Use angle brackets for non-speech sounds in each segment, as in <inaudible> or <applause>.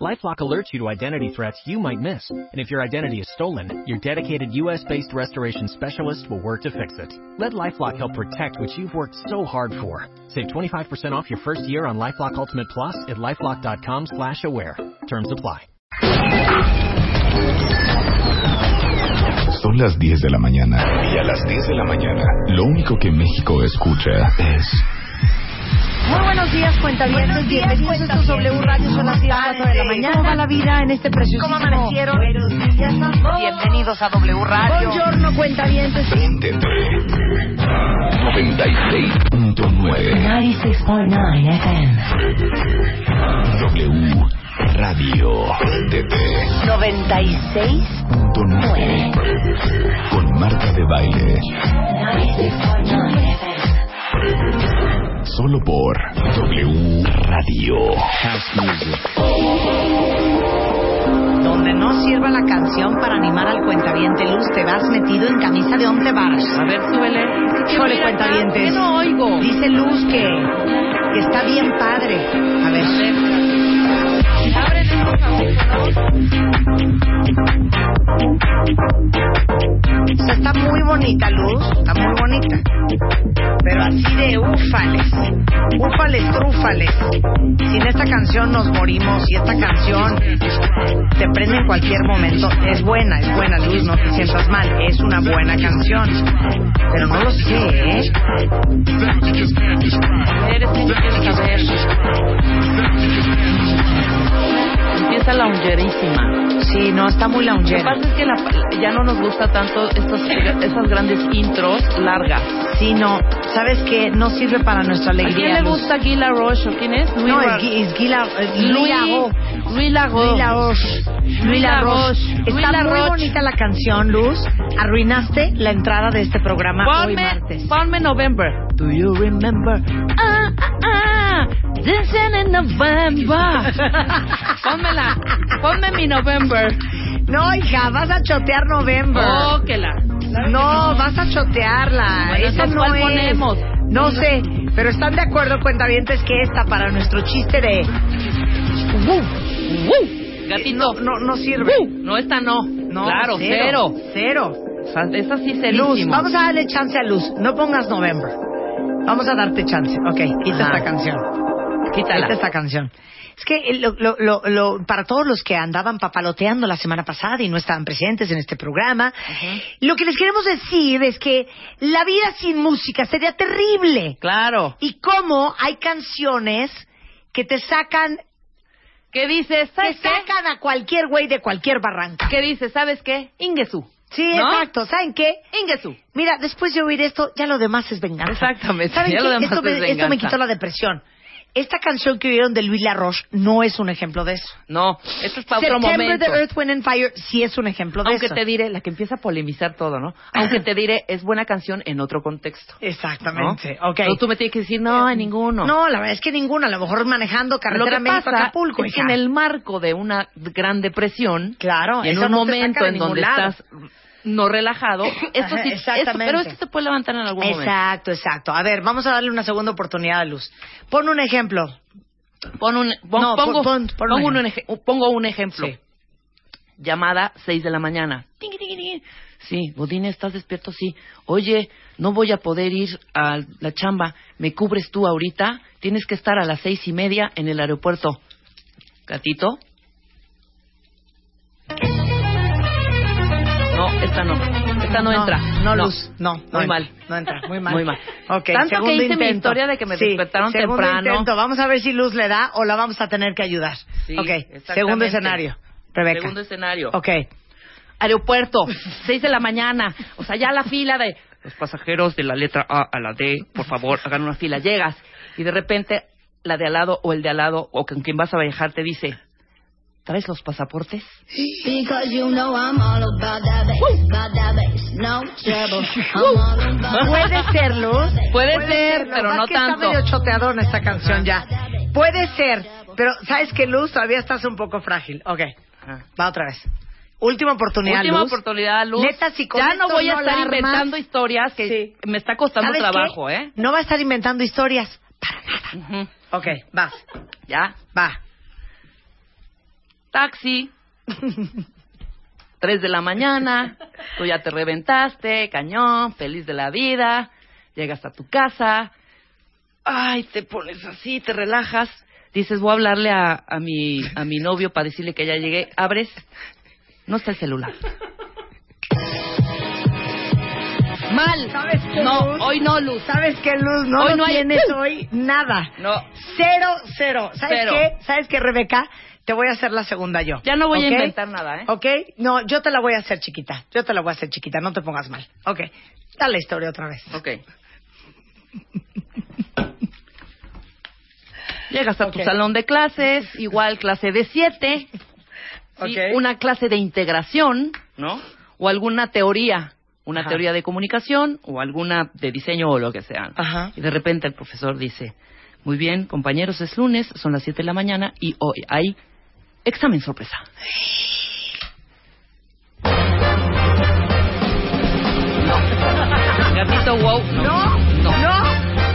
LifeLock alerts you to identity threats you might miss, and if your identity is stolen, your dedicated U.S.-based restoration specialist will work to fix it. Let LifeLock help protect what you've worked so hard for. Save 25% off your first year on LifeLock Ultimate Plus at lifeLock.com/slash-aware. Terms apply. Son las 10 de la mañana y a las 10 de la mañana lo único que México escucha es Muy buenos días, cuentavientes. Bienvenidos a estos W Radio. Son las 10 de la mañana. ¿Cómo va la vida en este precioso? ¿Cómo amanecieron? Bienvenidos a W Radio. Buongiorno, cuentavientes. TT 96.9 96.9 FM. W Radio TT 96.9 con Marta de Baile 96.9 FM. Solo por W Radio Donde no sirva la canción para animar al cuentaviente Luz, te vas metido en camisa de once varas. A ver, súbele. Híjole, cuentavientes. ¿Qué no oigo? Dice Luz que, que está bien padre. A ver. Está muy bonita, Luz. Está muy bonita. Pero así de úfales. Úfales, trúfales. Sin esta canción nos morimos y esta canción te prende en cualquier momento. Es buena, es buena, Luz. No te sientas mal. Es una buena canción. Pero no lo sé, ¿eh? Eres Empieza loungerísima. Sí, no, está muy Lo que loungera. pasa es que la- ya no nos gusta tanto estos, esas grandes intros largas. Sí, no. ¿Sabes qué? No sirve para nuestra ¿A alegría. quién le Luz. gusta Gila Roche o quién es? Louis No, Ra- es, Gila, es Louis Louis Laroche. Louis Laroche. Está muy Laroche. bonita la canción, Luz. Arruinaste la entrada de este programa hoy Ponme, martes. ponme November. Do you remember? Ah, ah, ah, dancing in November. <laughs> Pónmela. <laughs> Ponme mi November. No, hija, vas a chotear November. Oh, que la. no, vas a chotearla. Bueno, Esa no ¿cuál es. ponemos? No sé, pero están de acuerdo, cuentavientes, que esta para nuestro chiste de... Gatito. No, no, no sirve. No, esta no. No, claro, cero. Cero. O sea, esta sí Luz, serísimo. vamos a darle chance a Luz. No pongas November. Vamos a darte chance. Ok, quita Ajá. esta canción. Quítala. Quita esta canción. Es que eh, lo, lo, lo, lo- para todos los que andaban papaloteando la semana pasada y no estaban presentes en este programa, lo que les queremos decir es que la vida sin música sería terrible. Claro. Y cómo hay canciones que te sacan, ¿Qué dices? ¿Sabes qué? sacan a cualquier güey de cualquier barranca. ¿Qué dices? ¿Sabes qué? Ingesu. Sí, ¿No? exacto. ¿Saben qué? Ingesu. Mira, después de oír esto, ya lo demás es venganza. Exactamente, ¿Saben ya qué? lo demás esto, me, es esto me venganza. quitó la depresión. Esta canción que oyeron de Louis Laroche no es un ejemplo de eso. No, esto es para otro September momento. de Earth, Wind and Fire sí es un ejemplo de Aunque eso. te diré, la que empieza a polemizar todo, ¿no? Aunque te diré, es buena canción en otro contexto. Exactamente. ¿no? Ok. Pero tú me tienes que decir, no, en ninguno. No, la verdad es que ninguna. A lo mejor manejando carretera que México pasa Acapulco. es que en el marco de una gran depresión, Claro, y en un no momento en donde lado. estás no relajado, <coughs> esto sí, esto- pero esto se puede levantar en algún momento. Exacto, exacto. A ver, vamos a darle una segunda oportunidad a Luz. Pon un ejemplo. Pon un, pon- No, pongo, pon- pon- pon un pongo un eje- pongo un ejemplo. Sí. Llamada 6 de la mañana. Sí, Godín, ¿estás despierto? Sí. Oye, no voy a poder ir a la chamba. ¿Me cubres tú ahorita? Tienes que estar a las seis y media en el aeropuerto. Gatito. No, esta no. Esta no, entra. No, Luz. No, no Muy entra. mal. No entra. Muy mal. Muy mal. Ok, Tanto que hice mi historia de que me Sí, despertaron segundo temprano. intento. Vamos a ver si Luz le da o la vamos a tener que ayudar. Sí, ok, segundo escenario. Rebeca. Segundo escenario. Ok. Aeropuerto, <laughs> 6 de la mañana. O sea, ya la fila de los pasajeros de la letra A a la D, por favor, hagan una fila. Llegas y de repente la de al lado o el de al lado o con quien vas a viajar te dice, ¿traes los pasaportes? Because you know I'm all about that bass, about that bass, no trouble. <laughs> I'm all about Puede ser, Luz. Puede ser, pero más no que tanto. Está medio choteador en esta canción ya. Puede ser, pero ¿sabes qué, Luz? Todavía estás un poco frágil. Ok. Ajá. Va otra vez. Última oportunidad, Última Luz. oportunidad, Luz. Neta, si con ya esto no voy a no estar la armas- inventando historias que Sí. me está costando ¿Sabes trabajo, qué? ¿eh? No va a estar inventando historias. Para nada. Ujú. Ok, vas. Ya. Va. Taxi. <laughs> Tres de la mañana. Tú ya te reventaste, cañón, feliz de la vida. Llegas a tu casa. Ay, te pones así, te relajas. Dices, voy a hablarle a, a mi, a mi novio para decirle que ya llegué. Abres. No está el celular. Mal. ¿Sabes qué, No, Luz? hoy no, Luz. ¿Sabes qué, Luz? No Hoy no hay- tienes <laughs> hoy nada. No. Cero, cero. ¿Sabes Cero. qué? ¿Sabes qué, Rebeca? Te voy a hacer la segunda yo. Ya no voy a inventar nada, ¿eh? ¿Ok? No, yo te la voy a hacer chiquita. Yo te la voy a hacer chiquita. No te pongas mal. Ok. Dale la historia otra vez. Ok. <laughs> Llegas a tu salón de clases, <laughs> igual clase de siete, ¿sí? Ok. una clase de integración, ¿no? O alguna teoría, una Ajá. teoría de comunicación o alguna de diseño o lo que sea. Ajá. Y de repente el profesor dice, muy bien, compañeros, es lunes, son las siete de la mañana y hoy hay examen sorpresa. Gatito wow, no. ¿No? No.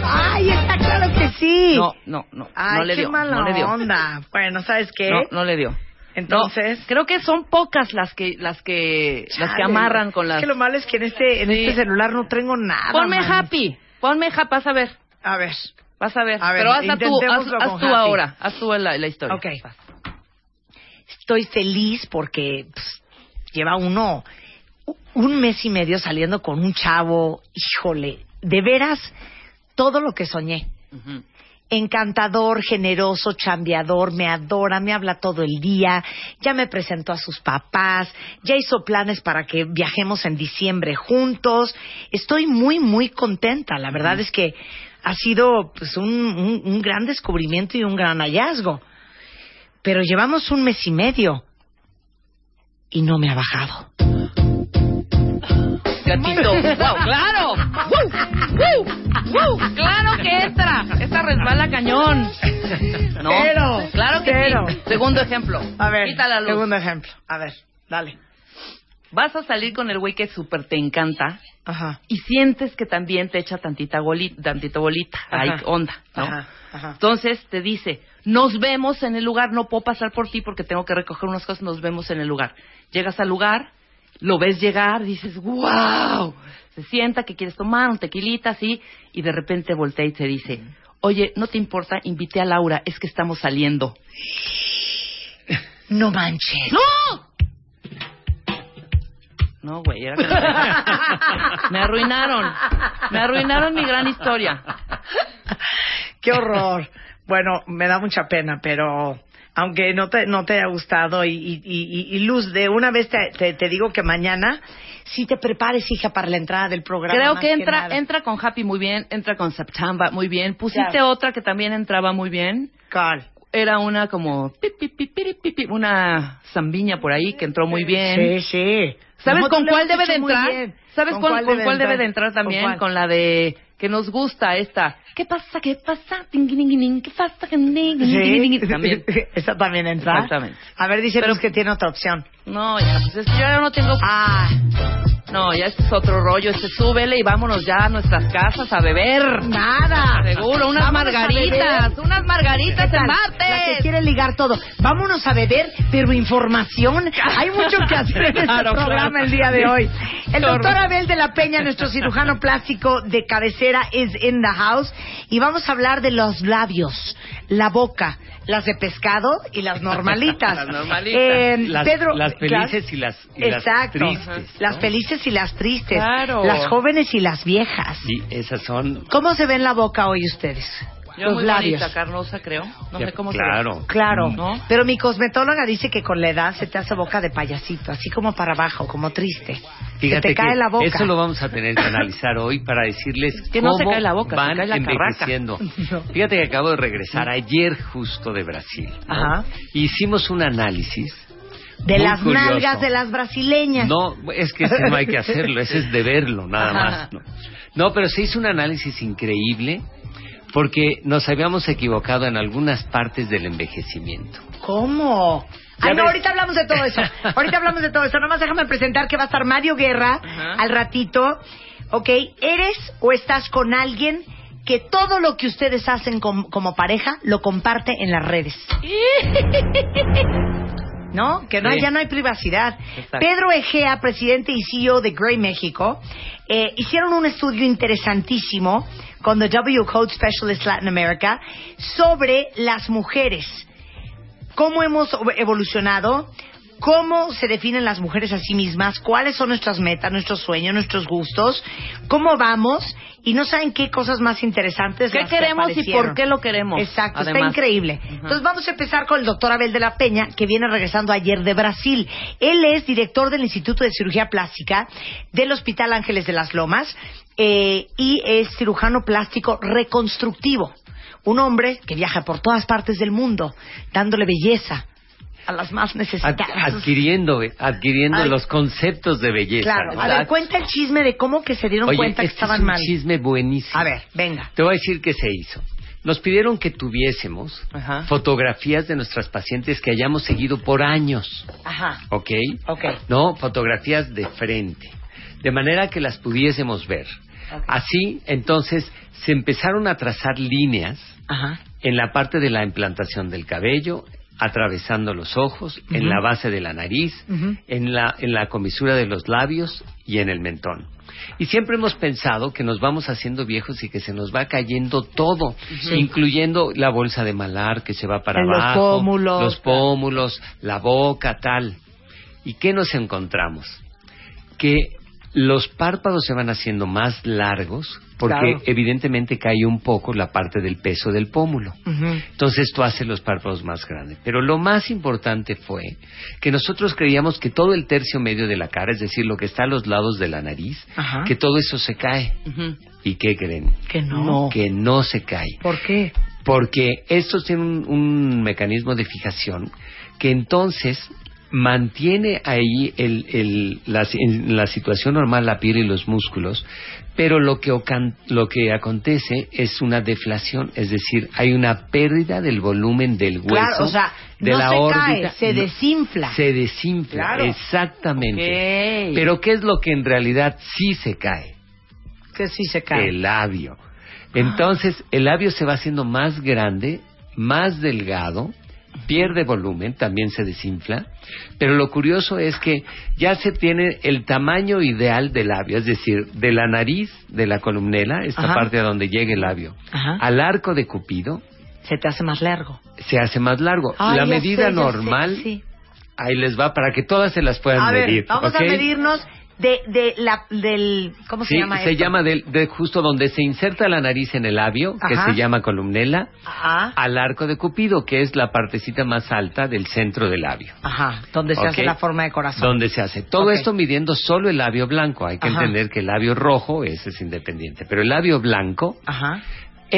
Ay, está claro que sí. No, no, no. Ay, no le qué dio. mala no le dio. onda. Bueno, ¿sabes qué? No, no le dio. Entonces... No, creo que son pocas las que las que las que Chale, amarran con Es las. que lo malo es que en este, en Sí. este celular no tengo nada. Ponme man. happy, ponme happy, vas a ver, A ver. vas a ver. A ver, Pero hazla tú, haz, haz tú happy. ahora, haz tú la, la historia. Ok. Estoy feliz porque pues, lleva uno un mes y medio saliendo con un chavo. Híjole, de veras, todo lo que soñé. Encantador, generoso, chambeador, me adora, me habla todo el día, ya me presentó a sus papás, ya hizo planes para que viajemos en diciembre juntos. Estoy muy, muy contenta. La verdad es que ha sido pues, un, un- un gran descubrimiento y un gran hallazgo. Pero llevamos un mes y medio y no me ha bajado. Gatito, <laughs> wow, claro, ¡Woo! ¡Woo! ¡Woo! claro que entra, esta resbala cañón. No, Cero, claro que cero. sí. Segundo ejemplo. A ver, Quita la luz. segundo ejemplo. A ver, dale. Vas a salir con el güey que súper te encanta Ajá. y sientes que también te echa tantita bolita, tantito bolita, hay onda, ¿no? Ajá, ajá. Entonces te dice, nos vemos en el lugar, no puedo pasar por ti porque tengo que recoger unas cosas, nos vemos en el lugar. Llegas al lugar, lo ves llegar, dices, wow, se sienta que quieres tomar un tequilita, así, y de repente voltea y te dice, oye, ¿no te importa? Invité a Laura, es que estamos saliendo. No manches. ¡No! No, güey, era que me... me arruinaron. Me arruinaron mi gran historia. Qué horror. Bueno, me da mucha pena, pero aunque no te, no te haya gustado y, y, y- y Luz, de una vez te, te, te digo que mañana sí te prepares, hija, para la entrada del programa. Creo que entra, entra con Happy muy bien, entra con September muy bien. Pusiste Claro. otra que también entraba muy bien. ¿Cuál? Era una como pi, pi, pi, piri, pi, pi, una zambiña por ahí que entró muy bien. Sí, sí. ¿Sabes Nosotros con cuál debe de entrar? ¿Sabes con, con cuál debe de entrar ¿Con también? cuál? Con, la de que nos gusta esta. ¿Qué pasa? ¿Qué pasa? ¿Qué pasa? Sí. También. <laughs> Esa también entra. Exactamente. A ver, dice Pero- que tiene otra opción. No, ya, pues es que yo ya no tengo... Ah, No, ya este es otro rollo. Este súbele y vámonos ya a nuestras casas a beber. nada. Seguro, unas Vámonos margaritas. Unas margaritas ¿Qué en? La martes. que quiere ligar todo. Vámonos a beber, pero información. <laughs> Hay mucho que hacer en Claro, este programa claro. el día de hoy. El doctor. Abel de la Peña, nuestro cirujano plástico de cabecera, is in the house. Y vamos a hablar de los labios, la boca, las de pescado y las normalitas. <laughs> Las normalitas. Eh, Las, Pedro, las felices y las, y las Exacto. tristes. Las felices y las tristes. Claro. Las jóvenes y las viejas. Sí, esas son. ¿Cómo se ven la boca hoy ustedes? Yo Los muy labios. bonita, carnosa, creo. No Ya, sé cómo claro. Claro, ¿No? pero mi cosmetóloga dice que con la edad se te hace boca de payasito, así como para abajo, como triste. Fíjate se te cae que la boca. Eso lo vamos a tener que analizar hoy para decirles Que no se cómo cae la boca, se van cae la envejeciendo. <laughs> Fíjate que acabo de regresar ayer justo de Brasil. ¿no? Ajá. Hicimos un análisis de las curioso. nalgas de las brasileñas. No, es que ese no hay que hacerlo, ese es de verlo, nada Ajá. más. No. no, pero se hizo un análisis increíble porque nos habíamos equivocado en algunas partes del envejecimiento. ¿Cómo? Ay, no, ahorita hablamos de todo eso. <laughs> Ahorita hablamos de todo eso. Nomás déjame presentar que va a estar Mario Guerra al ratito. ¿Ok? ¿Eres o estás con alguien que todo lo que ustedes hacen com- como pareja lo comparte en las redes? <laughs> ¿No? Que no Sí. ya no hay privacidad. Exacto. Pedro Egea, presidente y CEO de Grey México, eh, hicieron un estudio interesantísimo con The W Code Specialist Latin America sobre las mujeres cómo hemos evolucionado, cómo se definen las mujeres a sí mismas, cuáles son nuestras metas, nuestros sueños, nuestros gustos, cómo vamos y no saben qué cosas más interesantes. ¿Qué que queremos y por qué lo queremos? Exacto, está increíble. Entonces vamos a empezar con el doctor Abel de la Peña, que viene regresando ayer de Brasil. Él es director del Instituto de Cirugía Plástica del Hospital Ángeles de las Lomas eh, y es cirujano plástico reconstructivo. Un hombre que viaja por todas partes del mundo, dándole belleza a las más Ad- necesitadas. adquiriendo adquiriendo Ay. los conceptos de belleza. Claro, a ver, cuenta el chisme de cómo que se dieron Oye, cuenta que este estaban es un mal. chisme buenísimo. A ver, venga. Te voy a decir qué se hizo. Nos pidieron que tuviésemos Ajá. fotografías de nuestras pacientes que hayamos seguido por años, Ajá. ¿ok? Ok. No, fotografías de frente, de manera que las pudiésemos ver. Así, entonces, se empezaron a trazar líneas Ajá. en la parte de la implantación del cabello, atravesando los ojos, en la base de la nariz, en, la, en la comisura de los labios y en el mentón. Y siempre hemos pensado que nos vamos haciendo viejos y que se nos va cayendo todo, incluyendo la bolsa de malar que se va para En los abajo, pómulos. los pómulos, la boca, tal. ¿Y qué nos encontramos? Que los párpados se van haciendo más largos porque Claro. evidentemente cae un poco la parte del peso del pómulo. Entonces esto hace los párpados más grandes. Pero lo más importante fue que nosotros creíamos que todo el tercio medio de la cara, es decir, lo que está a los lados de la nariz, Ajá. que todo eso se cae. ¿Y qué creen? Que no. Que no se cae. ¿Por qué? Porque estos tienen un, un mecanismo de fijación que entonces mantiene ahí el, el- la, en la situación normal la piel y los músculos, pero lo que, lo que acontece es una deflación, es decir, hay una pérdida del volumen del hueso, Claro, o sea, de no la se órbita, cae, se desinfla. se desinfla, Claro. exactamente. Pero ¿qué es lo que en realidad sí se cae? Que sí se cae. El labio. Entonces, el labio se va haciendo más grande, más delgado, pierde volumen, también se desinfla, pero lo curioso es que ya se tiene el tamaño ideal del labio, es decir, de la nariz, de la columnela, esta Ajá. parte a donde llega el labio, Ajá. al arco de Cupido, Se te hace más largo. se hace más largo. Ay, la medida sé, normal, sé, sí. ahí les va para que todas se las puedan A ver, medir. vamos a medirnos de, de la, del... ¿Cómo se Sí, llama se esto? llama del- de, justo donde se inserta la nariz en el labio, que se llama columnela, Ajá. al arco de Cupido, que es la partecita más alta del centro del labio. Ajá, donde se hace la forma de corazón. Donde se hace. Todo esto midiendo solo el labio blanco. Hay que Ajá. entender que el labio rojo, ese es independiente. Pero el labio blanco, Ajá.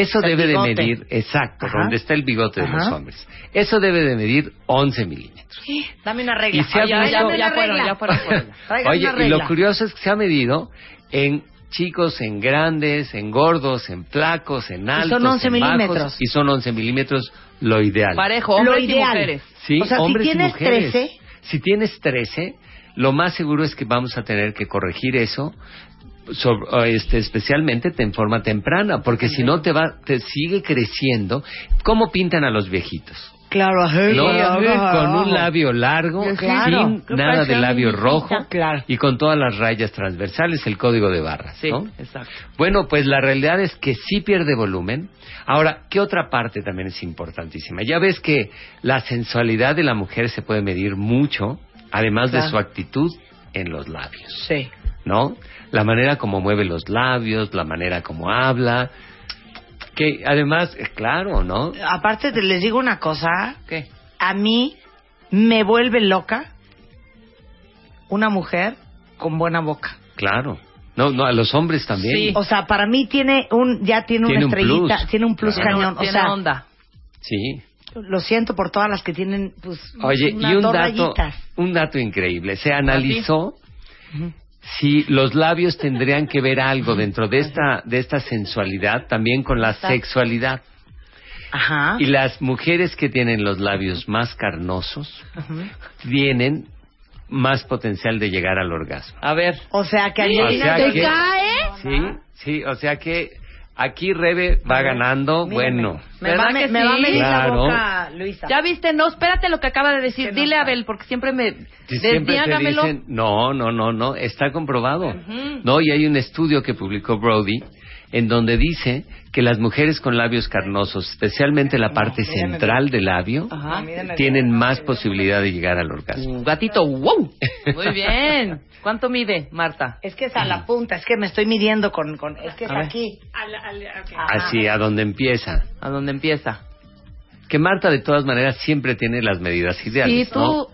Eso El debe de medir, exacto, Ajá. donde está el bigote de los hombres. Eso debe de medir 11 milímetros. Dame una regla. Y se ha Oye, visto- dame ya, fueron, ya fueron <laughs> Oye, y lo curioso es que se ha medido en chicos, en grandes, en gordos, en flacos, en altos, son 11 en bajos, milímetros. y son 11 milímetros lo ideal. Parejo, Lo hombres y mujeres. Sí, O sea, si hombres y tienes mujeres. 13. Si tienes 13, lo más seguro es que vamos a tener que corregir eso, sobre- o este, especialmente en forma temprana, porque si no te va, te sigue creciendo. ¿Cómo pintan a los viejitos? Claro, ajá. ¿No? Ajá. Con un labio largo, Claro. sin ¿Qué nada de labio rojo Claro. y con todas las rayas transversales, el código de barras, Sí, ¿no? exacto. Bueno, pues la realidad es que sí pierde volumen. Ahora, ¿qué otra parte también es importantísima? Ya ves que la sensualidad de la mujer se puede medir mucho, además de su actitud en los labios, Sí. ¿no? La manera como mueve los labios, la manera como habla, que además, eh, claro, ¿no? Aparte, te- les digo una cosa. ¿Qué? A mí me vuelve loca una mujer con buena boca. Claro. No, no, a los hombres también. Sí. O sea, para mí tiene un, ya tiene, Tiene una un estrellita, plus. tiene un plus Claro. cañón. O Tiene sea, onda. Sí. Lo siento por todas las que tienen, pues, Oye, unas y un dos dato, rayitas. un dato increíble. Se analizó si los labios tendrían que ver algo dentro de esta, de esta sensualidad también con la sexualidad. Ajá. Y las mujeres que tienen los labios más carnosos tienen más potencial de llegar al orgasmo. A ver. O sea que O Angelina sea Jolie- que- cae? Sí, sí, o sea que aquí Rebe va ganando, Mírame. bueno. Me ¿Verdad va, a me, me va a sí? medir la Claro. boca, Luisa. Ya viste, no, espérate lo que acaba de decir. Que no Dile a está. Abel, porque siempre me... Si siempre te dicen, no, no, no, no, está comprobado. No, y hay un estudio que publicó Brody en donde dice que las mujeres con labios carnosos, especialmente la parte central del labio, Ajá. Mírame tienen bien. más posibilidad de llegar al orgasmo. Gatito, wow. Muy bien. ¿Cuánto mide, Marta? Es que es a la punta, es que me estoy midiendo con... con es que es A aquí. Así, a donde empieza. ¿A dónde empieza? Que Marta, de todas maneras, siempre tiene las medidas ideales, Sí, tú... ¿no?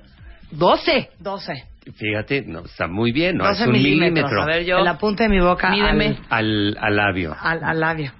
12. 12. Fíjate, no, está muy bien, ¿no? 12 es un milímetros. milímetro A ver, yo... En la punta de mi boca Mídeme. al, al labio. al, al, al labio.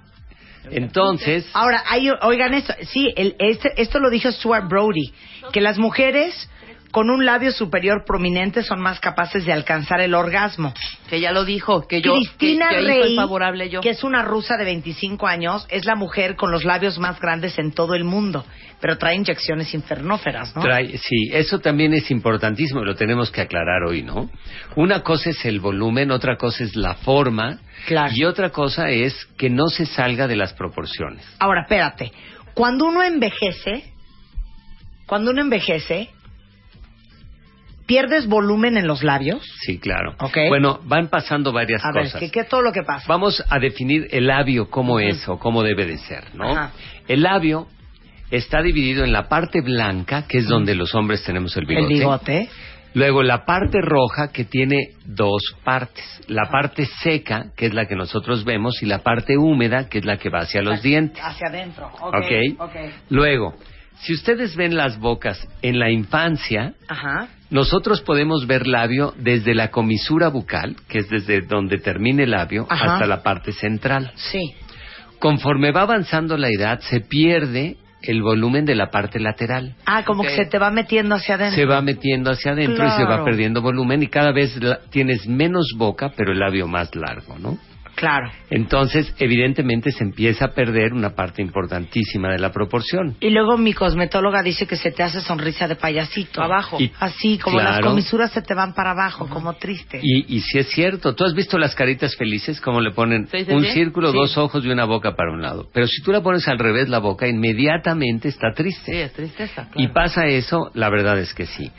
Entonces, Ahora, hay, oigan esto, sí, el, este, esto lo dijo Stuart Brody, que las mujeres con un labio superior prominente son más capaces de alcanzar el orgasmo. Que ya lo dijo, que yo... Cristina que, que Rey, soy favorable yo. que es una rusa de 25 años, es la mujer con los labios más grandes en todo el mundo, pero trae inyecciones infernóferas, ¿no? Trae, sí, eso también es importantísimo, lo tenemos que aclarar hoy, ¿no? Una cosa es el volumen, otra cosa es la forma, Claro. y otra cosa es que no se salga de las proporciones. Ahora, espérate. Cuando uno envejece, cuando uno envejece, ¿pierdes volumen en los labios? Sí, claro. Ok. Bueno, van pasando varias A ver, cosas. ¿qué, ¿qué es todo lo que pasa? Vamos a definir el labio cómo es o cómo debe de ser, ¿no? Ajá. El labio está dividido en la parte blanca, que es donde los hombres tenemos el bigote. El bigote. Luego la parte roja que tiene dos partes. La parte seca, que es la que nosotros vemos, y la parte húmeda, que es la que va hacia los dientes. Hacia adentro. Ok. ¿Ok? ok. Luego, si ustedes ven las bocas en la infancia, Ajá. Nosotros podemos ver labio desde la comisura bucal, que es desde donde termina el labio, Ajá. hasta la parte central. Sí. Conforme va avanzando la edad, se pierde el volumen de la parte lateral. Ah, como que se te va metiendo hacia adentro. Se va metiendo hacia adentro y se va perdiendo volumen y cada vez la- tienes menos boca, pero el labio más largo, ¿no? Claro. Entonces, evidentemente se empieza a perder una parte importantísima de la proporción. Y luego mi cosmetóloga dice que se te hace sonrisa de payasito. Abajo. Y- Así, como las Claro. comisuras se te van para abajo, como triste. Y, y si es cierto, ¿tú has visto las caritas felices? Como le ponen Sí, sí, un sí. círculo, Sí. dos ojos y una boca para un lado. Pero si tú la pones al revés la boca, inmediatamente está Sí, triste. es tristeza. Y claro. pasa eso, la verdad es que sí.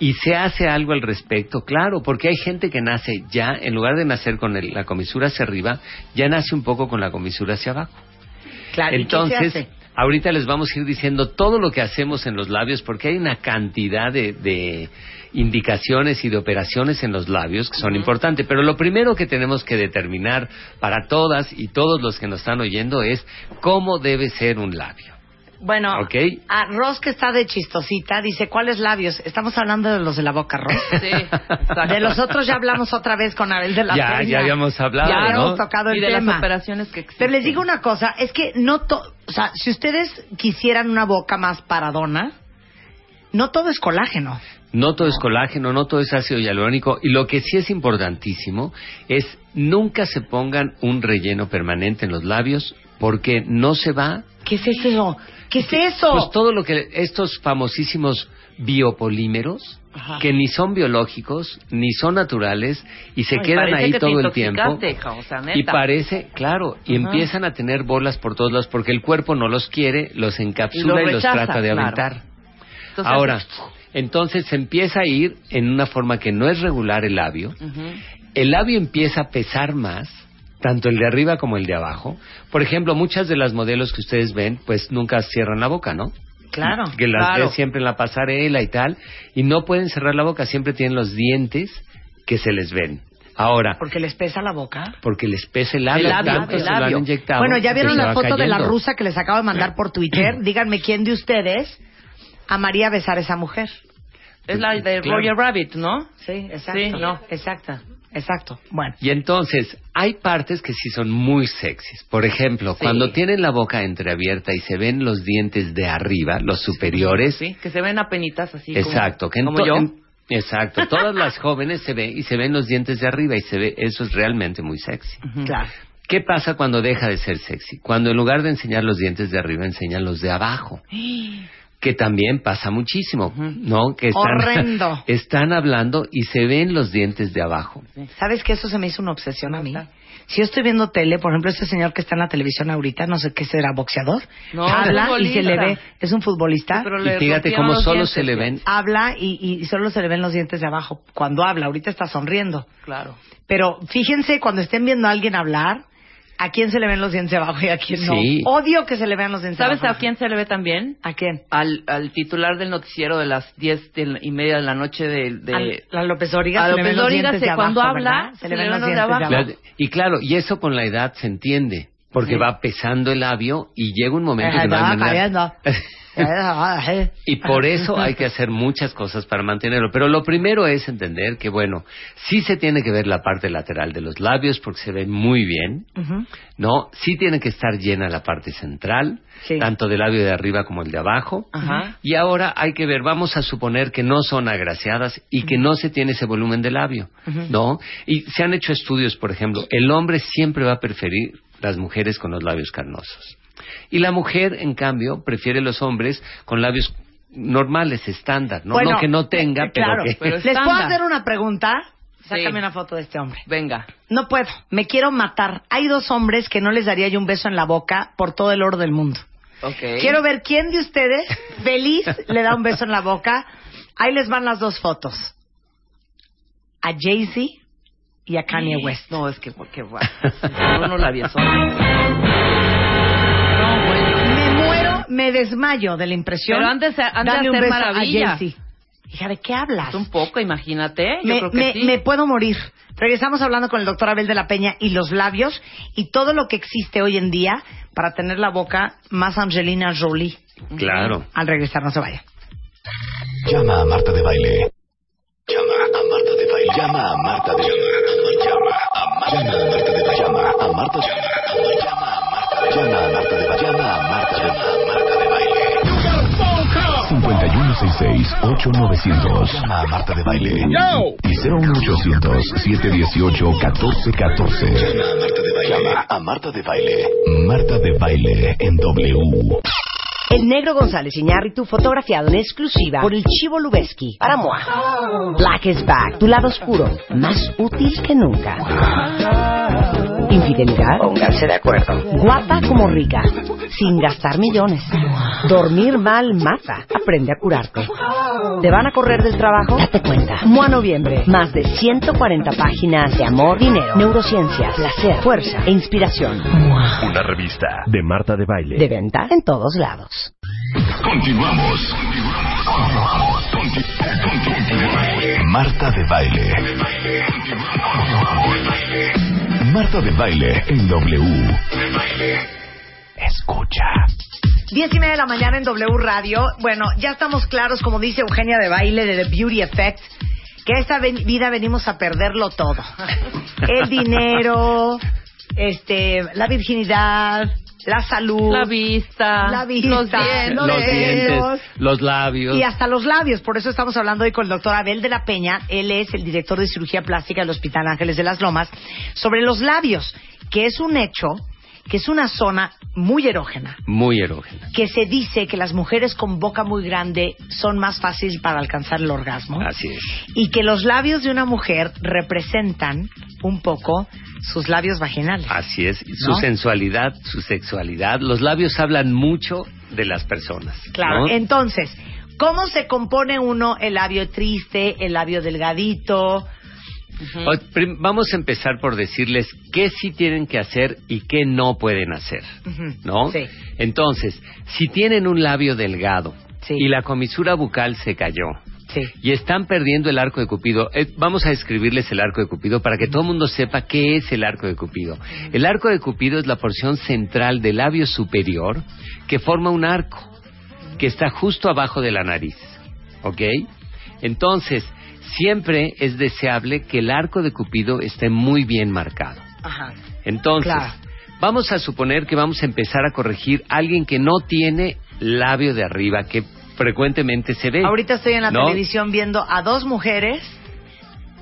¿Y se hace algo al respecto? Claro, porque hay gente que nace ya, en lugar de nacer con el- la comisura hacia arriba, ya nace un poco con la comisura hacia abajo. Claro, ¿y qué se Entonces, hace? ahorita les vamos a ir diciendo todo lo que hacemos en los labios, porque hay una cantidad de, de indicaciones y de operaciones en los labios que son importantes. Pero lo primero que tenemos que determinar para todas y todos los que nos están oyendo es cómo debe ser un labio. Bueno, a Ross que está de chistosita dice, ¿cuáles labios? Estamos hablando de los de la boca, Ross. Sí. De los otros ya hablamos otra vez con Abel de la Ya, Peña. ya habíamos hablado, Ya ¿no? hemos tocado el y de tema. las operaciones que existen. Pero les digo una cosa, es que no to- o sea, si ustedes quisieran una boca más paradona, no todo es colágeno. No todo es colágeno, no todo es ácido hialurónico. Y lo que sí es importantísimo es nunca se pongan un relleno permanente en los labios porque no se va ¿Qué es eso? ¿Qué es eso? Pues todo lo que estos famosísimos biopolímeros Ajá. que ni son biológicos ni son naturales y se Ay, quedan ahí todo el tiempo o sea, y parece claro y Ajá. empiezan a tener bolas por todos lados porque el cuerpo no los quiere los encapsula Y y los trata de claro. aventar Entonces, ahora entonces se empieza a ir en una forma que no es regular el labio ujú. el labio empieza a pesar más, tanto el de arriba como el de abajo. Por ejemplo, muchas de las modelos que ustedes ven, pues nunca cierran la boca, ¿no? Claro. Que las claro. ves siempre en la pasarela y tal, y no pueden cerrar la boca, siempre tienen los dientes que se les ven. Ahora, Porque les pesa la boca. porque les pesa el labio, El labio, tanto el se lo han inyectado. Bueno, ya vieron la foto de la rusa que les acabo de mandar por Twitter. <clears throat> Díganme quién de ustedes amaría besar a esa mujer. Es la de Claro. Roger Rabbit, ¿no? Sí, exacto. Sí, no. Exacto, exacto. Bueno. Y entonces, hay partes que sí son muy sexys. Por ejemplo, Sí. cuando tienen la boca entreabierta y se ven los dientes de arriba, los superiores, Sí, que se ven apenitas así. como- Exacto, que en, como yo. en- Exacto. Todas las <laughs> jóvenes se ven y se ven los dientes de arriba y se ve eso es realmente muy sexy. Claro. ¿Qué pasa cuando deja de ser sexy? Cuando en lugar de enseñar los dientes de arriba enseñan los de abajo. <gasps> Que también pasa muchísimo, ¿no? Que están, Horrendo. <laughs> están hablando y se ven los dientes de abajo. ¿Sabes que eso se me hizo una obsesión a mí? Si yo estoy viendo tele, por ejemplo, este señor que está en la televisión ahorita, no sé qué será, boxeador, No, habla y se le ve, es un futbolista, Pero Y le fíjate rompieron cómo solo dientes, se le ven habla y, y solo se le ven los dientes de abajo cuando habla. Ahorita está sonriendo. Claro. Pero fíjense cuando estén viendo a alguien hablar, a quién se le ven los dientes abajo y a quién no. Sí. Odio que se le vean los dientes ¿Sabes abajo. a quién se le ve también? ¿A quién? Al, al titular del noticiero de las diez de la- y media de la noche de... de- Al- la López Dóriga a se le López ven los Dóriga dientes se- de abajo, cuando habla, ¿verdad? Se le ven los dientes de abajo. y claro, y eso con la edad se entiende, porque va pesando el labio y llega un momento que no hay Ajá, manera- cayendo. <laughs> Y por eso hay que hacer muchas cosas para mantenerlo. Pero lo primero es entender que, bueno, sí se tiene que ver la parte lateral de los labios porque se ven muy bien, Ujú. ¿no? Sí tiene que estar llena la parte central, Sí. tanto del labio de arriba como el de abajo. Ajá. Y ahora hay que ver, vamos a suponer que no son agraciadas y que no se tiene ese volumen de labio, ¿no? Y se han hecho estudios, por ejemplo, el hombre siempre va a preferir las mujeres con los labios carnosos. Y la mujer, en cambio, prefiere los hombres con labios normales, estándar, no, Bueno, no que no tenga, eh, pero claro. que... Pero <laughs> ¿Les puedo hacer una pregunta? Sácame Sí. una foto de este hombre. Venga. No puedo, me quiero matar. Hay dos hombres que no les daría yo un beso en la boca por todo el oro del mundo. Ok. Quiero ver quién de ustedes <laughs> feliz le da un beso en la boca. Ahí les van las dos fotos. A Jay-Z y a Kanye West. No, es que porque va. No, no la bueno. Me desmayo de la impresión. Pero de han de Dale un hacer beso a maravillas. Jay-Z. Hija, ¿de qué hablas? Un poco, imagínate. Yo me, creo que me- sí. me puedo morir. Regresamos hablando con el doctor Abel de la Peña y los labios y todo lo que existe hoy en día para tener la boca más Angelina Jolie. Claro. Al regresar, no se vaya. Llama a Marta de Baile. Llama a Marta de Baile. Llama a Marta de Baile. Llama a Marta de Baile. Llama a Marta de Baile. Llama a Marta de Baile. Llama a Marta de Baile. Llama a Marta de Baile. 5166-8900. Llama a Marta de Baile. Y 01800-718-1414. Llama a Marta de Baile. Marta de Baile en W. El negro González Iñárritu fotografiado en exclusiva por el Chivo Lubeski para Moa. Black is back, tu lado oscuro, más útil que nunca. Infidelidad. Pónganse de acuerdo. Guapa como rica, sin gastar millones. Dormir mal mata. Aprende a curarte. ¿Te van a correr del trabajo? Date cuenta. Moa Noviembre. Más de 140 páginas de amor, dinero, neurociencia, placer, fuerza e inspiración. Una revista de Marta de Baile. De venta en todos lados. Continuamos. Marta de Baile. Marta de Baile en W. Escucha. Diez y media de la mañana en W Radio. Bueno, ya estamos claros, como dice Eugenia de Baile de The Beauty Effect, que esta vida venimos a perderlo todo. <laughs> El dinero, este, la virginidad, la salud, La vista. la vista, Los dientes. los los dientes, los labios. Y hasta los labios. Por eso estamos hablando hoy con el doctor Abel de la Peña. Él es el director de cirugía plástica del Hospital Ángeles de las Lomas. Sobre los labios, que es un hecho, que es una zona muy erógena. Muy erógena. Que se dice que las mujeres con boca muy grande son más fáciles para alcanzar el orgasmo. Así es. Y que los labios de una mujer representan un poco sus labios vaginales. Así es. Su sensualidad, su sexualidad. Los labios hablan mucho de las personas. Claro. ¿no? Entonces, ¿cómo se compone uno el labio triste, el labio delgadito? Vamos a empezar por decirles qué sí tienen que hacer y qué no pueden hacer. ¿no? Sí. Entonces, si tienen un labio delgado Sí. y la comisura bucal se cayó Sí. y están perdiendo el arco de Cupido, eh, vamos a describirles el arco de Cupido para que todo el mundo sepa qué es el arco de Cupido. El arco de Cupido es la porción central del labio superior que forma un arco que está justo abajo de la nariz, ¿ok? Entonces, siempre es deseable que el arco de Cupido esté muy bien marcado. Ajá. Entonces, Claro. vamos a suponer que vamos a empezar a corregir a alguien que no tiene labio de arriba, que frecuentemente se ve. Ahorita estoy en la ¿no? televisión viendo a dos mujeres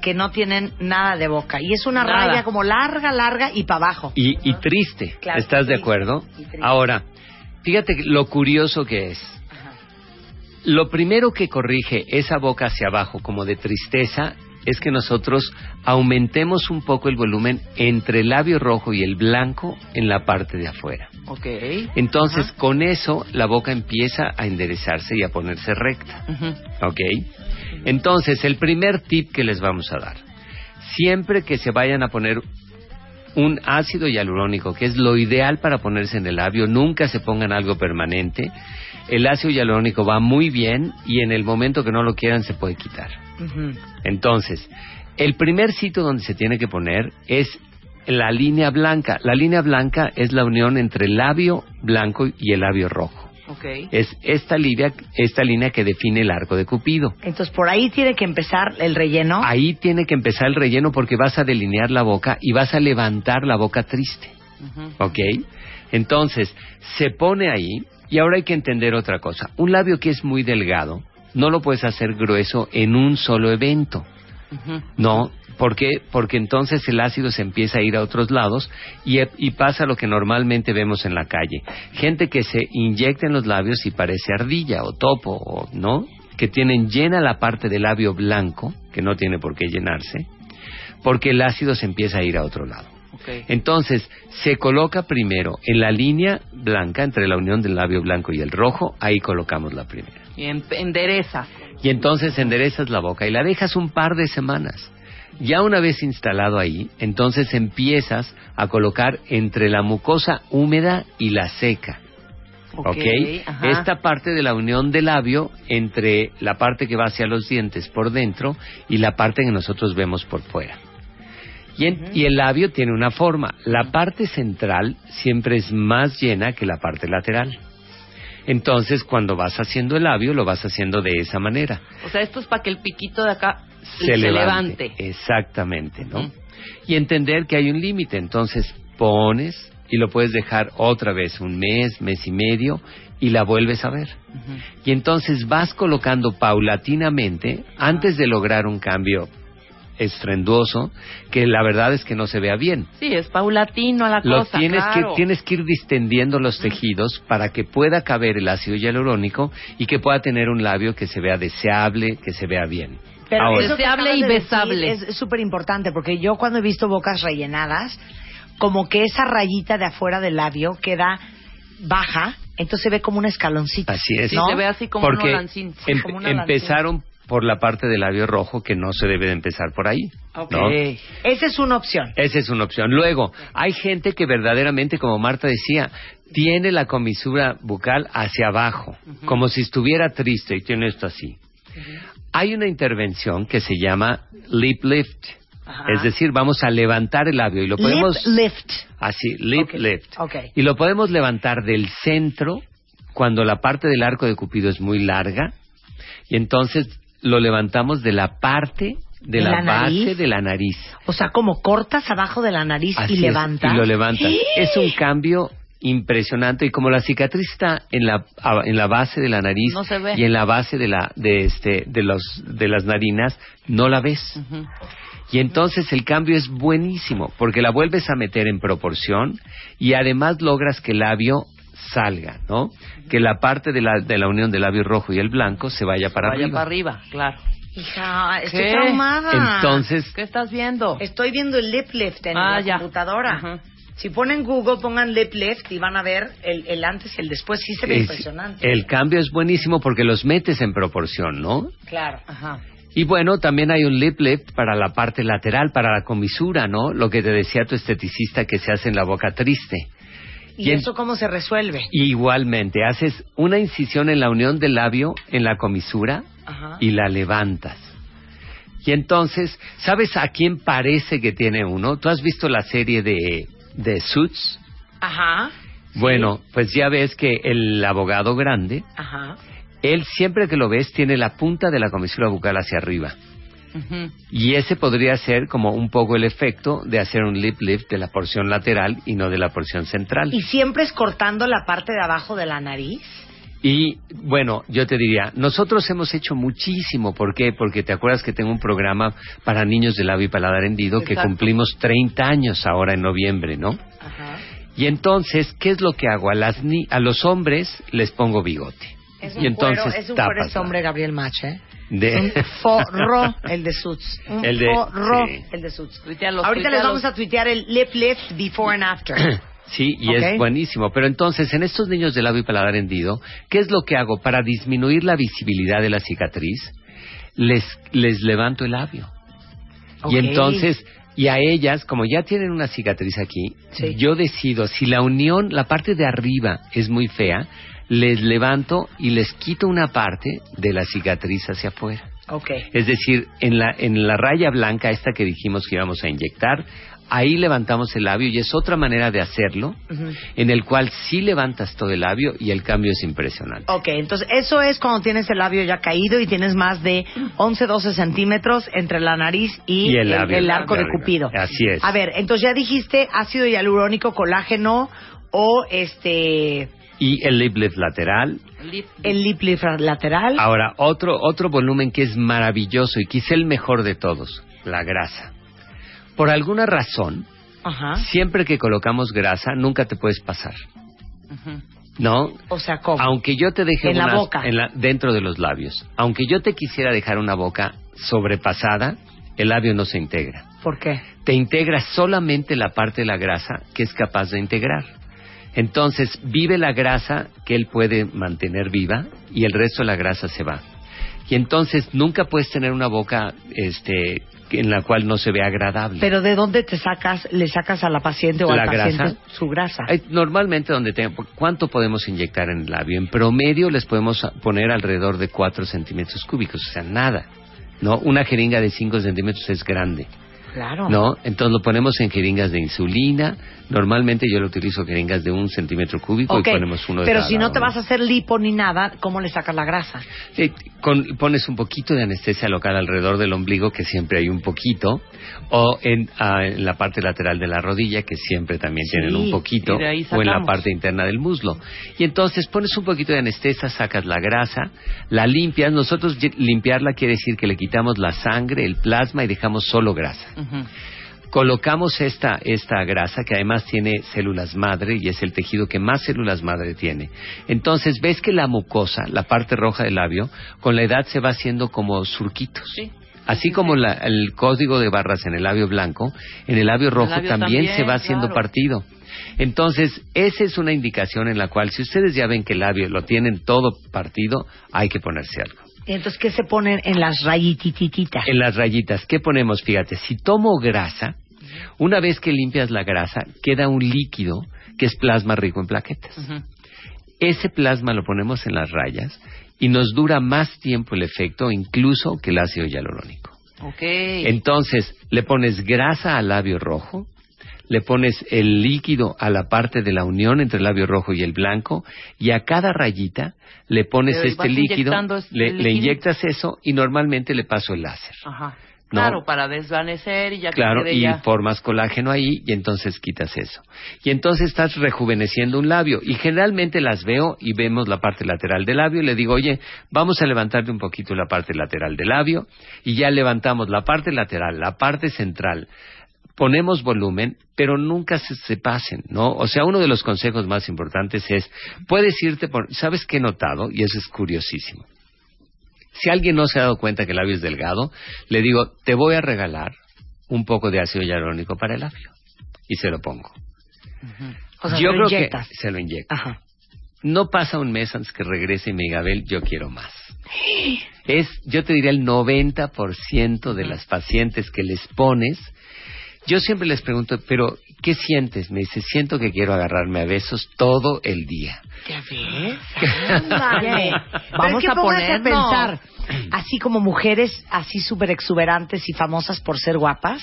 que no tienen nada de boca. Y es una Nada. raya como larga, larga y para abajo. Y, y triste, Claro, ¿estás de acuerdo? Ahora, fíjate lo curioso que es. Lo primero que corrige esa boca hacia abajo como de tristeza es que nosotros aumentemos un poco el volumen entre el labio rojo y el blanco en la parte de afuera. Ok. Entonces, con eso, la boca empieza a enderezarse y a ponerse recta. Ujú. ¿Ok? Entonces, el primer tip que les vamos a dar. Siempre que se vayan a poner un ácido hialurónico, que es lo ideal para ponerse en el labio, nunca se pongan algo permanente. El ácido hialurónico va muy bien y en el momento que no lo quieran se puede quitar. Entonces, el primer sitio donde se tiene que poner es la línea blanca. La línea blanca es la unión entre el labio blanco y el labio rojo. Es esta línea, esta línea que define el arco de Cupido. Entonces, por ahí tiene que empezar el relleno. Ahí tiene que empezar el relleno porque vas a delinear la boca y vas a levantar la boca triste. ¿Ok? Entonces, se pone ahí y ahora hay que entender otra cosa. Un labio que es muy delgado, no lo puedes hacer grueso en un solo evento. No, ¿por qué? Porque entonces el ácido se empieza a ir a otros lados y, y pasa lo que normalmente vemos en la calle. Gente que se inyecta en los labios y parece ardilla o topo, o, ¿no? Que tienen llena la parte del labio blanco, que no tiene por qué llenarse, porque el ácido se empieza a ir a otro lado. Entonces, se coloca primero en la línea blanca, entre la unión del labio blanco y el rojo, ahí colocamos la primera. Y en- enderezas. Y entonces enderezas la boca y la dejas un par de semanas. Ya una vez instalado ahí, entonces empiezas a colocar entre la mucosa húmeda y la seca. Ok, ¿Ok? ajá. Esta parte de la unión del labio entre la parte que va hacia los dientes por dentro y la parte que nosotros vemos por fuera. Y, en- y el labio tiene una forma. La parte central siempre es más llena que la parte lateral. Entonces, cuando vas haciendo el labio, lo vas haciendo de esa manera. O sea, esto es para que el piquito de acá Se, levante. Exactamente, ¿no? Y entender que hay un límite. Entonces, pones y lo puedes dejar otra vez un mes, mes y medio y la vuelves a ver. Y entonces vas colocando paulatinamente, antes de lograr un cambio estruendoso, que la verdad es que no se vea bien. Sí, es paulatino a la Lo cosa, tienes, claro. que, tienes que ir distendiendo los tejidos para que pueda caber el ácido hialurónico y que pueda tener un labio que se vea deseable, que se vea bien. Pero Ahora, Deseable y de besable. Es súper importante porque yo cuando he visto bocas rellenadas, como que esa rayita de afuera del labio queda baja, entonces se ve como un escaloncito. Así es. Sí, ¿no? se ve así como Porque un holancín. Sí, em- como un holancín. empezaron por la parte del labio rojo que no se debe de empezar por ahí. Ok. ¿no? Esa es una opción. Esa es una opción. Luego, hay gente que verdaderamente, como Marta decía, tiene la comisura bucal hacia abajo, como si estuviera triste y tiene esto así. Hay una intervención que se llama lip lift. Es decir, vamos a levantar el labio y lo podemos... Lip lift. Así, lip lift. ok. Y lo podemos levantar del centro cuando la parte del arco de Cupido es muy larga y entonces lo levantamos de la parte de ¿De la, base de la nariz. O sea, como cortas abajo de la nariz Así y es, levantas. y lo levantas. ¡Sí! Es un cambio impresionante y como la cicatriz está en la en la base de la nariz No se ve. y en la base de la de este de los de las narinas no la ves. Y entonces el cambio es buenísimo, porque la vuelves a meter en proporción y además logras que el labio salga, ¿no? Que la parte de la, de la unión del labio rojo y el blanco se vaya para Vaya arriba. para arriba, claro. Hija, estoy ¿Qué? traumada. Entonces, ¿Qué estás viendo? Estoy viendo el lip lift en Ah, la ya. computadora. Ajá. Si ponen Google, pongan lip lift y van a ver el, el antes y el después. Sí se ve es- impresionante. el cambio es buenísimo porque los metes en proporción, ¿no? Claro. Ajá. Y bueno, también hay un lip lift para la parte lateral, para la comisura, ¿no? Lo que te decía tu esteticista que se hace en la boca triste. ¿Y, eso cómo se resuelve? Igualmente, haces una incisión en la unión del labio, en la comisura, Ajá. y la levantas. Y entonces, ¿sabes a quién parece que tiene uno? ¿Tú has visto la serie de, de Suits? Ajá. Bueno, pues ya ves que el abogado grande, Ajá. él siempre que lo ves tiene la punta de la comisura bucal hacia arriba. Y ese podría ser como un poco el efecto de hacer un lip lift de la porción lateral y no de la porción central. ¿Y siempre es cortando la parte de abajo de la nariz? Y bueno, yo te diría, nosotros hemos hecho muchísimo. ¿Por qué? Porque te acuerdas que tengo un programa para niños de labio y paladar hendido que cumplimos 30 años ahora en noviembre, ¿no? Ajá. Y entonces, ¿qué es lo que hago? A, las ni- a los hombres les pongo bigote. Es un y entonces cuero, es un cuero este hombre Gabriel Mach, ¿eh? de- Un <laughs> forro el de Suits. Un El de- forro sí. el de Suits. Tuitealos, Ahorita les vamos a tuitear el lip lift before and after. <clears throat> Sí, y es buenísimo. Pero entonces, en estos niños de labio y paladar hendido, ¿qué es lo que hago? Para disminuir la visibilidad de la cicatriz, les, les levanto el labio. Y entonces, y a ellas, como ya tienen una cicatriz aquí, Sí. yo decido, si la unión, la parte de arriba es muy fea, les levanto y les quito una parte de la cicatriz hacia afuera. Ok. Es decir, en la, en la raya blanca, esta que dijimos que íbamos a inyectar, ahí levantamos el labio y es otra manera de hacerlo, en el cual sí levantas todo el labio y el cambio es impresionante. Ok, entonces eso es cuando tienes el labio ya caído y tienes más de 11, 12 centímetros entre la nariz y, Y el labio el arco de. Cupido. Así es. A ver, entonces ya dijiste ácido hialurónico, colágeno o este Y el lip lift lateral. El lip lift lateral. Ahora, otro, otro volumen que es maravilloso y quizá el mejor de todos, la grasa. Por alguna razón, Ajá. siempre que colocamos grasa, nunca te puedes pasar. ¿No? O sea, ¿cómo? Aunque yo te deje En la boca. en la- dentro de los labios, aunque yo te quisiera dejar una boca sobrepasada, el labio no se integra. ¿Por qué? Te integra solamente la parte de la grasa que es capaz de integrar. Entonces, vive la grasa que él puede mantener viva y el resto de la grasa se va. Y entonces nunca puedes tener una boca este en la cual no se ve agradable. Pero ¿de dónde te sacas, le sacas a la paciente o ¿La al paciente grasa? su grasa? Normalmente donde tenga, ¿cuánto podemos inyectar en el labio? En promedio les podemos poner alrededor de 4 centímetros cúbicos, o sea, nada. ¿No? Una jeringa de 5 centímetros es grande. Claro. ¿No? Entonces lo ponemos en jeringas de insulina. Normalmente yo lo utilizo jeringas de un centímetro cúbico y ponemos uno de pero cada si no te vas a hacer lipo ni nada, ¿cómo le sacas la grasa? Con- pones un poquito de anestesia local alrededor del ombligo, que siempre hay un poquito, o en, ah, en la parte lateral de la rodilla, que siempre también Sí, tienen un poquito, o en la parte interna del muslo. Y entonces pones un poquito de anestesia, sacas la grasa, la limpias. Nosotros limpiarla quiere decir que le quitamos la sangre, el plasma y dejamos solo grasa. Ujú. Colocamos esta, esta grasa que además tiene células madre y es el tejido que más células madre tiene. Entonces ves que la mucosa, la parte roja del labio, con la edad se va haciendo como surquitos. Sí. Así como la- el código de barras en el labio blanco, en el labio rojo labio también, también, se va haciendo claro. partido. Entonces, esa es una indicación en la cual, si ustedes ya ven que el labio lo tienen todo partido, hay que ponerse algo. Y entonces, ¿qué se ponen en las rayitititas? En las rayitas, ¿qué ponemos? Fíjate, si tomo grasa, una vez que limpias la grasa, queda un líquido que es plasma rico en plaquetas. Ese plasma lo ponemos en las rayas y nos dura más tiempo el efecto incluso que el ácido hialurónico. Ok. Entonces, le pones grasa al labio rojo, le pones el líquido a la parte de la unión entre el labio rojo y el blanco, y a cada rayita le pones este líquido, le, le inyectas eso y normalmente le paso el láser. Ajá. No. Claro, para desvanecer y ya que Claro, y ya. formas colágeno ahí y entonces quitas eso. Y entonces estás rejuveneciendo un labio. Y generalmente las veo y vemos la parte lateral del labio y le digo, oye, vamos a levantarte un poquito la parte lateral del labio y ya levantamos la parte lateral, la parte central. Ponemos volumen, pero nunca se, se pasen, ¿no? O sea, uno de los consejos más importantes es, puedes irte por, ¿sabes qué he notado? Y eso es curiosísimo. Si alguien no se ha dado cuenta que el labio es delgado, le digo, te voy a regalar un poco de ácido hialurónico para el labio. Y se lo pongo. O sea, yo lo creo inyectas. que se lo inyecto. Ajá. No pasa un mes antes que regrese y me diga, Abel, yo quiero más. <gasps> Es, yo te diría, el 90% de las pacientes que les pones, yo siempre les pregunto, pero ¿qué sientes? Me dice, siento que quiero agarrarme a besos todo el día. ¿Ya ves? <laughs> Vamos a ponernos. pensar, así como mujeres así súper exuberantes y famosas por ser guapas,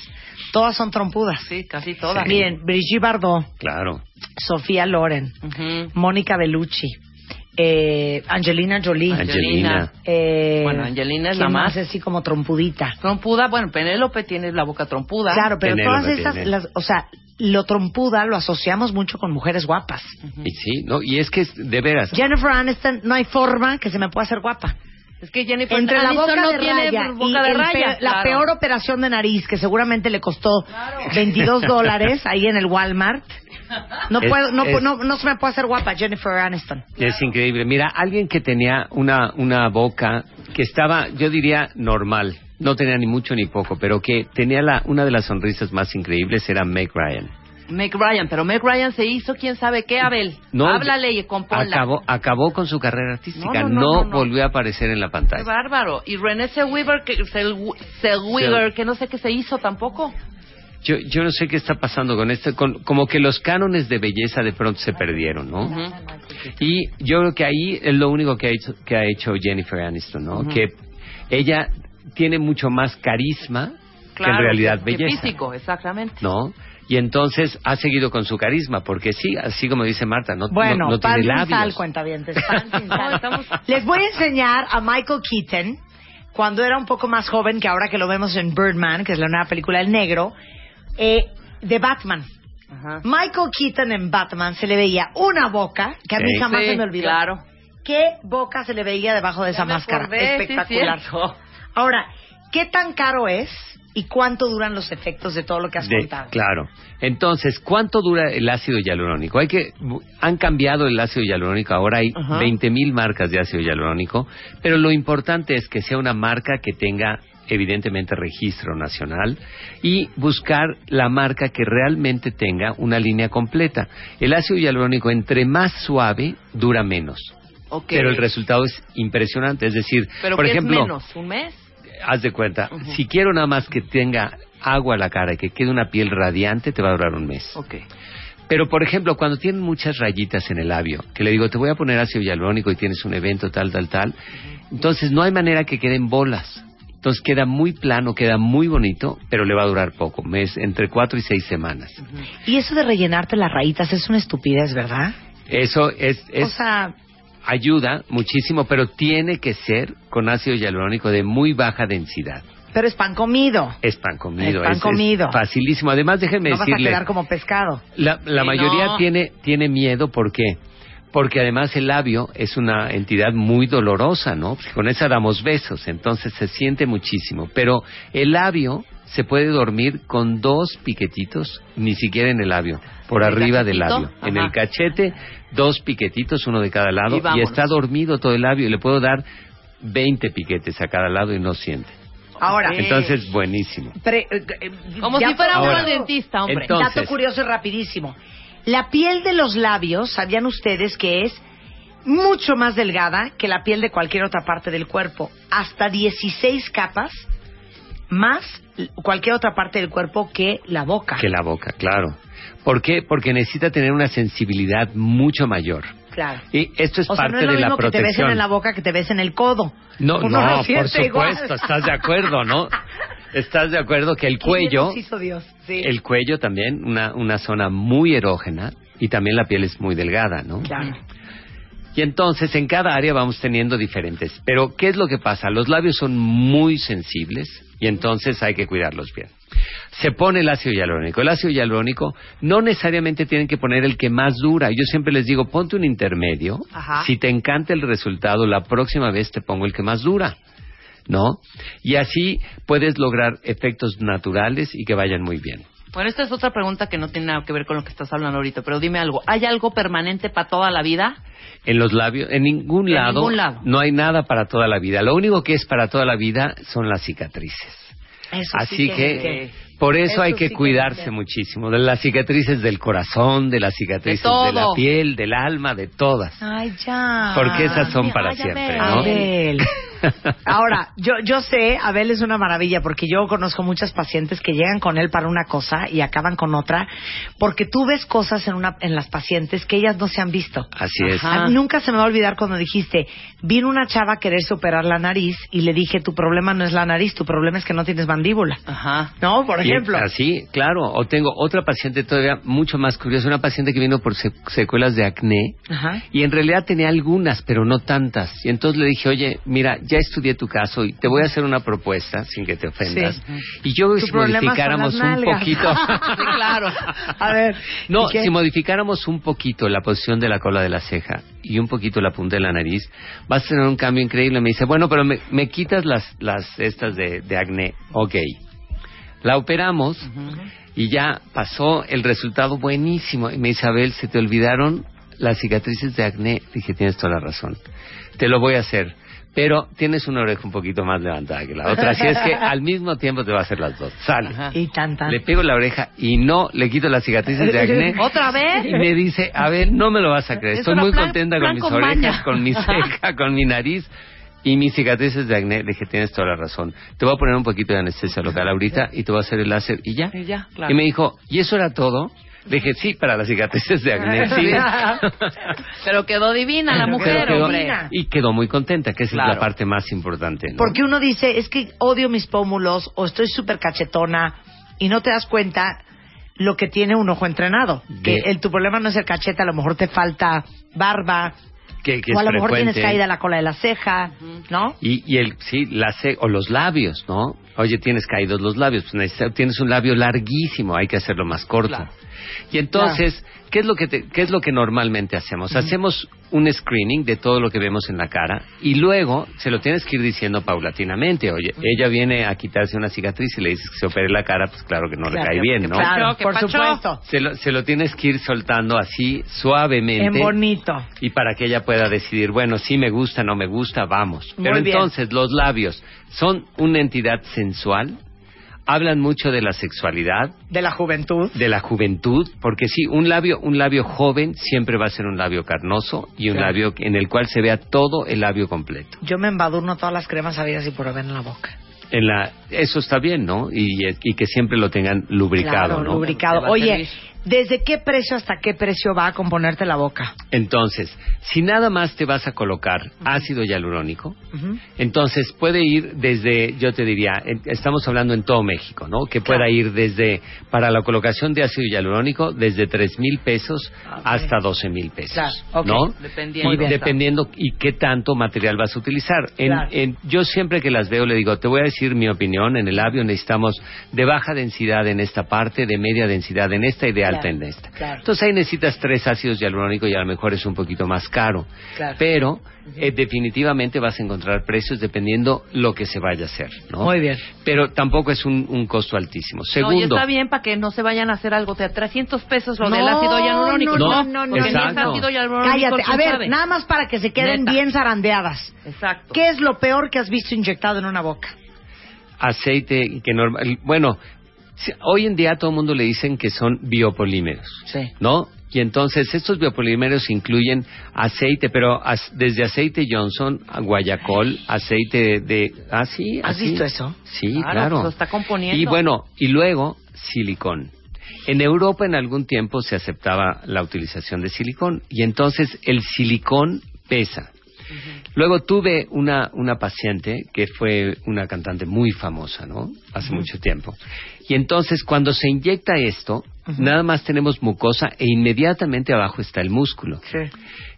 todas son trompudas. Sí, casi todas. Miren, Brigitte Bardot, Claro. Sofía Loren. Mónica Bellucci, eh, Angelina Jolie. Angelina. eh, Bueno, Angelina es la ¿quién más. así como trompudita. Trompuda, bueno, Penélope tiene la boca trompuda. Claro, pero Penélope todas estas, las, o sea, lo trompuda lo asociamos mucho con mujeres guapas. Y sí, no, y es que es- de veras, Jennifer Aniston, no hay forma que se me pueda hacer guapa. Es que Jennifer Entre la Aniston boca no de tiene raya boca de raya. pe- la claro. peor operación de nariz que seguramente le costó 22 <laughs> dólares ahí en el Walmart. No Es- puedo, no, es- no, no se me puede hacer guapa Jennifer Aniston. es increíble. Mira, alguien que tenía una, una boca que estaba, yo diría, normal, no tenía ni mucho ni poco, pero que tenía la, una de las sonrisas más increíbles era Meg Ryan. Meg Ryan, pero Meg Ryan se hizo quién sabe qué, Abel. No, Háblale y componla. Acabó, acabó con su carrera artística, No, no, no, no, no, no. volvió a aparecer en la Qué pantalla. bárbaro. Y René Zellweger, que, Zell- Zellweger, que no sé qué se hizo tampoco. Yo, yo no sé qué está pasando con esto, con- como que los cánones de belleza de pronto se perdieron, ¿no? Y yo creo que ahí es lo único que ha hecho, que ha hecho Jennifer Aniston, ¿no? Que ella tiene mucho más carisma que en realidad que belleza, físico, exactamente. ¿no? Y entonces ha seguido con su carisma, porque sí, así como dice Marta, no, Bueno, no, no pan tiene sal, labios. <laughs> sal. No, estamos- Les voy a enseñar a Michael Keaton cuando era un poco más joven que ahora que lo vemos en Birdman, que es la nueva película del negro, eh, de Batman. Ajá. Michael Keaton en Batman se le veía una boca que a mí Sí. jamás Sí, se me olvidó. Claro. ¿Qué boca se le veía debajo de Ya esa me máscara? acordé, sí, Espectacular. cierto. Ahora, ¿qué tan caro es y cuánto duran los efectos de todo lo que has De- contado? claro. Entonces, ¿cuánto dura el ácido hialurónico? Hay que han cambiado el ácido hialurónico. Ahora hay Ajá. 20.000 marcas de ácido hialurónico, pero lo importante es que sea una marca que tenga evidentemente registro nacional y buscar la marca que realmente tenga una línea completa. El ácido hialurónico entre más suave dura menos, Ok. pero el resultado es impresionante, es decir, ¿Pero por qué ejemplo, es menos? ¿Un mes? haz de cuenta, si quiero nada más que tenga agua a la cara y que quede una piel radiante, te va a durar un mes. Ok. Pero, por ejemplo, cuando tienen muchas rayitas en el labio, que le digo, te voy a poner ácido hialurónico y tienes un evento tal, tal, tal, entonces no hay manera que queden bolas. Entonces queda muy plano, queda muy bonito, pero le va a durar poco, mes, entre cuatro y seis semanas. Y eso de rellenarte las rayitas es una estupidez, ¿verdad? Eso es, es o sea, ayuda muchísimo, pero tiene que ser con ácido hialurónico de muy baja densidad. pero es pan comido. Es pan comido. Es pan comido. facilísimo. Además, déjenme no vas a quedar como pescado. la, mayoría no. tiene, tiene miedo, ¿por qué? Porque además el labio es una entidad muy dolorosa, ¿no? Porque con esa damos besos, entonces se siente muchísimo. Pero el labio se puede dormir con dos piquetitos, ni siquiera en el labio, por ¿En el arriba del labio. En el cachete, dos piquetitos, uno de cada lado, Y está dormido todo el labio. Y le puedo dar 20 piquetes a cada lado y no siente. Ahora. Entonces, buenísimo. pre- eh, eh, Como si fuera al dentista, hombre. entonces- Dato curioso y rapidísimo. La piel de los labios, ¿sabían ustedes que es mucho más delgada que la piel de cualquier otra parte del cuerpo? Hasta 16 capas más cualquier otra parte del cuerpo que la boca. Que la boca, claro. ¿Por qué? Porque necesita tener una sensibilidad mucho mayor. Claro. Y esto es O sea, parte no es lo de la mismo que te besen protección. en la boca que te besen en el codo. No, Uno no, por igual. supuesto, estás de acuerdo, ¿no? <laughs> Estás de acuerdo que el ¿Quién cuello, nos hizo Dios? Sí. el cuello también, una, una zona muy erógena y también la piel es muy delgada, ¿no? Claro. Y entonces en cada área vamos teniendo diferentes. Pero ¿qué es lo que pasa? Los labios son muy sensibles y entonces hay que cuidarlos bien. Se pone el ácido hialurónico. El ácido hialurónico no necesariamente tienen que poner el que más dura. Yo siempre les digo, ponte un intermedio. Ajá. Si te encanta el resultado, la próxima vez te pongo el que más dura. ¿No? Y así puedes lograr efectos naturales y que vayan muy bien. Bueno, esta es otra pregunta que no tiene nada que ver con lo que estás hablando ahorita, pero dime algo. ¿Hay algo permanente para toda la vida? En los labios, en ningún, En lado, ningún lado. no hay nada para toda la vida. Lo único que es para toda la vida son las cicatrices. Eso Así sí que, tiene por eso, Eso hay que sí que cuidarse muchísimo. De las cicatrices del corazón, de las cicatrices de, la piel, del alma, de todas. Ay, ya. Porque esas son Ay, para ay, siempre, Abel. ¿no? <laughs> Ahora, yo, yo sé, Abel es una maravilla porque yo conozco muchas pacientes que llegan con él para una cosa y acaban con otra, porque tú ves cosas en, una, en las pacientes que ellas no se han visto. Así es. Ajá. A mí nunca se me va a olvidar cuando dijiste, vino una chava a quererse operar la nariz y le dije, tu problema no es la nariz, tu problema es que no tienes mandíbula. Ajá. ¿No? Por Y ejemplo. así, claro. O tengo otra paciente todavía mucho más curiosa, una paciente que vino por se- secuelas de acné Ajá. y en realidad tenía algunas, pero no tantas. Y entonces le dije, oye, mira, ya ya estudié tu caso y te voy a hacer una propuesta, sin que te ofendas. Y yo, si modificáramos un poquito. <laughs> Sí, claro. A ver. <laughs> No, si modificáramos un poquito la posición de la cola de la ceja y un poquito la punta de la nariz, vas a tener un cambio increíble. Me dice, bueno, pero me, me quitas las, las estas de, de acné. Ok. La operamos y ya pasó el resultado buenísimo. Y me dice, Abel, se te olvidaron las cicatrices de acné. Dije, tienes toda la razón. Te lo voy a hacer. Pero tienes una oreja un poquito más levantada que la otra. Así es que <laughs> al mismo tiempo te va a hacer las dos. Sale. Y tan tan. Le pego la oreja y no le quito las cicatrices de acné. <laughs> ¿Otra vez? Y me dice, a ver, no me lo vas a creer. Es Estoy muy plan- contenta plan con mis con orejas, maña. con mi ceja, con mi nariz y mis cicatrices de acné. Le dije, tienes toda la razón. Te voy a poner un poquito de anestesia local ahorita y te voy a hacer el láser y ya. Y ya, claro. Y me dijo, ¿y eso era todo? Le dije, sí, para las cicatrices de acné, <laughs> sí. <laughs> Pero quedó divina la mujer, quedó- hombre. Y quedó muy contenta, que esa es la parte más importante. ¿no? Porque uno dice, es que odio mis pómulos o estoy súper cachetona y no te das cuenta lo que tiene un ojo entrenado. Que el, tu problema no es el cachete, a lo mejor te falta barba que, que o a lo mejor tienes caída la cola de la ceja, ¿no? Y, y el, sí, la ce- o los labios, ¿no? Oye, tienes caídos los labios, pues tienes un labio larguísimo, hay que hacerlo más corto. Claro. Y entonces, ¿qué es lo que te- qué es lo que normalmente hacemos? Hacemos un screening de todo lo que vemos en la cara y luego se lo tienes que ir diciendo paulatinamente. Oye, ella viene a quitarse una cicatriz y le dices que se opere la cara, pues claro que no le cae bien, ¿no? Claro, ¿Qué por supuesto. Se lo, se lo tienes que ir soltando así, suavemente. En bonito. Y para que ella pueda decidir, bueno, sí me gusta, no me gusta, vamos. Muy Pero bien. entonces, los labios son una entidad sensual, hablan mucho de la sexualidad, De la juventud. de la juventud, porque sí, un labio, un labio joven siempre va a ser un labio carnoso y un Claro. labio en el cual se vea todo el labio completo. Yo me embadurno todas las cremas habidas y por haber en la boca. En la, eso está bien, ¿no? Y, y que siempre lo tengan lubricado, Claro, ¿no? lubricado. Oye. ¿desde qué precio hasta qué precio va a componerte la boca? Entonces, si nada más te vas a colocar ácido hialurónico. Entonces puede ir desde, yo te diría, en- estamos hablando en todo México, ¿no? Que pueda ir desde, para la colocación de ácido hialurónico, desde tres mil pesos Ok. hasta doce mil pesos, Claro. ¿no? Dependiendo. Y dependiendo y qué tanto material vas a utilizar. En- Claro. en- yo siempre que las veo le digo, te voy a decir mi opinión, en el labio necesitamos de baja densidad en esta parte, de media densidad en esta y de alta Claro, en esta. claro. Entonces ahí necesitas tres ácidos hialurónicos y a lo mejor es un poquito más caro. Claro. Pero eh, definitivamente vas a encontrar precios dependiendo lo que se vaya a hacer, ¿no? Muy bien. Pero tampoco es un, un costo altísimo. No, y Segundo, está bien para que no se vayan a hacer algo de 300 pesos lo No, del ácido hialurónico. no, no, no, no, exacto. ácido hialurónico, Cállate. A ¿quién ver, sabe? nada más para que se queden Neta. bien zarandeadas. Exacto. ¿Qué es lo peor que has visto inyectado en una boca? Aceite que normal, bueno, hoy en día todo el mundo le dicen que son biopolímeros, Sí. ¿no? Y entonces estos biopolímeros incluyen aceite, pero as- desde aceite Johnson, a guayacol, aceite de... Ah, sí, ¿Has así. visto eso? Sí, Claro, claro. pues lo está componiendo. Y bueno, y luego silicón. En Europa en algún tiempo se aceptaba la utilización de silicón y entonces el silicón pesa. Luego tuve una, una paciente que fue una cantante muy famosa, ¿no? Hace mucho tiempo. Y entonces cuando se inyecta esto, nada más tenemos mucosa e inmediatamente abajo está el músculo. Sí.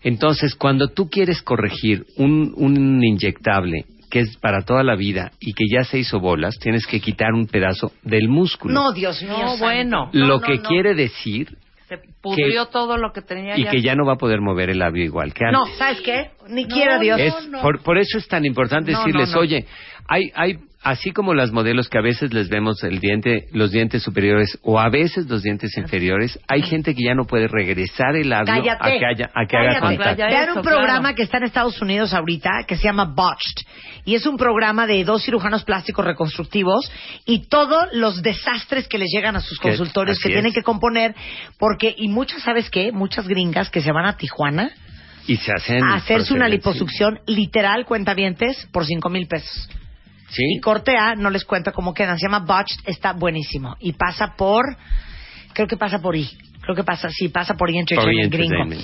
Entonces, cuando tú quieres corregir un, un inyectable que es para toda la vida y que ya se hizo bolas, tienes que quitar un pedazo del músculo. No, Dios mío. No, bueno. No, Lo no, que no. quiere decir Se pudrió todo lo que tenía y que ya no va a poder mover el labio igual que antes. No, ¿sabes qué? Ni quiera Dios. Es- Por, por eso es tan importante No, decirles, no, no. oye, hay, hay, así como las modelos que a veces les vemos el diente, los dientes superiores o a veces los dientes inferiores, hay gente que ya no puede regresar el labio Cállate. a que, haya, a que haga contacto. Vean un programa claro. que está en Estados Unidos ahorita que se llama Botched. Y es un programa de dos cirujanos plásticos reconstructivos y todos los desastres que les llegan a sus consultorios que tienen es. que componer. Porque, y muchas, ¿sabes qué? Muchas gringas que se van a Tijuana Y se hacen a hacerse una liposucción literal, cuentavientes, por cinco mil pesos. Sí. Y corte A, no les cuento cómo quedan. Se llama Botched, está buenísimo. Y pasa por. Creo que pasa por I. Creo que pasa, sí, pasa por I Entertainment Gringo.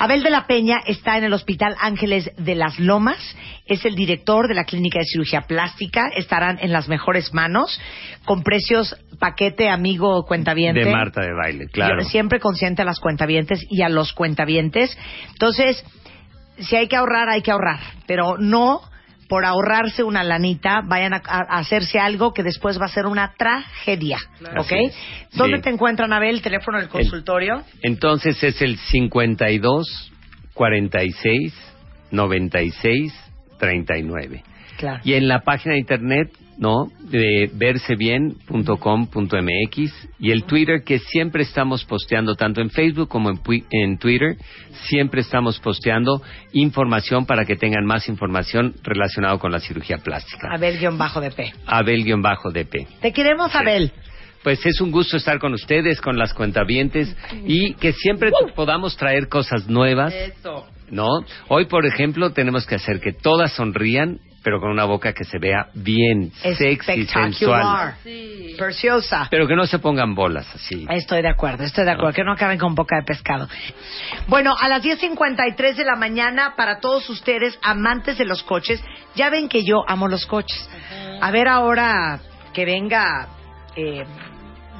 Abel de la Peña está en el Hospital Ángeles de las Lomas. Es el director de la Clínica de Cirugía Plástica. Estarán en las mejores manos. Con precios paquete, amigo, cuentaviente. De Marta de baile, claro. Yo siempre consciente a las cuentavientes y a los cuentavientes. Entonces, si hay que ahorrar, hay que ahorrar. Pero no por ahorrarse una lanita, vayan a, a hacerse algo que después va a ser una tragedia. ¿Ok? ¿Dónde Sí. te encuentran, Abel? El teléfono del consultorio. Entonces es el 52 46 96 39. Claro. Y en la página de internet, ¿no? De versebien.com.mx y el Twitter que siempre estamos posteando tanto en Facebook como en, en Twitter, siempre estamos posteando información para que tengan más información relacionado con la cirugía plástica. Abel-DP. Abel-DP. Te queremos, Abel. Pues es un gusto estar con ustedes, con las cuentavientes y que siempre podamos traer cosas nuevas, Eso. ¿no? Hoy, por ejemplo, tenemos que hacer que todas sonrían, pero con una boca que se vea bien, sexy, sensual. Espectacular. Sí. Preciosa. Pero que no se pongan bolas así. Estoy de acuerdo, estoy de acuerdo, que no acaben con boca de pescado. Bueno, a las 10.53 de la mañana, para todos ustedes, amantes de los coches, ya ven que yo amo los coches. A ver ahora que venga eh,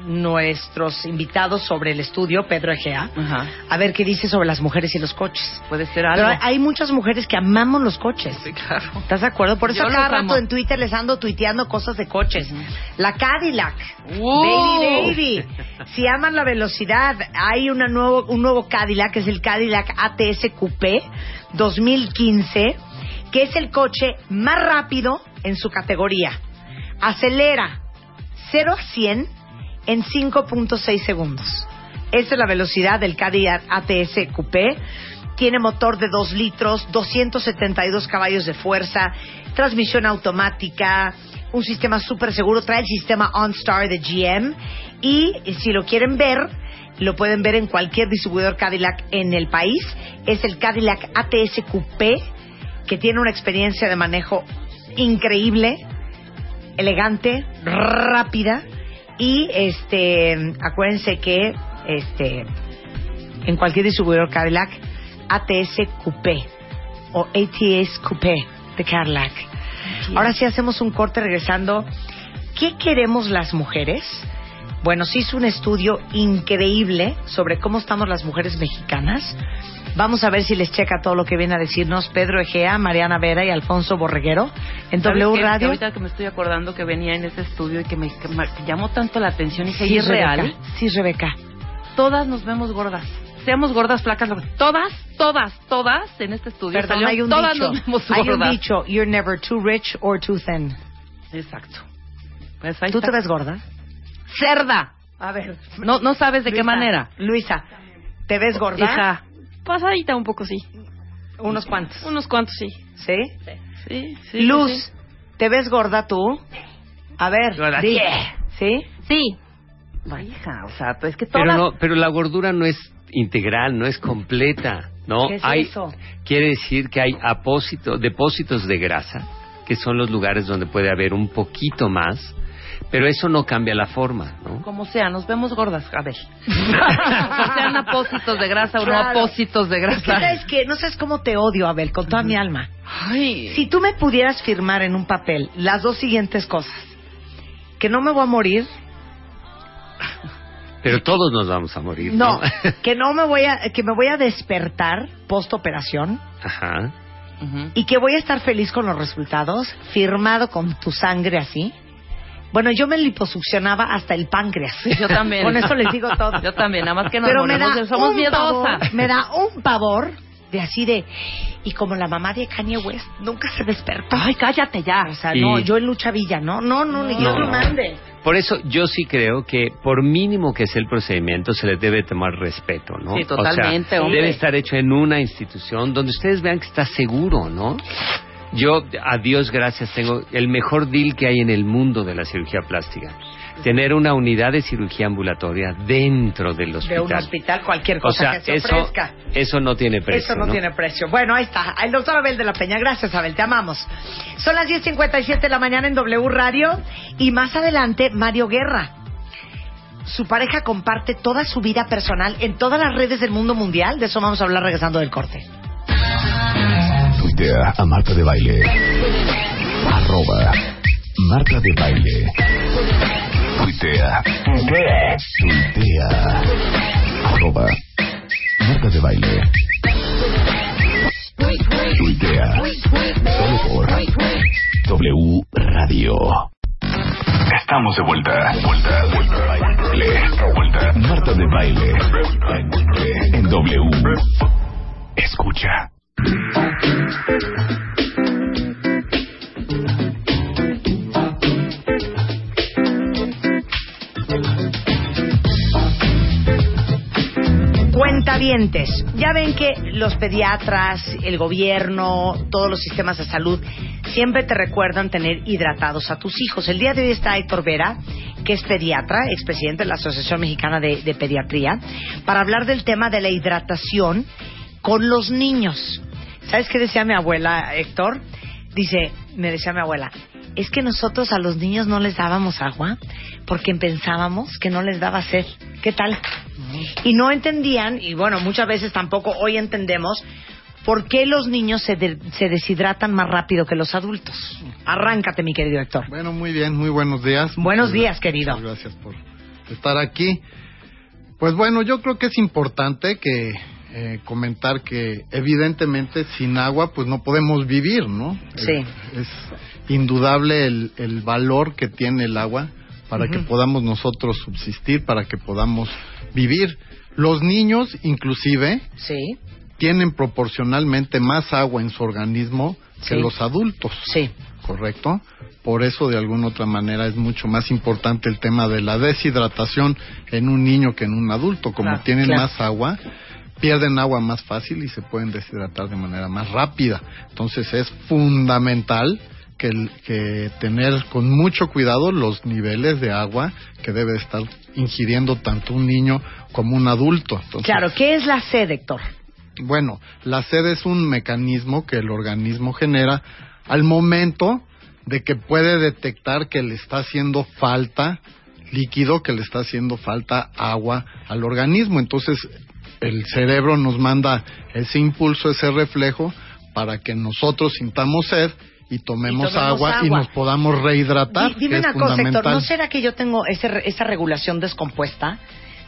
nuestros invitados sobre el estudio, Pedro Egea, Ajá. a ver qué dice sobre las mujeres y los coches. Puede ser Pero algo. hay muchas mujeres que amamos los coches. Sí, claro. ¿Estás de acuerdo? Por eso Yo cada rato amo. en Twitter les ando tuiteando cosas de coches. La Cadillac. Baby, baby. Si aman la velocidad, hay una nuevo, un nuevo Cadillac, que es el Cadillac ATS Coupé 2015, que es el coche más rápido en su categoría. Acelera 0 a 100 en 5.6 segundos. Esa es la velocidad del Cadillac ATS Coupé. Tiene motor de 2 litros, 272 caballos de fuerza, transmisión automática, un sistema súper seguro. Trae el sistema OnStar de GM. Y si lo quieren ver, lo pueden ver en cualquier distribuidor Cadillac en el país. Es el Cadillac ATS Coupé, que tiene una experiencia de manejo increíble, elegante, rápida. Y este, acuérdense que este, en cualquier distribuidor Cadillac, ATS Coupé o ATS Coupé de Cadillac. Ahora sí hacemos un corte regresando. ¿Qué queremos las mujeres? Bueno, se hizo un estudio increíble sobre cómo estamos las mujeres mexicanas. Vamos a ver si les checa todo lo que viene a decirnos Pedro Egea, Mariana Vera y Alfonso Borreguero en ¿Sabes W qué? Que Radio. ahorita que me estoy acordando que venía en ese estudio y que me, que me- que llamó tanto la atención y que Sí, es Rebeca. real. Sí, Rebeca. Todas nos vemos gordas. Seamos gordas, flacas, todas, todas, todas en este estudio. Perdón, salió, hay un todas dicho. nos vemos Hay un gordas. dicho, you're never too rich or too thin. Exacto. Pues ahí ¿Tú está. te ves gorda? cerda. A ver. No, no sabes de qué manera. Luisa, ¿te ves gorda? Hija, Pasadita un poco, sí. Unos cuantos. Unos cuantos, sí. ¿Sí? Sí, sí. Luz, sí. ¿te ves gorda tú? A ver, Gorda. ¿Sí? Sí. Ay, hija, o sea, pues que todas... Pero no, pero la gordura no es integral, no es completa, ¿no? ¿Qué es hay, eso? Quiere decir que hay apósito, depósitos de grasa, que son los lugares donde puede haber un poquito más, pero eso no cambia la forma, ¿no? Como sea, nos vemos gordas, a ver. <laughs> o sean apósitos de grasa o no apósitos de Es que, grasa. ¿sabes qué? No sabes cómo te odio, Abel, con toda mi alma. Ay, Si tú me pudieras firmar en un papel las dos siguientes cosas. Que no me voy a morir. Pero todos nos vamos a morir, No, ¿no? <laughs> que no me voy a, que me voy a despertar post operación Ajá. Ujú. y que voy a estar feliz con los resultados, firmado con tu sangre así. Bueno, yo me liposuccionaba hasta el páncreas. Yo también. Con eso les digo todo. Yo también, nada más que nos Pero me da somos un miedosas. pavor, me da un pavor de así de y como la mamá de Kanye West nunca se despertó. Ay, cállate ya. O sea, Y- no, yo en lucha villa, no, no, no, ni Dios No. lo mande. Por eso yo sí creo que por mínimo que sea el procedimiento se le debe tomar respeto, ¿no? Sí, totalmente, o sea, hombre. Debe estar hecho en una institución donde ustedes vean que está seguro, ¿no? Yo, a Dios gracias, tengo el mejor deal que hay en el mundo de la cirugía plástica. Tener una unidad de cirugía ambulatoria dentro del De hospital. un hospital, cualquier o cosa sea, que se eso, ofrezca. eso no tiene precio. Eso no, tiene precio. Bueno, ahí está. El doctor Abel de la Peña. Gracias, Abel. Te amamos. Son las 10.57 de la mañana en W Radio. Y más adelante, Mario Guerra. Su pareja comparte toda su vida personal en todas las redes del mundo mundial. De eso vamos a hablar regresando del corte. Tuitea a Marta de Baile. Arroba Marta de Baile. Tuitea. Tuitea. Arroba Marta de Baile. Tuitea. Solo por W Radio. Estamos de vuelta. Vuelta, vuelta, baile. Vuelta. Marta de baile. En W. Escucha. Cuentavientes, ya ven que los pediatras, el gobierno, todos los sistemas de salud siempre te recuerdan tener hidratados a tus hijos. El día de hoy está Héctor Vera, que es pediatra, expresidente de la Asociación Mexicana de, de Pediatría, para hablar del tema de la hidratación con los niños. ¿Sabes qué decía mi abuela, Héctor? Dice, me decía mi abuela, es que nosotros a los niños no les dábamos agua porque pensábamos que no les daba sed. ¿Qué tal? Y no entendían, y bueno, muchas veces tampoco hoy entendemos, por qué los niños se, de- se deshidratan más rápido que los adultos. Arráncate, mi querido Héctor. Bueno, muy bien, muy buenos días. Buenos Muchas días, querido. muchas gracias por estar aquí. Pues bueno, yo creo que es importante que eh, comentar que evidentemente sin agua pues no podemos vivir, ¿no? Sí. Es, es indudable el, el valor que tiene el agua para que podamos nosotros subsistir, para que podamos vivir. Los niños, inclusive, Sí, tienen proporcionalmente más agua en su organismo que los adultos. sí. ¿correcto? Por eso, de alguna otra manera, es mucho más importante el tema de la deshidratación en un niño que en un adulto. Como Claro, tienen claro. más agua, pierden agua más fácil y se pueden deshidratar de manera más rápida. Entonces, es fundamental que, que tener con mucho cuidado los niveles de agua que debe estar ingiriendo tanto un niño como un adulto. Entonces, Claro, ¿qué es la sed, Héctor? bueno, la sed es un mecanismo que el organismo genera al momento de que puede detectar que le está haciendo falta líquido, que le está haciendo falta agua al organismo. Entonces, el cerebro nos manda ese impulso, ese reflejo, para que nosotros sintamos sed y tomemos, Y tomemos agua, y nos podamos rehidratar. Di- dime que es una cosa, Héctor. ¿no será que yo tengo ese esa regulación descompuesta?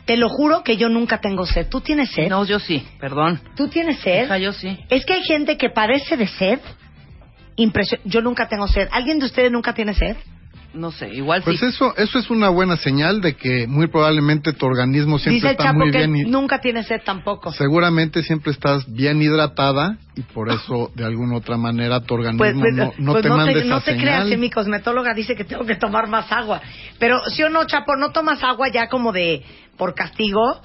Te lo juro que yo nunca tengo sed. ¿Tú tienes sed? No, yo sí, perdón. ¿Tú tienes sed? Hija, yo sí. Es que hay gente que padece de sed. Impresio- Yo nunca tengo sed. ¿Alguien de ustedes nunca tiene sed? No sé, igual Pues sí. eso, eso es una buena señal de que muy probablemente tu organismo siempre Dice el está Chapo muy que bien. y- nunca tiene sed tampoco. seguramente siempre estás bien hidratada y por eso de alguna otra manera tu organismo Pues, pues, no, no pues te no manda te, esa no te creas que mi cosmetóloga dice que tengo que tomar más agua. Pero sí o no, Chapo, ¿no tomas agua ya como de por castigo?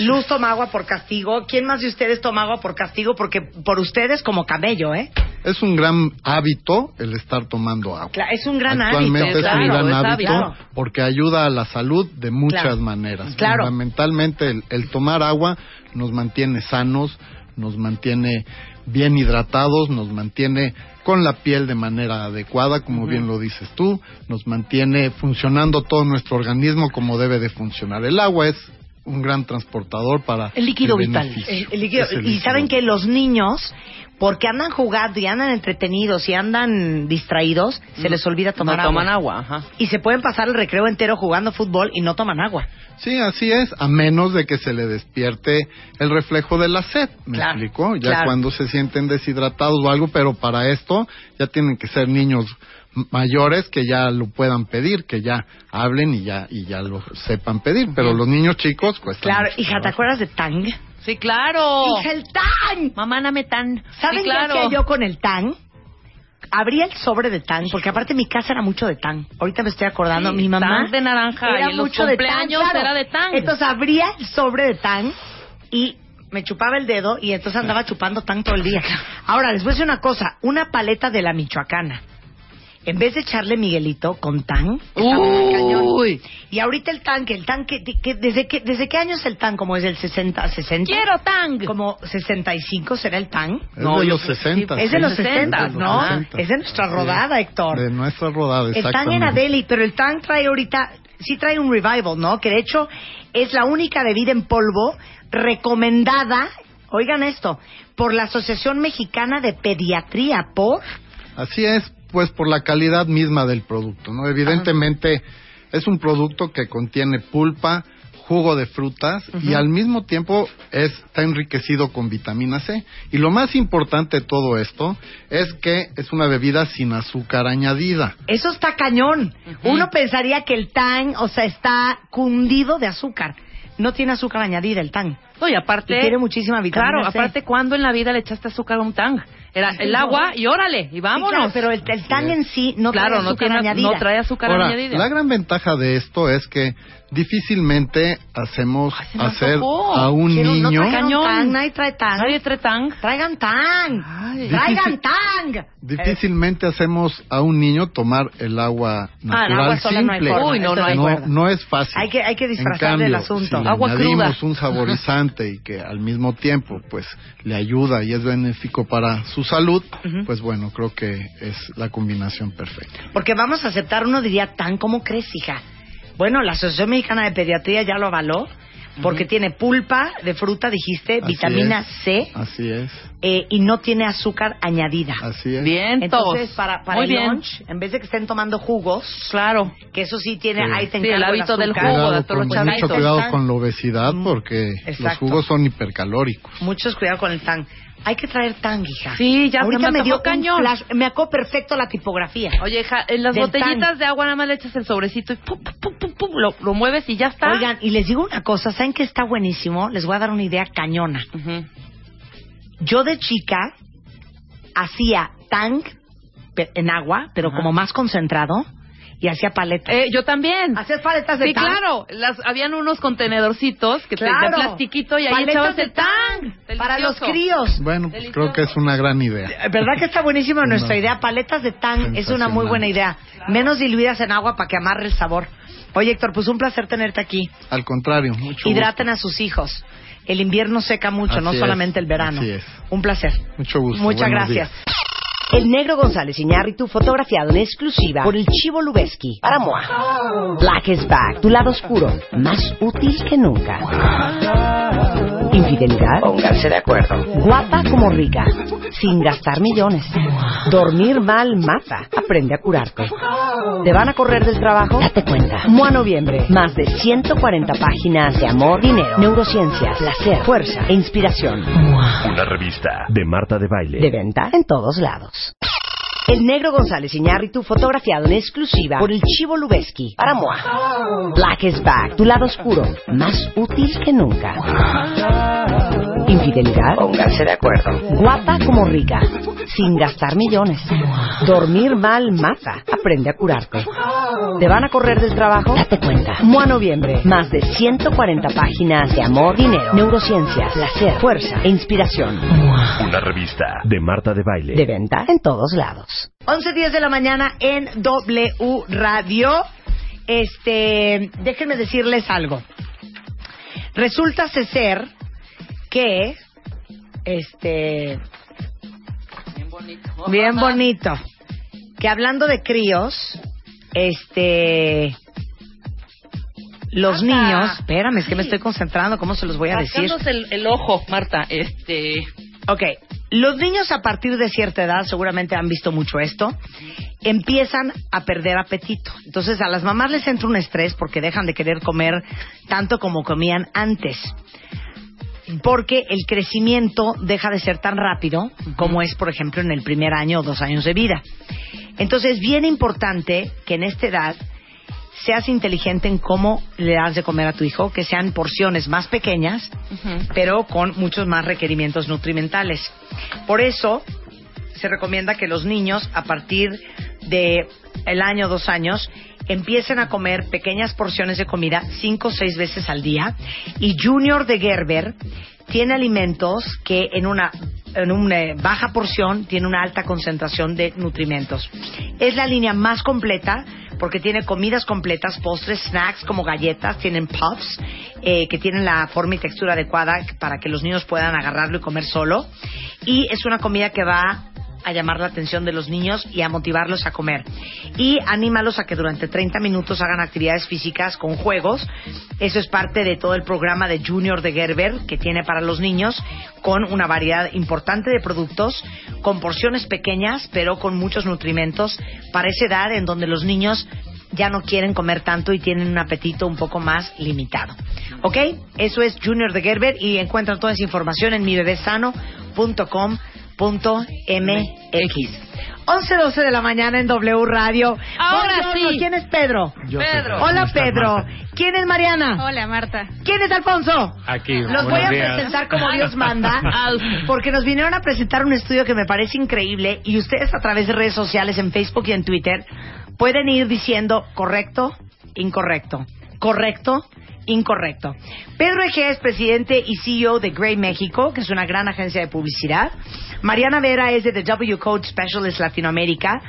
Luz toma agua por castigo. ¿Quién más de ustedes toma agua por castigo? Porque por ustedes como camello, ¿eh? Es un gran hábito el estar tomando agua. Es un gran Actualmente hábito. es claro, un gran hábito porque ayuda a la salud de muchas maneras. Claro. Fundamentalmente el, el tomar agua nos mantiene sanos, nos mantiene bien hidratados, nos mantiene con la piel de manera adecuada, como bien lo dices tú, nos mantiene funcionando todo nuestro organismo como debe de funcionar. El agua es un gran transportador para El líquido vital. El- el líquido- el y líquido saben que los niños, porque andan jugando y andan entretenidos y andan distraídos, se les olvida tomar no agua. toman agua, ajá. Y se pueden pasar el recreo entero jugando fútbol y no toman agua. Sí, así es, a menos de que se le despierte el reflejo de la sed, ¿me Claro, explicó? Ya claro. cuando se sienten deshidratados o algo, pero para esto ya tienen que ser niños mayores que ya lo puedan pedir, que ya hablen y ya y ya lo sepan pedir, pero los niños chicos cuesta Claro, hija, ¿te acuerdas de Tang? Sí, claro. Hija, el Tang. Mamá, dame tan. ¿Saben sí, qué claro. hacía yo con el Tang? Abría el sobre de Tang, porque aparte mi casa era mucho de Tang. Ahorita me estoy acordando, Sí, mi mamá de naranja, era y en los mucho de cumpleaños claro. era de Tang. Entonces abría el sobre de Tang y me chupaba el dedo y entonces andaba chupando Tang todo el día. <laughs> Ahora, les voy a decir una cosa, una paleta de la Michoacana. En vez de echarle Miguelito con Tang, estaba muy cañón. Uy. Y ahorita el Tang, el Tang, que, que- ¿desde, qué, ¿desde qué año es el Tang? ¿Como es del 60, 60? Quiero tang. ¿Como 65 será el Tang? Es No, de yo los creo- 60. Es de los 60, 60, ¿no? 60. Es de nuestra rodada, Héctor. De nuestra rodada, El Tang exactamente. era deli, pero el Tang trae ahorita, sí trae un revival, ¿no? Que de hecho es la única bebida en polvo recomendada, oigan esto, por la Asociación Mexicana de Pediatría, ¿por? Así es, pues por la calidad misma del producto, ¿no? Evidentemente es un producto que contiene pulpa, jugo de frutas y al mismo tiempo es- está enriquecido con vitamina C. Y lo más importante de todo esto es que es una bebida sin azúcar añadida. Eso está cañón. Uno pensaría que el tang, o sea, está cundido de azúcar. No tiene azúcar añadida el tang. No, y aparte... Y tiene muchísima vitamina Claro, C. aparte, ¿cuándo en la vida le echaste azúcar a un tang? Era el agua y órale, y Sí, vámonos. claro, pero el, el tang en sí no Claro, trae no azúcar tiene- añadida. no trae azúcar Ahora, añadida. la gran ventaja de esto es que difícilmente hacemos me hacer antojó. a un Quiero- no niño traigan Cañón. tang, nadie trae tang. Nadie trae tang. Traigan tang. Ay. Traigan tang. difícilmente hacemos a un niño tomar el agua Ah, el natural agua sola no hay simple. forma, Uy, no, no hay no, no es fácil. Hay que- hay que disfrazar del cambio, asunto. Si le Agua añadimos cruda. un saborizante y que al mismo tiempo pues le ayuda y es benéfico para su salud, pues bueno, creo que es la combinación perfecta. Porque vamos a aceptar, uno diría, tan como crees, hija. Bueno, la Asociación Mexicana de Pediatría ya lo avaló, porque tiene pulpa de fruta, dijiste, Así vitamina es. C, Así es, eh, y no tiene azúcar añadida. así es. Bien, Entonces, para, para Muy el bien. lunch, en vez de que estén tomando jugos, Claro. que eso sí tiene, Sí. ahí te Sí, el hábito del azúcar. jugo, Cuidado de todos los con- chavitos. mucho cuidado con la obesidad Mm, porque los exacto. jugos son hipercalóricos. Muchos cuidado con el tang. Hay que traer tang, hija. Sí, ya se Ahorita me me dio cañón. flash- me acó perfecto la tipografía. Oye, hija, en las botellitas tang. de agua nada más le echas el sobrecito y pum, pum, pum, pum, pum, lo, lo mueves y ya está. Oigan, y les digo una cosa, ¿saben que está buenísimo? Les voy a dar una idea cañona. Yo de chica hacía tang en agua, pero como más concentrado, y hacía paletas. Eh, yo también. ¿Hacías paletas de Sí, tang? claro. Las, habían unos contenedorcitos que te, de Claro. plastiquito y ahí Paletas echabas de el tang. Para los críos. Bueno, pues creo que es una gran idea. ¿Verdad que está buenísima nuestra idea? Paletas de tang es una muy buena idea. Menos diluidas en agua para que amarre el sabor. Oye, Héctor, pues un placer tenerte aquí. Al contrario, mucho Hidraten a sus hijos. El invierno seca mucho, Así no es, solamente el verano. así es. Un placer. Mucho gusto. Muchas Buenos gracias. días. El negro González Iñárritu fotografiado en exclusiva por el Chivo Lubeski para MOA. Black is back, tu lado oscuro, más útil que nunca. Infidelidad, pónganse de acuerdo. Guapa como rica, sin gastar millones. Dormir mal mata, aprende a curarte. ¿Te van a correr del trabajo? Date cuenta. MOA Noviembre, más de 140 páginas de amor, dinero, neurociencia, placer, fuerza e inspiración. Una revista de Marta de Baile. De venta en todos lados. El negro González Iñárritu fotografiado en exclusiva por el Chivo Lubeski para MOA. Black is back, tu lado oscuro, más útil que nunca. Infidelidad, pónganse de acuerdo. Guapa como rica, sin gastar millones. Dormir mal mata, aprende a curarte. ¿Te van a correr del trabajo? Date cuenta. MOA Noviembre, más de 140 páginas de amor, dinero, neurociencia, placer, fuerza e inspiración. Una revista de Marta de Baile. De venta en todos lados. 11.10 de la mañana en W Radio. Este, déjenme decirles algo. Resulta ser que, este, Bien bonito. bien bonito, que hablando de críos, este, los Marta. niños, espérame, es que me estoy concentrando, ¿cómo se los voy a decir? El, el ojo, Marta. Este. Ok, los niños a partir de cierta edad, seguramente han visto mucho esto, empiezan a perder apetito. Entonces a las mamás les entra un estrés porque dejan de querer comer tanto como comían antes. Porque el crecimiento deja de ser tan rápido como es, por ejemplo, en el primer año o dos años de vida. Entonces es bien importante que en esta edad seas inteligente en cómo le das de comer a tu hijo, que sean porciones más pequeñas, pero con muchos más requerimientos nutrimentales. Por eso se recomienda que los niños a partir de el año dos años empiecen a comer pequeñas porciones de comida cinco o seis veces al día y Junior de Gerber tiene alimentos que en una en una eh, baja porción tiene una alta concentración de nutrimentos. Es la línea más completa porque tiene comidas completas, postres, snacks como galletas, tienen puffs eh, que tienen la forma y textura adecuada para que los niños puedan agarrarlo y comer solo. Y es una comida que va a llamar la atención de los niños y a motivarlos a comer. Y anímalos a que durante 30 minutos hagan actividades físicas con juegos. Eso es parte de todo el programa de Junior de Gerber que tiene para los niños con una variedad importante de productos, con porciones pequeñas pero con muchos nutrimentos para esa edad en donde los niños ya no quieren comer tanto y tienen un apetito un poco más limitado. ¿Ok? Eso es Junior de Gerber y encuentran toda esa información en mibebesano.com.mx. 11.12 de la mañana en W Radio. Ahora Buongiorno, sí. ¿Quién es Pedro? Yo soy. Hola, ¿Cómo estás, Pedro. Marta? ¿Quién es Mariana? Hola, Marta. ¿Quién es Alfonso? Aquí. Los voy a presentar como Dios manda, porque nos vinieron a presentar un estudio que me parece increíble y ustedes a través de redes sociales en Facebook y en Twitter pueden ir diciendo correcto, incorrecto, correcto, incorrecto. Pedro Egea es presidente y CEO de Grey México, que es una gran agencia de publicidad. Mariana Vera es de The W Code Specialist Latinoamérica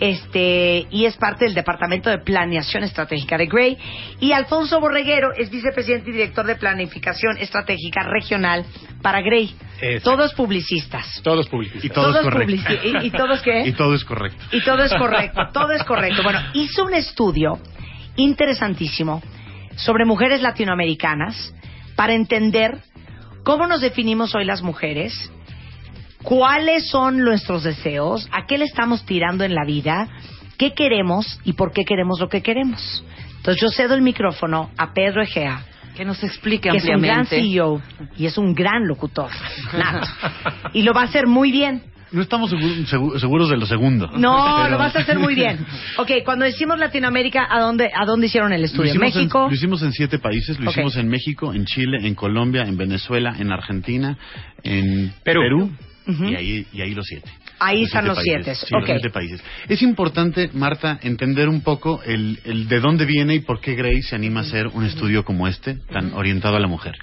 este, y es parte del Departamento de Planeación Estratégica de Grey. Y Alfonso Borreguero es vicepresidente y director de Planificación Estratégica Regional para Grey. Exacto. Todos publicistas. Todos publicistas. Y todo es correcto. publici- ¿y- y todos qué? <laughs> Y todo es correcto. Y todo es correcto, todo es correcto. Bueno, hizo un estudio interesantísimo sobre mujeres latinoamericanas para entender cómo nos definimos hoy las mujeres, cuáles son nuestros deseos, a qué le estamos tirando en la vida, qué queremos y por qué queremos lo que queremos. Entonces yo cedo el micrófono a Pedro Egea, Que nos explique que es un gran ampliamente. CEO y es un gran locutor. nato. y lo va a hacer muy bien. No estamos segu- segu- seguros de lo segundo. No, <laughs> Pero- lo vas a hacer muy bien. Ok, cuando decimos Latinoamérica, ¿a dónde, a dónde hicieron el estudio? ¿En hicimos, en, México? lo hicimos en siete países. Lo hicimos en México, en Chile, en Colombia, en Venezuela, en Argentina, en Perú. Y, ahí, y ahí los siete. Ahí están los países. siete. Sí, los siete países. Es importante, Marta, entender un poco el, el de dónde viene y por qué Grey se anima a hacer un estudio como este, tan orientado a la mujer.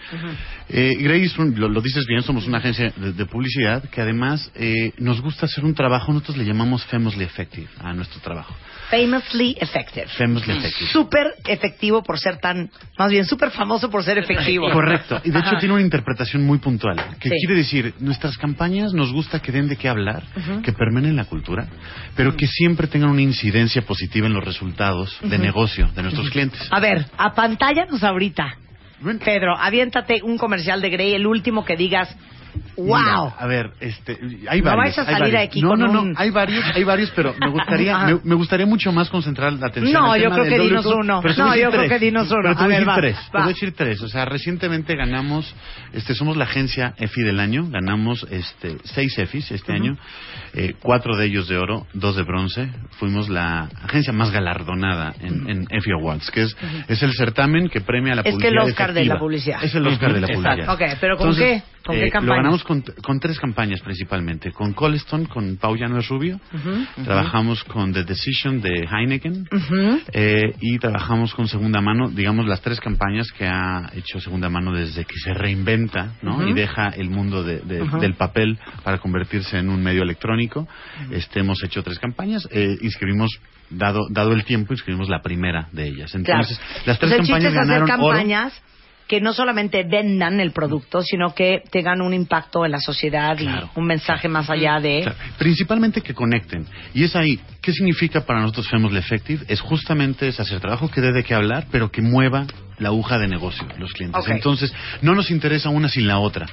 Eh, Grey, es un- lo, lo dices bien, somos una agencia de, de publicidad que además eh, nos gusta hacer un trabajo, nosotros le llamamos Famously Effective a nuestro trabajo. Famously effective. Famously Effective. Súper efectivo por ser tan, más bien súper famoso por ser efectivo. Correcto. Y de hecho Ajá. tiene una interpretación muy puntual. Que Sí. quiere decir, nuestras campañas nos gusta que den de qué hablar, Ujú. que permeen la cultura, pero que siempre tengan una incidencia positiva en los resultados de negocio de nuestros clientes. A ver, apantállanos ahorita. Pedro, aviéntate un comercial de Grey, el último que digas, wow. Mira, a ver, este, hay No varios. vais a hay salir varios. aquí no, con no, un- no, hay varios, hay varios, pero me gustaría, Ajá. <laughs> me, me gustaría mucho más concentrar la atención. No, yo creo que dinos uno. No, yo creo que dinos uno. Pero te voy a decir tres. Te voy a decir tres. O sea, recientemente ganamos, este, somos la agencia EFI del año, ganamos, este, seis EFIs este Ujú. año, eh, cuatro de ellos de oro, dos de bronce. Fuimos la agencia más galardonada en, en EFI Awards, que es, es el certamen que premia a la Es que publicidad el Oscar de la efectiva. publicidad. Es el Oscar de la publicidad. exacto. Ok, pero ¿con Entonces, qué? ¿Con qué eh, campañas? Lo ganamos con, con tres campañas principalmente. Con Colston, con Pau Llano Rubio. Trabajamos con The Decision de Heineken. Eh, y trabajamos con Segunda Mano, digamos las tres campañas que ha hecho Segunda Mano desde que se reinventa ¿no? Y deja el mundo de- de- Ujú. del papel para convertirse en un medio electrónico. Este, hemos hecho tres campañas, eh, inscribimos, dado, dado el tiempo, inscribimos la primera de ellas. Entonces, Claro. las tres campañas ganaron oro. Que no solamente vendan el producto, sino que tengan un impacto en la sociedad Claro. y un mensaje más allá de... Claro, principalmente que conecten. Y es ahí, ¿qué significa para nosotros Famously Effective? Es justamente es hacer trabajo que dé de qué hablar, pero que mueva la aguja de negocio, los clientes. Entonces, no nos interesa una sin la otra.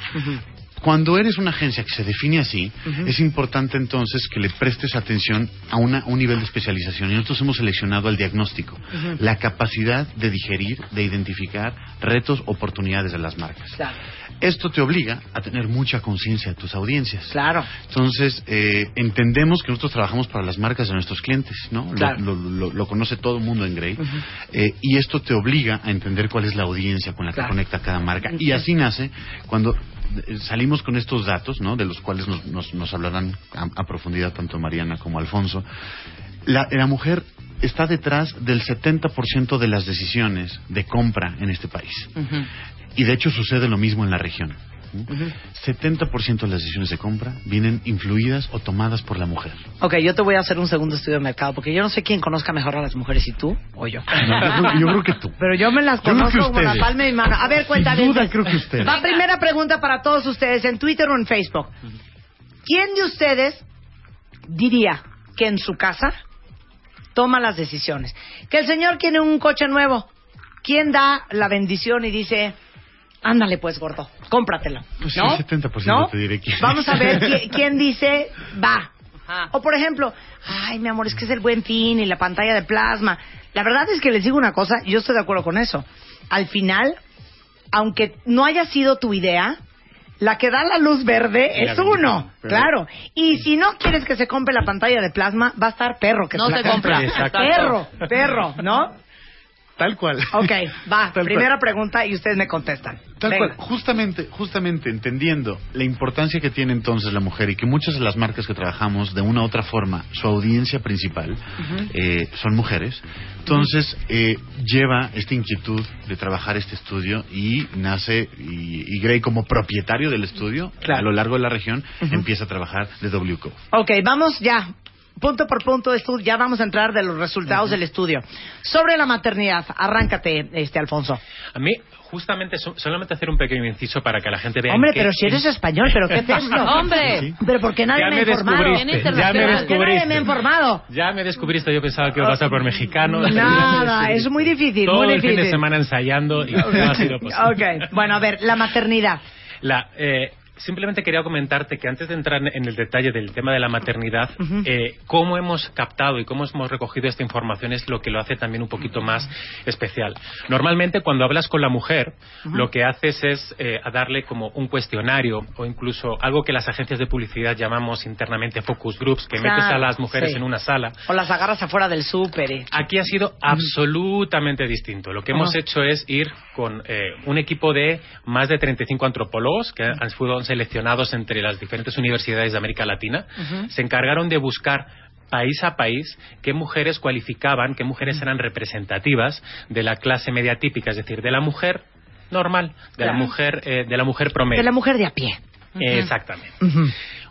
Cuando eres una agencia que se define así, es importante entonces que le prestes atención a una- un nivel de especialización. Y nosotros hemos seleccionado el diagnóstico, la capacidad de digerir, de identificar retos, oportunidades de las marcas. Claro. Esto te obliga a tener mucha conciencia de tus audiencias. Claro. Entonces, eh, entendemos que nosotros trabajamos para las marcas de nuestros clientes, ¿no? Lo- Claro. Lo, lo- lo conoce todo el mundo en Grey. Eh, y esto te obliga a entender cuál es la audiencia con la que Claro. conecta cada marca. Y así nace cuando salimos con estos datos, ¿no? De los cuales nos, nos- nos hablarán a, a profundidad tanto Mariana como Alfonso. La, la mujer está detrás del 70% de las decisiones de compra en este país. Y de hecho sucede lo mismo en la región. Ujú. 70% de las decisiones de compra vienen influidas o tomadas por la mujer. Ok, yo te voy a hacer un segundo estudio de mercado, porque yo no sé quién conozca mejor a las mujeres, si tú o yo. No, yo, creo, yo creo que tú. <laughs> Pero yo me las Yo conozco como la palma de mi mano. A ver, cuenta Sin duda creo que ustedes. Va primera pregunta para todos ustedes en Twitter o en Facebook. ¿Quién de ustedes diría que en su casa toma las decisiones? Que el señor tiene un coche nuevo. ¿Quién da la bendición y dice, ándale pues, gordo, cómpratelo? Pues ¿No? 70% ¿No? te diré quién. Vamos a ver qui- quién dice, va, Ajá. O por ejemplo, ay, mi amor, es que es el buen fin y la pantalla de plasma. La verdad es que les digo una cosa, yo estoy de acuerdo con eso. Al final, aunque no haya sido tu idea, la que da la luz verde es uno, claro. Y si no quieres que se compre la pantalla de plasma, va a estar perro que No se la se compra. compra. Exacto. Perro, perro, ¿no? Tal cual. Ok, va. <laughs> Tal primera cual. pregunta y ustedes me contestan. Tal Venga. cual, justamente, justamente entendiendo la importancia que tiene entonces la mujer y que muchas de las marcas que trabajamos de una u otra forma, su audiencia principal eh, son mujeres, entonces eh, lleva esta inquietud de trabajar este estudio y nace, y, y Gray como propietario del estudio Claro. a lo largo de la región empieza a trabajar de WCO. Ok, vamos ya. Punto por punto, ya vamos a entrar de los resultados del estudio. Sobre la maternidad, arráncate, este Alfonso. A mí, justamente, so- solamente hacer un pequeño inciso para que la gente vea. Hombre, pero si eres español, ¿pero qué <laughs> es esto? ¡Hombre! Pero ¿por qué nadie Ya me ha me informado? descubriste, ya me ¿Por qué nadie descubriste. me ha informado? Ya me descubriste, yo pensaba que iba a pasar por mexicano. Nada, <laughs> es muy difícil, Todo muy el fin de semana ensayando y no ha sido posible. Ok, bueno, a ver, la maternidad. La, eh, simplemente quería comentarte que antes de entrar en el detalle del tema de la maternidad, eh, cómo hemos captado y cómo hemos recogido esta información es lo que lo hace también un poquito más especial. Normalmente cuando hablas con la mujer, lo que haces es eh, a darle como un cuestionario o incluso algo que las agencias de publicidad llamamos internamente focus groups, que metes a las mujeres sí. en una sala O las agarras afuera del súper. eh. Aquí ha sido absolutamente distinto. Lo que hemos hecho es ir con eh, un equipo de más de 35 antropólogos que han fueron seleccionados entre las diferentes universidades de América Latina. Se encargaron de buscar país a país qué mujeres cualificaban, qué mujeres eran representativas de la clase media típica, es decir, de la mujer normal, de la mujer eh, de la mujer promedio. De la mujer de a pie. Exactamente.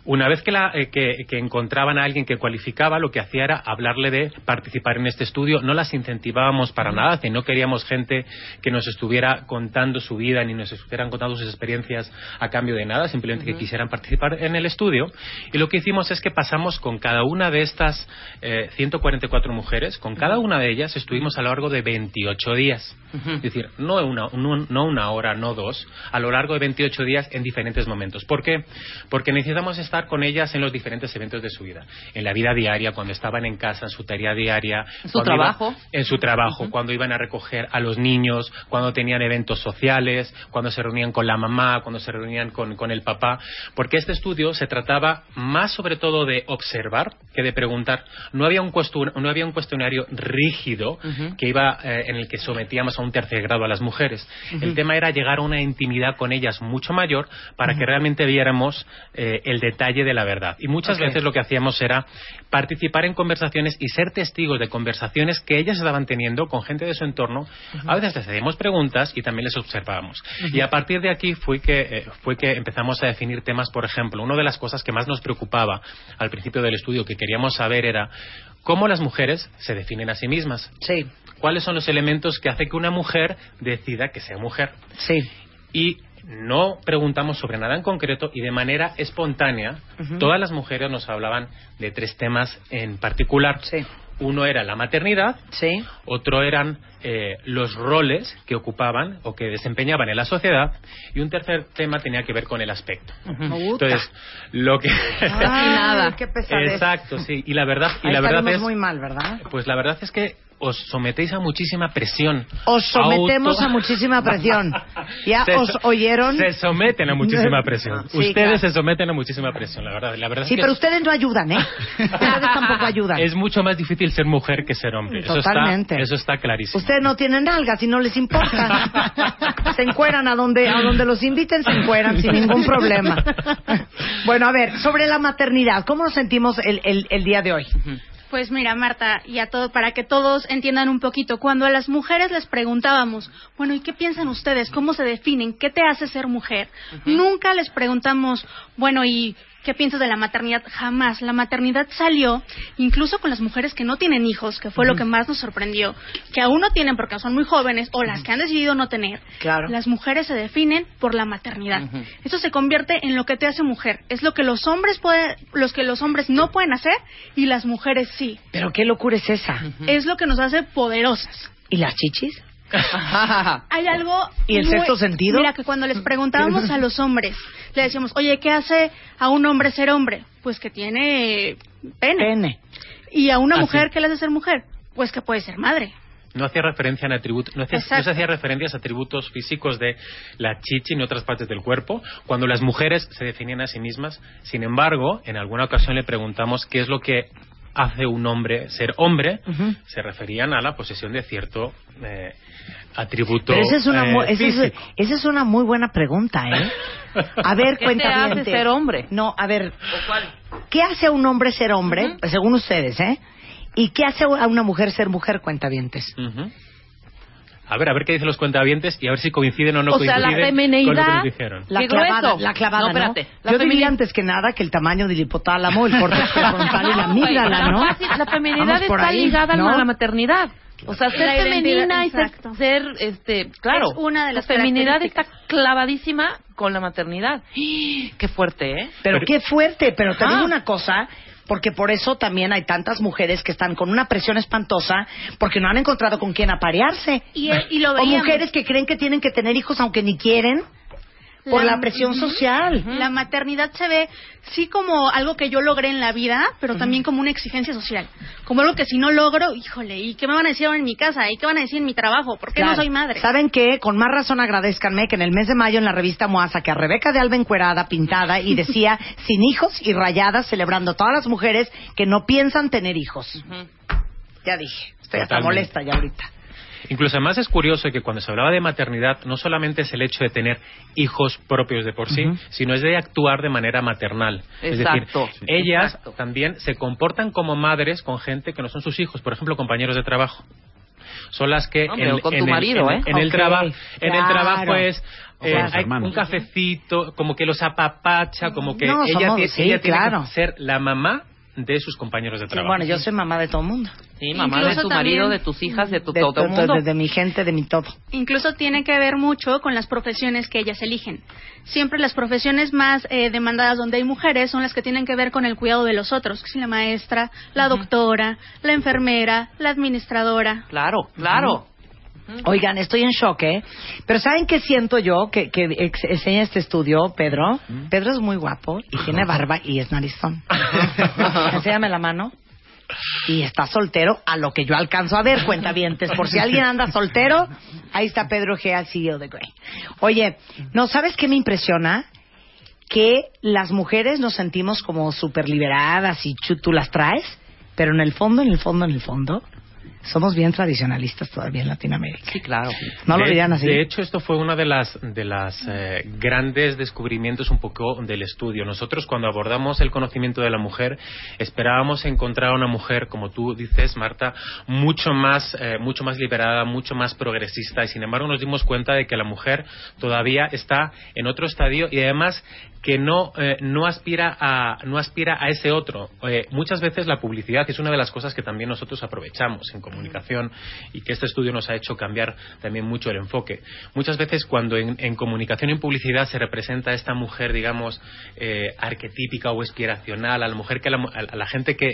Una vez que, la- eh, que- que encontraban a alguien que cualificaba, lo que hacía era hablarle de participar en este estudio. No las incentivábamos para nada, que no queríamos gente que nos estuviera contando su vida ni nos estuvieran contando sus experiencias a cambio de nada, simplemente que quisieran participar en el estudio. Y lo que hicimos es que pasamos con cada una de estas eh, 144 mujeres, con cada una de ellas estuvimos a lo largo de 28 días. Es decir, no una, no, no una hora, no dos, a lo largo de 28 días en diferentes momentos. ¿Por qué? Porque necesitamos estar con ellas en los diferentes eventos de su vida. En la vida diaria, cuando estaban en casa, en su tarea diaria. En su cuando iba- trabajo. en su trabajo, cuando iban a recoger a los niños, cuando tenían eventos sociales, cuando se reunían con la mamá, cuando se reunían con, con el papá. Porque este estudio se trataba más sobre todo de observar que de preguntar. No había un, no había un cuestionario rígido que iba, eh, en el que sometíamos a un tercer grado a las mujeres. El tema era llegar a una intimidad con ellas mucho mayor para que realmente viéramos eh, el detalle de la verdad. Y muchas Ok. veces lo que hacíamos era participar en conversaciones y ser testigos de conversaciones que ellas estaban teniendo con gente de su entorno. A veces les hacíamos preguntas y también les observábamos. Y a partir de aquí fue que, eh, fue que empezamos a definir temas, por ejemplo, una de las cosas que más nos preocupaba al principio del estudio que queríamos saber era cómo las mujeres se definen a sí mismas. Sí, ¿Cuáles son los elementos que hace que una mujer decida que sea mujer? sí. y no preguntamos sobre nada en concreto y de manera espontánea todas las mujeres nos hablaban de tres temas en particular. Sí. Uno era la maternidad, Sí. otro eran eh, los roles que ocupaban o que desempeñaban en la sociedad y un tercer tema tenía que ver con el aspecto. Me gusta. Entonces, lo que <laughs> Ay, nada. qué pesadez. Exacto, sí, y la verdad y Ahí la verdad es muy mal, ¿verdad? pues la verdad es que os sometéis a muchísima presión. Os sometemos Auto- a muchísima presión. <laughs> ¿Ya Se os oyeron? Se someten a muchísima presión. Sí, ustedes claro. se someten a muchísima presión, la verdad. La verdad Sí, es que pero ustedes no ayudan, ¿eh? <laughs> Ustedes tampoco ayudan. es mucho más difícil ser mujer que ser hombre. Eso Totalmente. está, eso está clarísimo. Ustedes no tienen nalgas y no les importa. <laughs> Se encueran a donde, a donde los inviten, se encueran sin ningún problema. Bueno, a ver, sobre la maternidad, ¿cómo nos sentimos el, el, el día de hoy? Pues mira, Marta, y a todo, para que todos entiendan un poquito, cuando a las mujeres les preguntábamos, bueno, ¿y qué piensan ustedes? ¿Cómo se definen? ¿Qué te hace ser mujer? Nunca les preguntamos, bueno, ¿y qué piensas de la maternidad? Jamás. La maternidad salió, incluso con las mujeres que no tienen hijos, que fue lo que más nos sorprendió, que aún no tienen porque son muy jóvenes, o las que han decidido no tener. Claro. Las mujeres se definen por la maternidad. Eso se convierte en lo que te hace mujer. Es lo que los hombres pueden, los que los hombres no pueden hacer y las mujeres sí. Pero qué locura es esa. Es lo que nos hace poderosas. ¿Y las chichis? Hay algo... ¿Y el muy- sexto sentido? Mira, que cuando les <laughs> preguntábamos a los hombres, le decíamos, oye, ¿qué hace a un hombre ser hombre? Pues que tiene pene. Pene. ¿Y a una Ah, mujer qué le hace ser mujer? Pues que puede ser madre. No hacía referencia en atributos, no, hacía- no Exacto. se hacía referencias a atributos físicos de la chichi ni otras partes del cuerpo, cuando las mujeres se definían a sí mismas. Sin embargo, en alguna ocasión le preguntamos qué es lo que hace un hombre ser hombre, se referían a la posesión de cierto eh, atributo Pero esa es una, eh, esa es, físico. esa es una muy buena pregunta, ¿eh? <laughs> A ver, ¿Qué te cuenta hace ser hombre? No, a ver, ¿qué hace a un hombre ser hombre? Según ustedes, ¿eh? ¿Y qué hace a una mujer ser mujer, cuentavientes? Ujú. A ver, a ver qué dicen los cuentavientes y a ver si coinciden o no O sea, la con lo que nos dijeron. La clavada, la clavada, No, ¿no? espérate. La Yo diría antes que nada que el tamaño del hipotálamo, el córtex <laughs> frontal y la amígdala, ¿no? La feminidad está ahí, ligada ¿no? a la maternidad. O sea, ser femenina y ser, este, claro. Es una de las La feminidad está clavadísima con la maternidad. <gasps> Qué fuerte, ¿eh? Pero, Pero- qué fuerte, pero te Ah. digo una cosa, porque por eso también hay tantas mujeres que están con una presión espantosa porque no han encontrado con quién aparearse. Y, y lo o mujeres que creen que tienen que tener hijos aunque ni quieren por la presión social. La maternidad se ve sí como algo que yo logré en la vida, pero también como una exigencia social. Como algo que si no logro, híjole, ¿y qué me van a decir ahora en mi casa? ¿Y qué van a decir en mi trabajo? ¿Por qué no soy madre? ¿Saben qué? Con más razón agradezcanme que en el mes de mayo en la revista Moasa que a Rebeca de Alba encuerada, pintada y decía <laughs> sin hijos y rayadas celebrando a todas las mujeres que no piensan tener hijos. Ya dije, estoy hasta molesta ya ahorita. Incluso además es curioso que cuando se hablaba de maternidad no solamente es el hecho de tener hijos propios de por sí, sino es de actuar de manera maternal. Exacto, Es decir, ellas exacto. también se comportan como madres con gente que no son sus hijos, por ejemplo, compañeros de trabajo. Son las que en, o con en tu el, marido, en- ¿eh? en el trabajo en el claro. trabajo es eh, hay un cafecito, como que los apapacha, como que No, ella, somos- sí, ella tiene claro. que ser la mamá de sus compañeros de Sí, trabajo. bueno, yo soy mamá de todo el mundo. Sí, mamá de Incluso tu marido, también- de tus hijas, de tu De, todo el de- mundo. de- de mi gente, de mi todo. Incluso tiene que ver mucho con las profesiones que ellas eligen. Siempre las profesiones más eh, demandadas donde hay mujeres son las que tienen que ver con el cuidado de los otros, que es la maestra, la doctora, la enfermera, la administradora. Claro, claro. Oigan, estoy en shock, ¿eh? Pero ¿saben qué siento yo que, que ex- enseña este estudio, Pedro? Pedro es muy guapo y tiene barba y es narizón. <laughs> Enséñame la mano. Y está soltero, a lo que yo alcanzo a ver, cuentavientes. Por si alguien anda soltero, ahí está Pedro G, CEO de Grey. Oye, ¿no sabes qué me impresiona? Que las mujeres nos sentimos como súper liberadas y chu, tú las traes, pero en el fondo, en el fondo, en el fondo, somos bien tradicionalistas todavía en Latinoamérica. Sí, claro. ¿No lo de, dirían así? De hecho, esto fue uno de las, de las eh, grandes descubrimientos un poco del estudio. Nosotros, cuando abordamos el conocimiento de la mujer, esperábamos encontrar a una mujer, como tú dices, Marta, mucho más, eh, mucho más liberada, mucho más progresista. Y sin embargo, nos dimos cuenta de que la mujer todavía está en otro estadio y además que no, eh, no, aspira a, no aspira a ese otro. Eh, muchas veces la publicidad es una de las cosas que también nosotros aprovechamos en comunicación y que este estudio nos ha hecho cambiar también mucho el enfoque. Muchas veces cuando en, en comunicación y en publicidad se representa a esta mujer, digamos, eh, arquetípica o aspiracional, a la mujer que la, a la gente que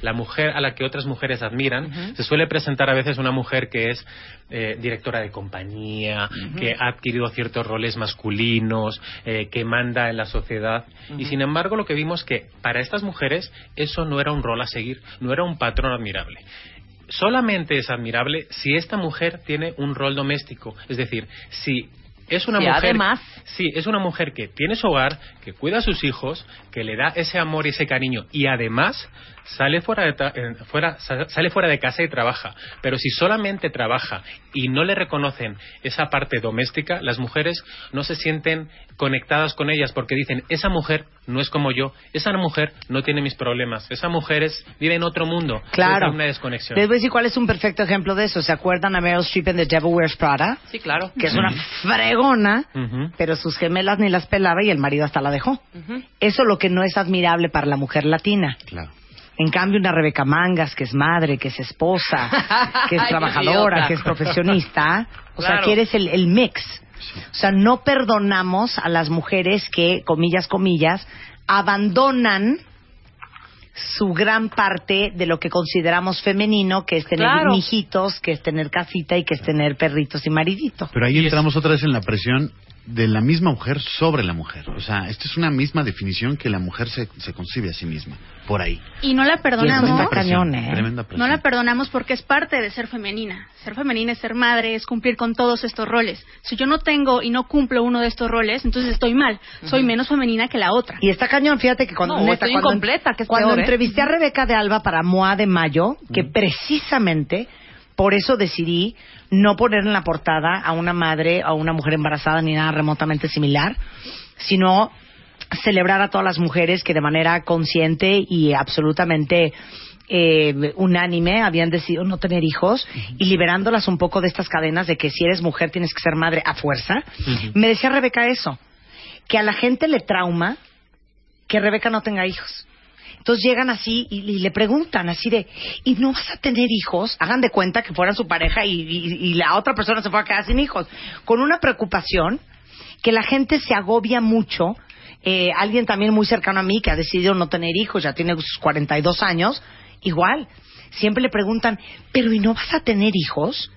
la mujer a la que otras mujeres admiran, se suele presentar a veces una mujer que es eh, directora de compañía, que ha adquirido ciertos roles masculinos, que manda en la sociedad. Y sin embargo, lo que vimos que para estas mujeres eso no era un rol a seguir, no era un patrón admirable. Solamente es admirable si esta mujer tiene un rol doméstico, es decir, si es una Sí, mujer además. Sí, es una mujer que tiene su hogar, que cuida a sus hijos, que le da ese amor y ese cariño y además sale fuera de, tra- eh, fuera, sa- sale fuera de casa y trabaja. Pero si solamente trabaja y no le reconocen esa parte doméstica, las mujeres no se sienten conectadas con ellas porque dicen, esa mujer no es como yo, esa mujer no tiene mis problemas, esa mujer es, vive en otro mundo. Claro. Es una desconexión. Les voy a decir cuál es un perfecto ejemplo de eso. ¿Se acuerdan a Meryl Streep en The Devil Wears Prada? Sí, claro. Que es una fregona, pero sus gemelas ni las pelaba y el marido hasta la dejó. Eso es lo que no es admirable para la mujer latina. Claro. En cambio, una Rebeca Mangas, que es madre, que es esposa, <laughs> que es Ay, trabajadora, que es profesionista, <laughs> o sea, que eres el, el mix. O sea, no perdonamos a las mujeres que, comillas, comillas, abandonan su gran parte de lo que consideramos femenino, que es tener Claro. hijitos, que es tener casita y que es tener perritos y maridito. Pero ahí entramos otra vez en la presión de la misma mujer sobre la mujer. O sea, esta es una misma definición que la mujer se, se concibe a sí misma. Por ahí. Y no la perdonamos. cañón, ¿eh? Tremenda presión. No la perdonamos porque es parte de ser femenina. Ser femenina es ser madre, es cumplir con todos estos roles. Si yo no tengo y no cumplo uno de estos roles, entonces estoy mal. Soy menos femenina que la otra. Y está cañón, fíjate que cuando, No, neta, estoy cuando, incompleta, que es cuando peor, ¿eh? entrevisté a Rebeca de Alba para MOA de Mayo, que precisamente por eso decidí no poner en la portada a una madre, a una mujer embarazada ni nada remotamente similar, sino celebrar a todas las mujeres que de manera consciente y absolutamente eh, unánime habían decidido no tener hijos y liberándolas un poco de estas cadenas de que si eres mujer tienes que ser madre a fuerza. Me decía Rebeca eso, que a la gente le trauma que Rebeca no tenga hijos. Entonces llegan así y, le preguntan así de, ¿y no vas a tener hijos? Hagan de cuenta que fueran su pareja y la otra persona se fue a quedar sin hijos. Con una preocupación que la gente se agobia mucho. Eh, alguien también muy cercano a mí que ha decidido no tener hijos, ya tiene sus 42 años, igual. Siempre le preguntan, ¿pero y no vas a tener hijos?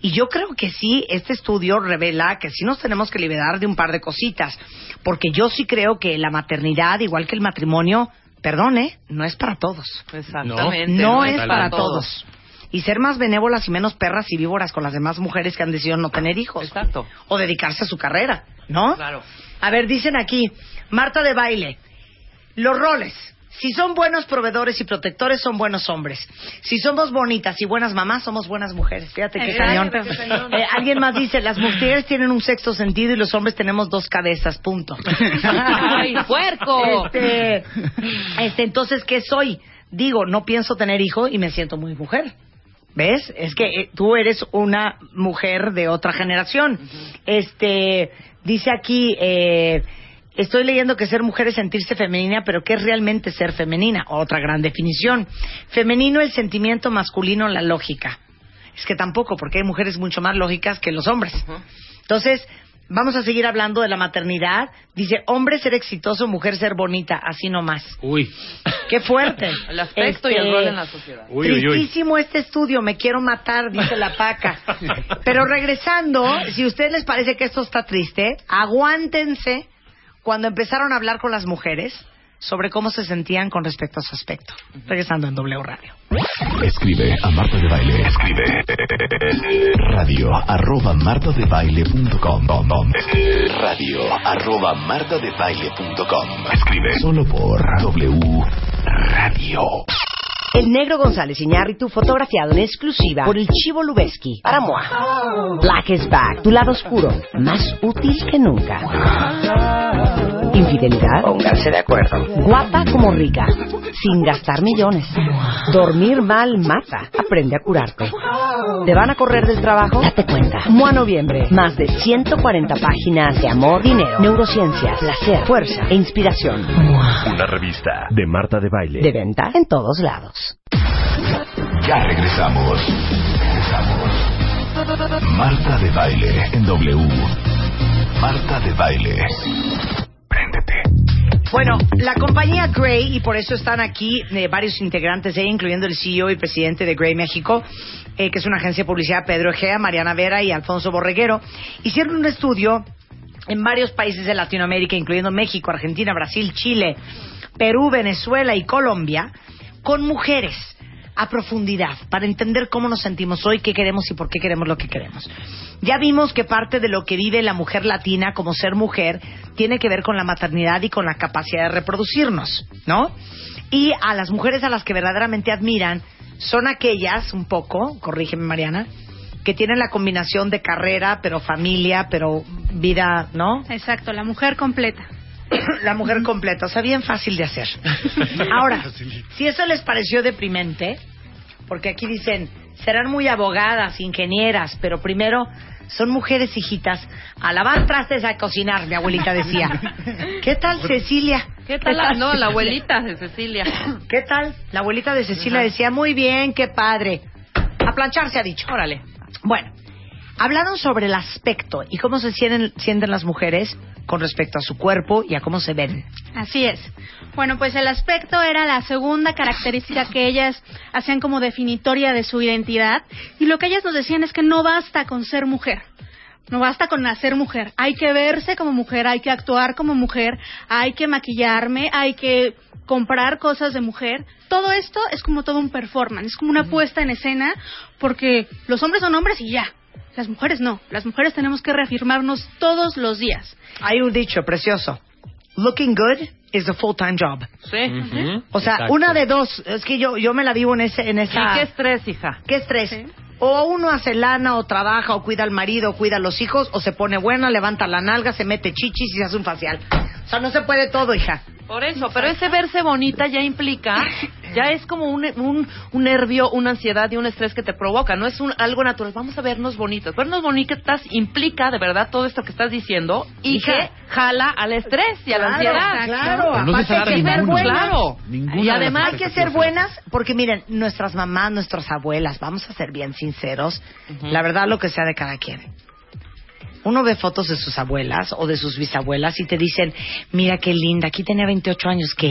Y yo creo que sí, este estudio revela que sí nos tenemos que liberar de un par de cositas, porque yo sí creo que la maternidad, igual que el matrimonio, perdone, no es para todos. Exactamente. No, es para para todos. Y ser más benévolas y menos perras y víboras con las demás mujeres que han decidido no tener hijos. Exacto. O dedicarse a su carrera, ¿no? Claro. A ver, dicen aquí, Marta de baile, los roles. Si son buenos proveedores y protectores, son buenos hombres. Si somos bonitas y buenas mamás, somos buenas mujeres. Fíjate qué cañón. Eh, alguien más dice, las mujeres tienen un sexto sentido y los hombres tenemos dos cabezas, punto. <laughs> ¡Ay, puerco! Este, este, entonces, ¿qué soy? Digo, no pienso tener hijo y me siento muy mujer. ¿Ves? Es que eh, tú eres una mujer de otra generación. Este, dice aquí, eh, estoy leyendo que ser mujer es sentirse femenina, pero ¿qué es realmente ser femenina? Otra gran definición. Femenino el sentimiento, masculino la lógica. Es que tampoco, porque hay mujeres mucho más lógicas que los hombres. Entonces, vamos a seguir hablando de la maternidad. Dice, hombre ser exitoso, mujer ser bonita, así nomás. Uy. Qué fuerte. <laughs> El aspecto y el rol en la sociedad. Uy, uy, uy. Tristísimo este estudio, me quiero matar, dice la paca. <laughs> Pero regresando, si a ustedes les parece que esto está triste, aguántense cuando empezaron a hablar con las mujeres sobre cómo se sentían con respecto a su aspecto. Regresando en W Radio. Escribe a Marta de Baile. Escribe radio arroba martadebaile.com radio arroba martadebaile.com Escribe solo por W Radio. El negro González Iñárritu fotografiado en exclusiva por el Chivo Lubeski para Moa. Black is back, tu lado oscuro, más útil que nunca. Infidelidad. Pónganse de acuerdo. Guapa como rica, sin gastar millones. Dormir mal mata. Aprende a curarte. ¿Te van a correr del trabajo? Date cuenta. Moa Noviembre. Más de 140 páginas de amor, dinero, neurociencia, placer, fuerza e inspiración. Una revista de Marta de Baile. De venta en todos lados. Ya regresamos. Regresamos. Marta de Baile en W. Marta de Baile. Bueno, la compañía Gray, y por eso están aquí eh, varios integrantes de incluyendo el CEO y presidente de Gray México, eh, que es una agencia de publicidad, Pedro Egea, Mariana Vera y Alfonso Borreguero, hicieron un estudio en varios países de Latinoamérica, incluyendo México, Argentina, Brasil, Chile, Perú, Venezuela y Colombia, con mujeres a profundidad para entender cómo nos sentimos hoy, qué queremos y por qué queremos lo que queremos. Ya vimos que parte de lo que vive la mujer latina como ser mujer tiene que ver con la maternidad y con la capacidad de reproducirnos, ¿no? Y a las mujeres a las que verdaderamente admiran son aquellas, un poco, corrígeme Mariana, que tienen la combinación de carrera, pero familia, pero vida, ¿no? Exacto, la mujer completa. <coughs> la mujer completa, o sea, bien fácil de hacer. <laughs> Ahora, si eso les pareció deprimente, porque aquí dicen, serán muy abogadas, ingenieras, pero primero son mujeres hijitas, a lavar trastes, a cocinar, mi abuelita decía. <laughs> ¿Qué tal Cecilia? ¿Qué tal la, no, la abuelita de Cecilia? <coughs> ¿Qué tal? La abuelita de Cecilia decía, muy bien, qué padre. A planchar se ha dicho. Órale. Bueno, Hablaron sobre el aspecto y cómo se sienten, sienten las mujeres con respecto a su cuerpo y a cómo se ven. Así es. Bueno, pues el aspecto era la segunda característica que ellas hacían como definitoria de su identidad y lo que ellas nos decían es que no basta con ser mujer. No basta con nacer mujer, hay que verse como mujer, hay que actuar como mujer, hay que maquillarme, hay que comprar cosas de mujer. Todo esto es como todo un performance, es como una puesta en escena, porque los hombres son hombres y ya. Las mujeres no. Las mujeres tenemos que reafirmarnos todos los días. Hay un dicho precioso. Looking good is a full-time job. Sí. O sea, Exacto. una de dos. Es que yo, yo me la vivo en, ese, en esa... ¿Y qué estrés, hija? ¿Qué estrés? O uno hace lana, o trabaja, o cuida al marido, o cuida a los hijos, o se pone buena, levanta la nalga, se mete chichis y se hace un facial. O sea, no se puede todo, hija. Por eso, pero ese verse bonita ya implica, ya es como un, un, un nervio, una ansiedad y un estrés que te provoca, no es un, algo natural. Vamos a vernos bonitos. Vernos bonitas implica de verdad todo esto que estás diciendo y Hija. que jala al estrés y a la Claro, ansiedad. claro. Pero no hay que trata ser ninguno. buenas. Claro. Ninguna Y además hay que ser buenas porque miren, nuestras mamás, nuestras abuelas, vamos a ser bien sinceros, la verdad lo que sea de cada quien. Uno ve fotos de sus abuelas o de sus bisabuelas y te dicen, mira qué linda, aquí tenía 28 años, ¿qué?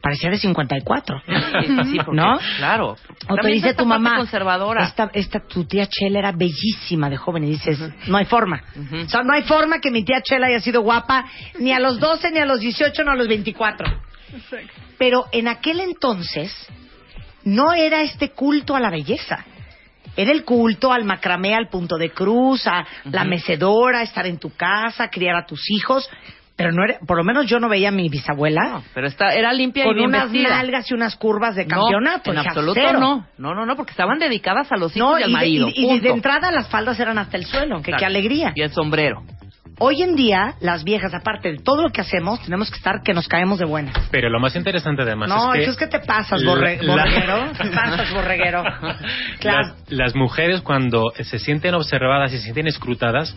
Parecía de 54. Sí, porque, ¿No? Claro. O te dice tu mamá, conservadora. Esta, esta tu tía Chela era bellísima de joven y dices, no hay forma. O sea, no hay forma que mi tía Chela haya sido guapa ni a los 12, ni a los 18, ni a los 24. Pero en aquel entonces no era este culto a la belleza. Era el culto al macramé, al punto de cruz, a la mecedora, estar en tu casa, criar a tus hijos. Pero no era, por lo menos yo no veía a mi bisabuela Pero está, era limpia y con bien unas vestida. nalgas y unas curvas de No, campeonato. en absoluto cero. no. No, no, no, porque estaban dedicadas a los hijos No, y al y, de, marido. y- y de entrada las faldas eran hasta el suelo, que qué alegría. Y el sombrero. Hoy en día, las viejas, aparte de todo lo que hacemos, tenemos que estar que nos caemos de buenas. Pero lo más interesante además no, es que... es que te pasas, borre- <laughs> la- borreguero. <laughs> Te pasas, borreguero. Claro. Las, las mujeres cuando se sienten observadas y se sienten escrutadas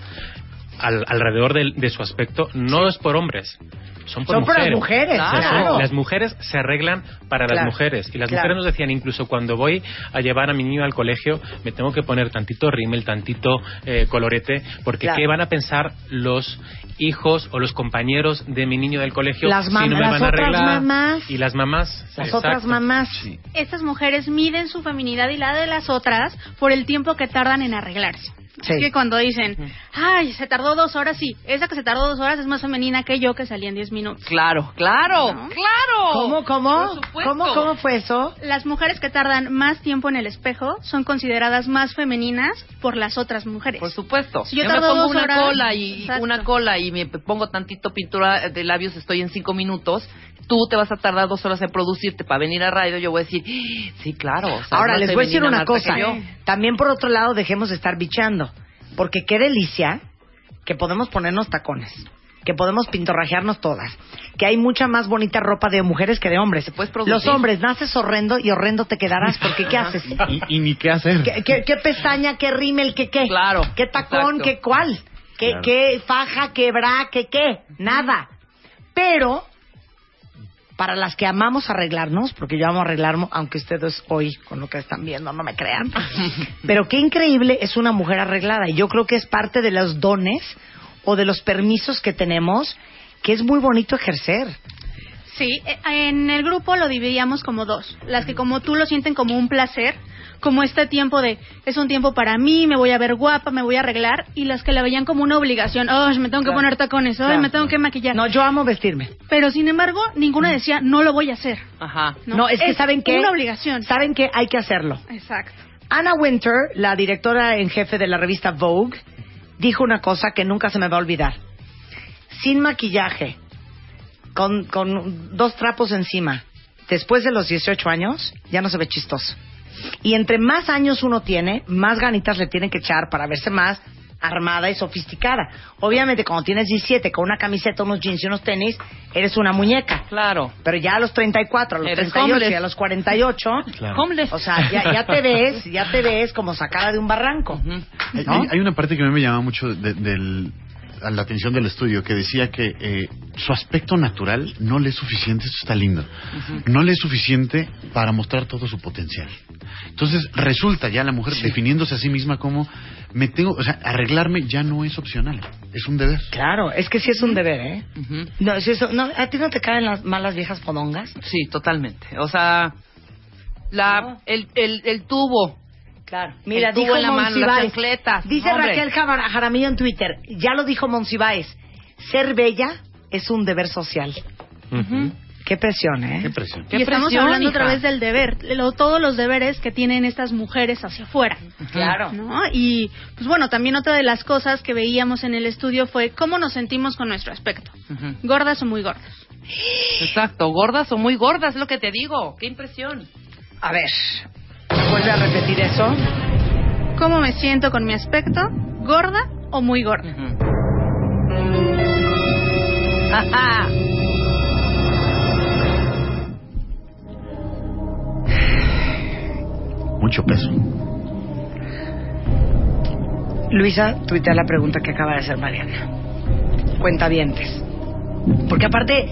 al- alrededor del- de, su aspecto, no es por hombres, son por Son por las mujeres. mujeres, O sea, son- claro. las mujeres se arreglan para Claro, las mujeres. Y las claro. mujeres nos decían, incluso cuando voy a llevar a mi niño al colegio, me tengo que poner tantito rímel, tantito eh, colorete, porque Claro. ¿qué van a pensar los hijos o los compañeros de mi niño del colegio Las si no me las van a otras arreglar? mamás. Y las mamás. Las exacto. otras mamás. Estas mujeres miden su feminidad y la de las otras por el tiempo que tardan en arreglarse. Sí. Es que cuando dicen, ay, se tardó dos horas, sí, esa que se tardó dos horas es más femenina que yo que salí en diez minutos. Claro, claro, ¿No? claro. ¿Cómo, cómo? Por supuesto. ¿Cómo, cómo fue eso? Las mujeres que tardan más tiempo en el espejo son consideradas más femeninas por las otras mujeres. Por supuesto. Si yo me tardo pongo dos una horas- cola y Exacto. una cola y me pongo tantito pintura de labios, estoy en cinco minutos. Tú te vas a tardar dos horas en producirte para venir a radio. Yo voy a decir, "Ah, sí, claro. o sea, Ahora, les voy a decir una Marta cosa. que yo". También, por otro lado, dejemos de estar bichando. Porque qué delicia que podemos ponernos tacones. Que podemos pintorrajearnos todas. Que hay mucha más bonita ropa de mujeres que de hombres. puedes producir. Los hombres, naces horrendo y horrendo te quedarás. Porque ¿qué <laughs> haces? Y, y ni qué hacer. ¿Qué, qué, qué pestaña, qué rímel, qué qué? Claro, ¿Qué tacón, exacto. qué cuál? ¿Qué, Claro. qué faja, qué bra, qué qué? Nada. Pero, para las que amamos arreglarnos, porque yo amo arreglarme, aunque ustedes hoy, con lo que están viendo, no me crean. <laughs> Pero qué increíble es una mujer arreglada. Y yo creo que es parte de los dones o de los permisos que tenemos que es muy bonito ejercer. Sí, eh, en el grupo lo dividíamos como dos. Las que como tú lo sienten como un placer, como este tiempo de, es un tiempo para mí, me voy a ver guapa, me voy a arreglar, y las que la veían como una obligación, oh, me tengo que Claro. poner tacones, oh, Claro. me tengo que maquillar. No, yo amo vestirme. Pero sin embargo, ninguna decía, no lo voy a hacer. Ajá. No, es que saben que Una obligación. saben que hay que hacerlo. Exacto. Anna Winter, la directora en jefe de la revista Vogue, dijo una cosa que nunca se me va a olvidar. Sin maquillaje, con, con dos trapos encima, después de los 18 años, ya no se ve chistoso. Y entre más años uno tiene, más ganitas le tienen que echar para verse más armada y sofisticada. Obviamente, cuando tienes 17, con una camiseta, unos jeans y unos tenis, eres una muñeca. Claro. Pero ya a los 34, a los Eres 38 y homeless. a los 48, <laughs> Homeless. o sea, ya, ya te ves, ya te ves como sacada de un barranco. Hay, ¿no? hay- hay una parte que a mí me llama mucho de- del, a la atención del estudio que decía que eh, su aspecto natural no le es suficiente, esto está lindo, no le es suficiente para mostrar todo su potencial. Entonces resulta ya la mujer definiéndose a sí misma como me tengo, o sea, arreglarme ya no es opcional, es un deber. Claro, es que sí es un deber, ¿eh? No, si eso, no, ¿A ti no te caen las malas viejas podongas? Sí, totalmente. O sea, la, el, el, el tubo. Claro. Mira, dijo en la mano, las. Dice Hombre. Raquel Jara- Jaramillo en Twitter, ya lo dijo Monsiváis, ser bella es un deber social. Qué presión, ¿eh? Qué presión. y estamos presión, hablando hija. otra vez del deber, lo- todos los deberes que tienen estas mujeres hacia afuera. Claro. ¿no? Y pues bueno, también otra de las cosas que veíamos en el estudio fue cómo nos sentimos con nuestro aspecto. Gordas o muy gordas. Exacto, gordas o muy gordas, es lo que te digo. Qué impresión. A ver, vuelve a repetir eso. ¿Cómo me siento con mi aspecto? ¿Gorda o muy gorda? Ajá. <laughs> Mucho peso. Luisa, tuitea la pregunta que acaba de hacer Mariana. Cuentavientes. Porque aparte,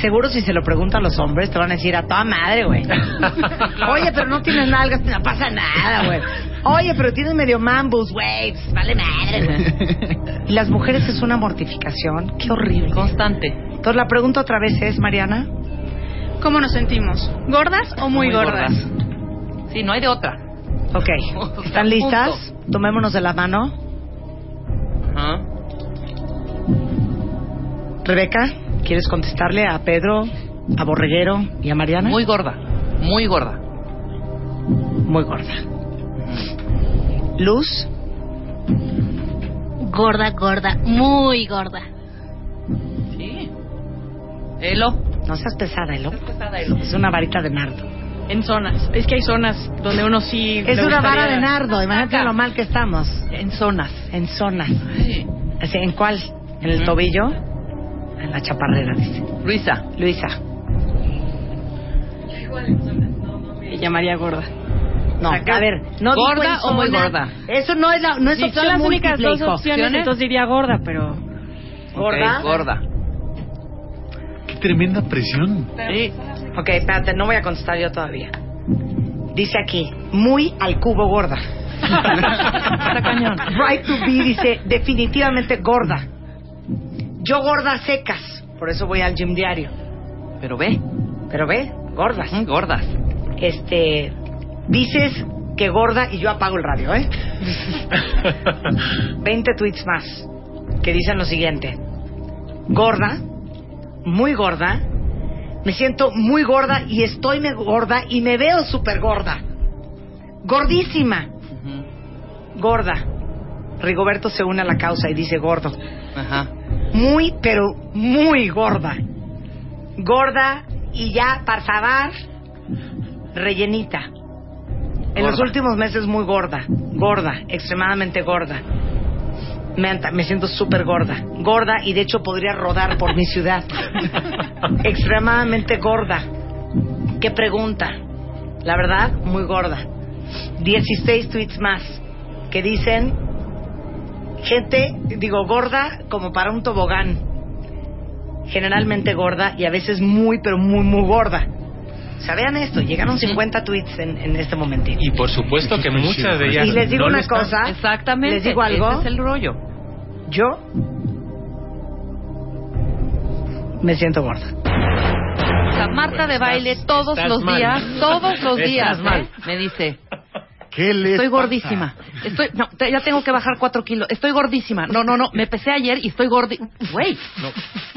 seguro si se lo preguntan los hombres, te van a decir a toda madre, güey. <laughs> Oye, pero no tienes nalgas, no pasa nada, güey. Oye, pero tienes medio mambus, güey. pues Vale madre, güey. <laughs> Y las mujeres es una mortificación. Qué horrible. Constante. Entonces la pregunta otra vez es, Mariana. ¿Cómo nos sentimos? ¿Gordas o muy, gordas? Sí, no hay de otra. Ok, <laughs> ¿están listas? Tomémonos de la mano. Ajá. Rebeca, ¿quieres contestarle a Pedro, a Borreguero y a Mariana? Muy gorda. Muy gorda. Muy gorda. Luz, Gorda, gorda, muy gorda. Sí. Elo. no seas pesada, Elo. pesada, Elo. Es una varita de nardo. En zonas. Es que hay zonas donde uno sí. Es una vara de nardo. Imagínate lo mal que estamos. En zonas. En zonas. Sí. ¿En cuál? ¿En el tobillo? En la chaparrera, dice. Luisa. Luisa. Y llamaría gorda. No, a ver, no ¿Gorda o muy gorda? Eso no es, la, no es Si opción son las únicas dos opciones, entonces diría gorda, pero. ¿Gorda? Ok, gorda. Qué tremenda presión. Sí. Ok, espérate, no voy a contestar yo todavía. Dice aquí, muy al cubo gorda. <laughs> Está cañón. Right to be dice, definitivamente gorda. Yo gorda a secas, por eso voy al gym diario. Pero ve. Pero ve, gordas. Mm, Gordas. Este, dices que gorda y yo apago el radio, ¿eh? <laughs> 20 tweets más que dicen lo siguiente. Gorda, muy gorda, me siento muy gorda y estoy me gorda y me veo súper gorda. Gordísima. Gorda. Rigoberto se une a la causa y dice gordo. Ajá. Muy, pero muy gorda. Gorda y ya, por favor, rellenita. En los últimos meses muy gorda. Gorda, extremadamente gorda. Me, me siento súper gorda. Gorda y de hecho podría rodar por mi ciudad. <laughs> extremadamente gorda. ¿Qué pregunta? La verdad, muy gorda. 16 tweets más que dicen gente, digo, gorda como para un tobogán. Generalmente gorda y a veces muy, pero muy, muy gorda. O sea, vean esto, llegaron 50 tweets en, en este momentito. Y por supuesto que muchas de ellas. Y les digo no una están. cosa. Exactamente. ¿Les digo algo? Ese es el rollo. Yo me siento gorda. O sea, Marta de baile todos estás los mal. días, todos los Estás días, mal. ¿eh? me dice, ¿Qué le estoy pasa? gordísima. Estoy, no, te- ya tengo que bajar cuatro kilos. Estoy gordísima. No, no, no, me pesé ayer y estoy gordi. Güey. No,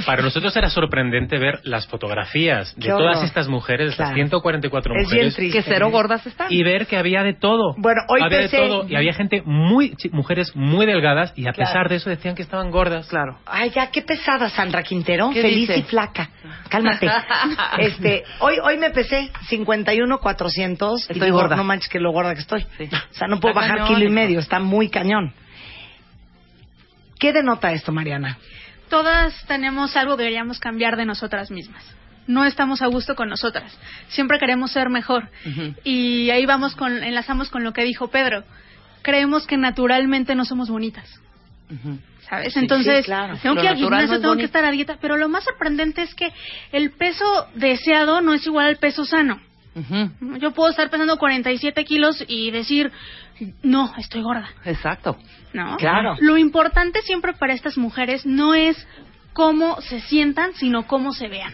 para nosotros era sorprendente ver las fotografías de todas estas mujeres, de estas Claro. 144 Es bien mujeres, triste. Que cero gordas están. y ver que había de todo. Bueno, hoy había pesé- de todo y había gente muy mujeres muy delgadas y a Claro. pesar de eso decían que estaban gordas. Claro. Ay, ya, qué pesada, Sandra Quintero. ¿Qué Feliz dice? y flaca. Cálmate. <laughs> este, hoy, hoy me pesé 51, 400. y Estoy digo, gorda. No manches que lo gorda que estoy. Sí. O sea, no puedo Está bajar cañón, kilo y hijo. Medio. Está muy cañón. ¿Qué denota esto, Mariana? Todas tenemos algo que queríamos cambiar de nosotras mismas. No estamos a gusto con nosotras. Siempre queremos ser mejor. Y ahí vamos con, enlazamos con lo que dijo Pedro. Creemos que naturalmente no somos bonitas. ¿Sabes? Sí, Entonces, sí, claro. tengo Lo que ir al gimnasio, tengo que estar a dieta, pero lo más sorprendente es que el peso deseado no es igual al peso sano. Yo puedo estar pesando 47 kilos y decir, no, estoy gorda. Exacto. ¿no? Claro. Lo importante siempre para estas mujeres no es cómo se sientan, sino cómo se vean.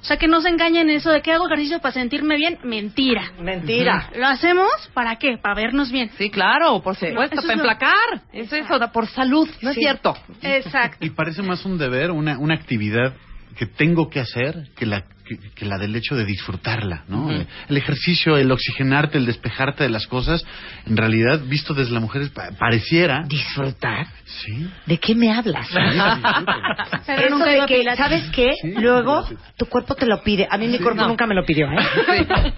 O sea, que no se engañen en eso de que hago ejercicio para sentirme bien. Mentira. Mentira. Lo hacemos para qué? Para vernos bien. Sí, claro, por No, supuesto, eso es para lo- emplacar. Es eso, por salud, no es cierto. Exacto. Y parece más un deber, una, una actividad que tengo que hacer que la, que, que la del hecho de disfrutarla, ¿no? El ejercicio, el oxigenarte, el despejarte de las cosas, en realidad, visto desde las mujeres, pa- pareciera... ¿Disfrutar? Sí. ¿De qué me hablas? Pero Eso de que. ¿sabes qué? Sí, Luego, tu cuerpo te lo pide. A mí mi Sí. cuerpo No. nunca me lo pidió, ¿eh?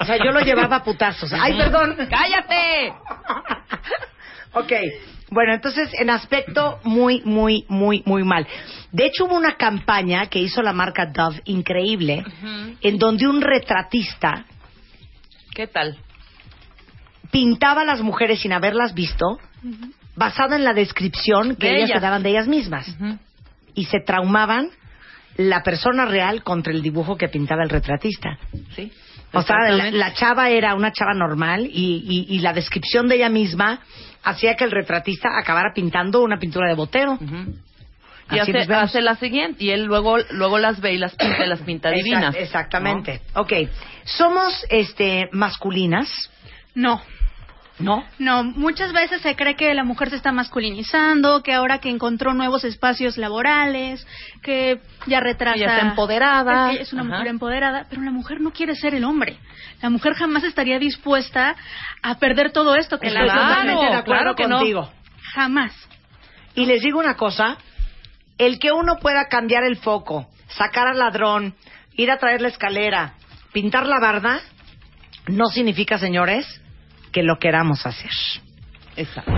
O sea, yo lo llevaba a putazos. ¡Ay, perdón! ¡Cállate! Ok. Bueno, entonces, en aspecto muy, muy, muy, muy mal. De hecho, hubo una campaña que hizo la marca Dove increíble, en donde un retratista ¿Qué tal? pintaba a las mujeres sin haberlas visto, basado en la descripción que De ellas, ellas. se daban de ellas mismas. Y se traumaban la persona real contra el dibujo que pintaba el retratista. Sí. O sea, la, la chava era una chava normal y, y- y la descripción de ella misma hacía que el retratista acabara pintando una pintura de botero. Y Así hace, hace la siguiente, y él luego, luego las ve y las pinta, y las pinta Exact- divinas. Exactamente. Ok. ¿Somos este, masculinas? No. ¿No? No, muchas veces se cree que la mujer se está masculinizando, que ahora que encontró nuevos espacios laborales, que ya retrasa. Que ya está empoderada. Es, que es una Ajá. mujer empoderada, pero la mujer no quiere ser el hombre. La mujer jamás estaría dispuesta a perder todo esto que la totalmente de acuerdo claro que no. contigo. Jamás. Y les digo una cosa, el que uno pueda cambiar el foco, sacar al ladrón, ir a traer la escalera, pintar la barda, no significa, señores, que lo queramos hacer. Exacto.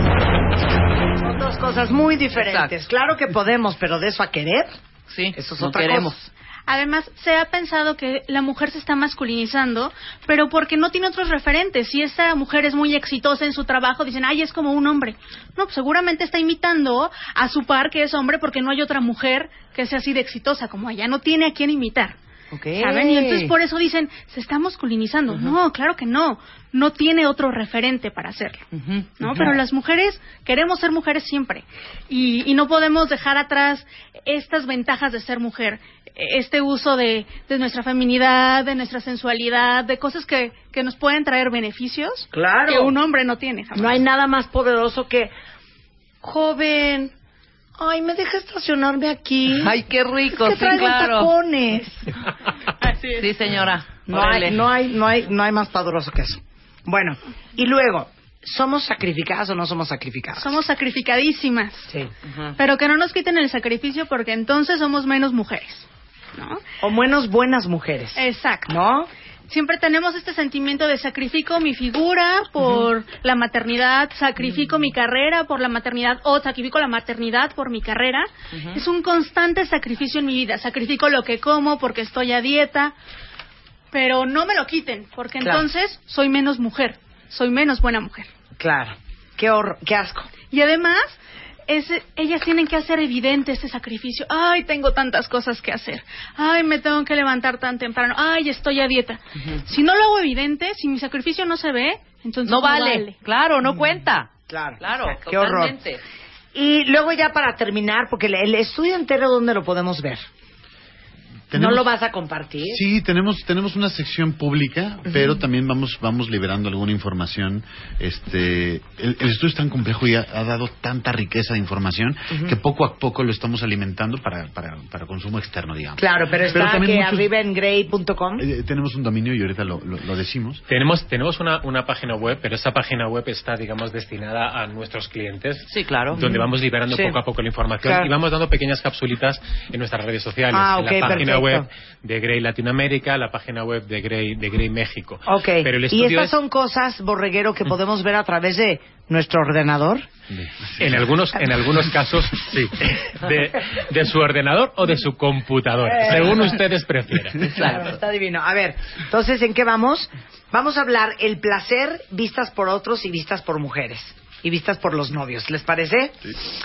Son dos cosas muy diferentes. Exacto. Claro que podemos, pero de eso a querer, Sí, eso es no otra queremos. cosa. Además, se ha pensado que la mujer se está masculinizando, pero porque no tiene otros referentes. Si esa mujer es muy exitosa en su trabajo, dicen, ay, es como un hombre. No, pues seguramente está imitando a su par que es hombre porque no hay otra mujer que sea así de exitosa como ella. No tiene a quién imitar. ¿Saben? Y entonces por eso dicen, se está masculinizando. No, claro que no. No tiene otro referente para hacerlo. ¿no? Pero las mujeres queremos ser mujeres siempre y, y no podemos dejar atrás estas ventajas de ser mujer, este uso de, de nuestra feminidad, de nuestra sensualidad, de cosas que, que nos pueden traer beneficios Claro. que un hombre no tiene. jamás. No hay nada más poderoso que, joven, ay, ¿me deja estacionarme aquí? Ay, qué rico, que sí, traigo claro. tacones. <laughs> Sí, señora. No hay, no hay, no hay, no hay más poderoso que eso. Bueno, y luego, ¿somos sacrificadas o no somos sacrificadas? Somos sacrificadísimas. Sí. Pero que no nos quiten el sacrificio porque entonces somos menos mujeres. ¿no? O menos buenas mujeres. Exacto. ¿No? Siempre tenemos este sentimiento de sacrifico mi figura por la maternidad, sacrifico mi carrera por la maternidad o sacrifico la maternidad por mi carrera. Es un constante sacrificio en mi vida. Sacrifico lo que como porque estoy a dieta, pero no me lo quiten porque Claro. entonces soy menos mujer, soy menos buena mujer. Claro. Qué horror, qué asco. Y además, ese- ellas tienen que hacer evidente este sacrificio. Ay, tengo tantas cosas que hacer. Ay, me tengo que levantar tan temprano. Ay, estoy a dieta. Si no lo hago evidente, si mi sacrificio no se ve, entonces No vale. Claro, no cuenta. Claro. Claro, Qué horror. totalmente. Y luego ya para terminar, porque el, el estudio entero, ¿dónde lo podemos ver? Tenemos- ¿No lo vas a compartir? Sí, tenemos tenemos una sección pública, pero también vamos vamos liberando alguna información. Este, el, el estudio es tan complejo y ha, ha dado tanta riqueza de información Ujú. que poco a poco lo estamos alimentando para para, para consumo externo, digamos. Claro, pero está también que muchos- arriba en grey.com. eh, tenemos un dominio y ahorita lo, lo, lo decimos. Tenemos, tenemos una, una página web, pero esa página web está, digamos, destinada a nuestros clientes. Sí, claro. Donde vamos liberando Sí. poco a poco la información Claro. y vamos dando pequeñas capsulitas en nuestras redes sociales. Ah, en ok, la página perfecto. Web de Grey Latinoamérica, la página web de Grey, de Grey México. Ok. Pero el y estas es- son cosas, borreguero, que podemos ver a través de nuestro ordenador. En algunos, en algunos casos, sí. De, de su ordenador o de su computadora, Eh. según ustedes prefieran. Claro, está divino. A ver, entonces, ¿en qué vamos? Vamos a hablar el placer vistas por otros y vistas por mujeres. Y vistas por los novios. ¿Les parece?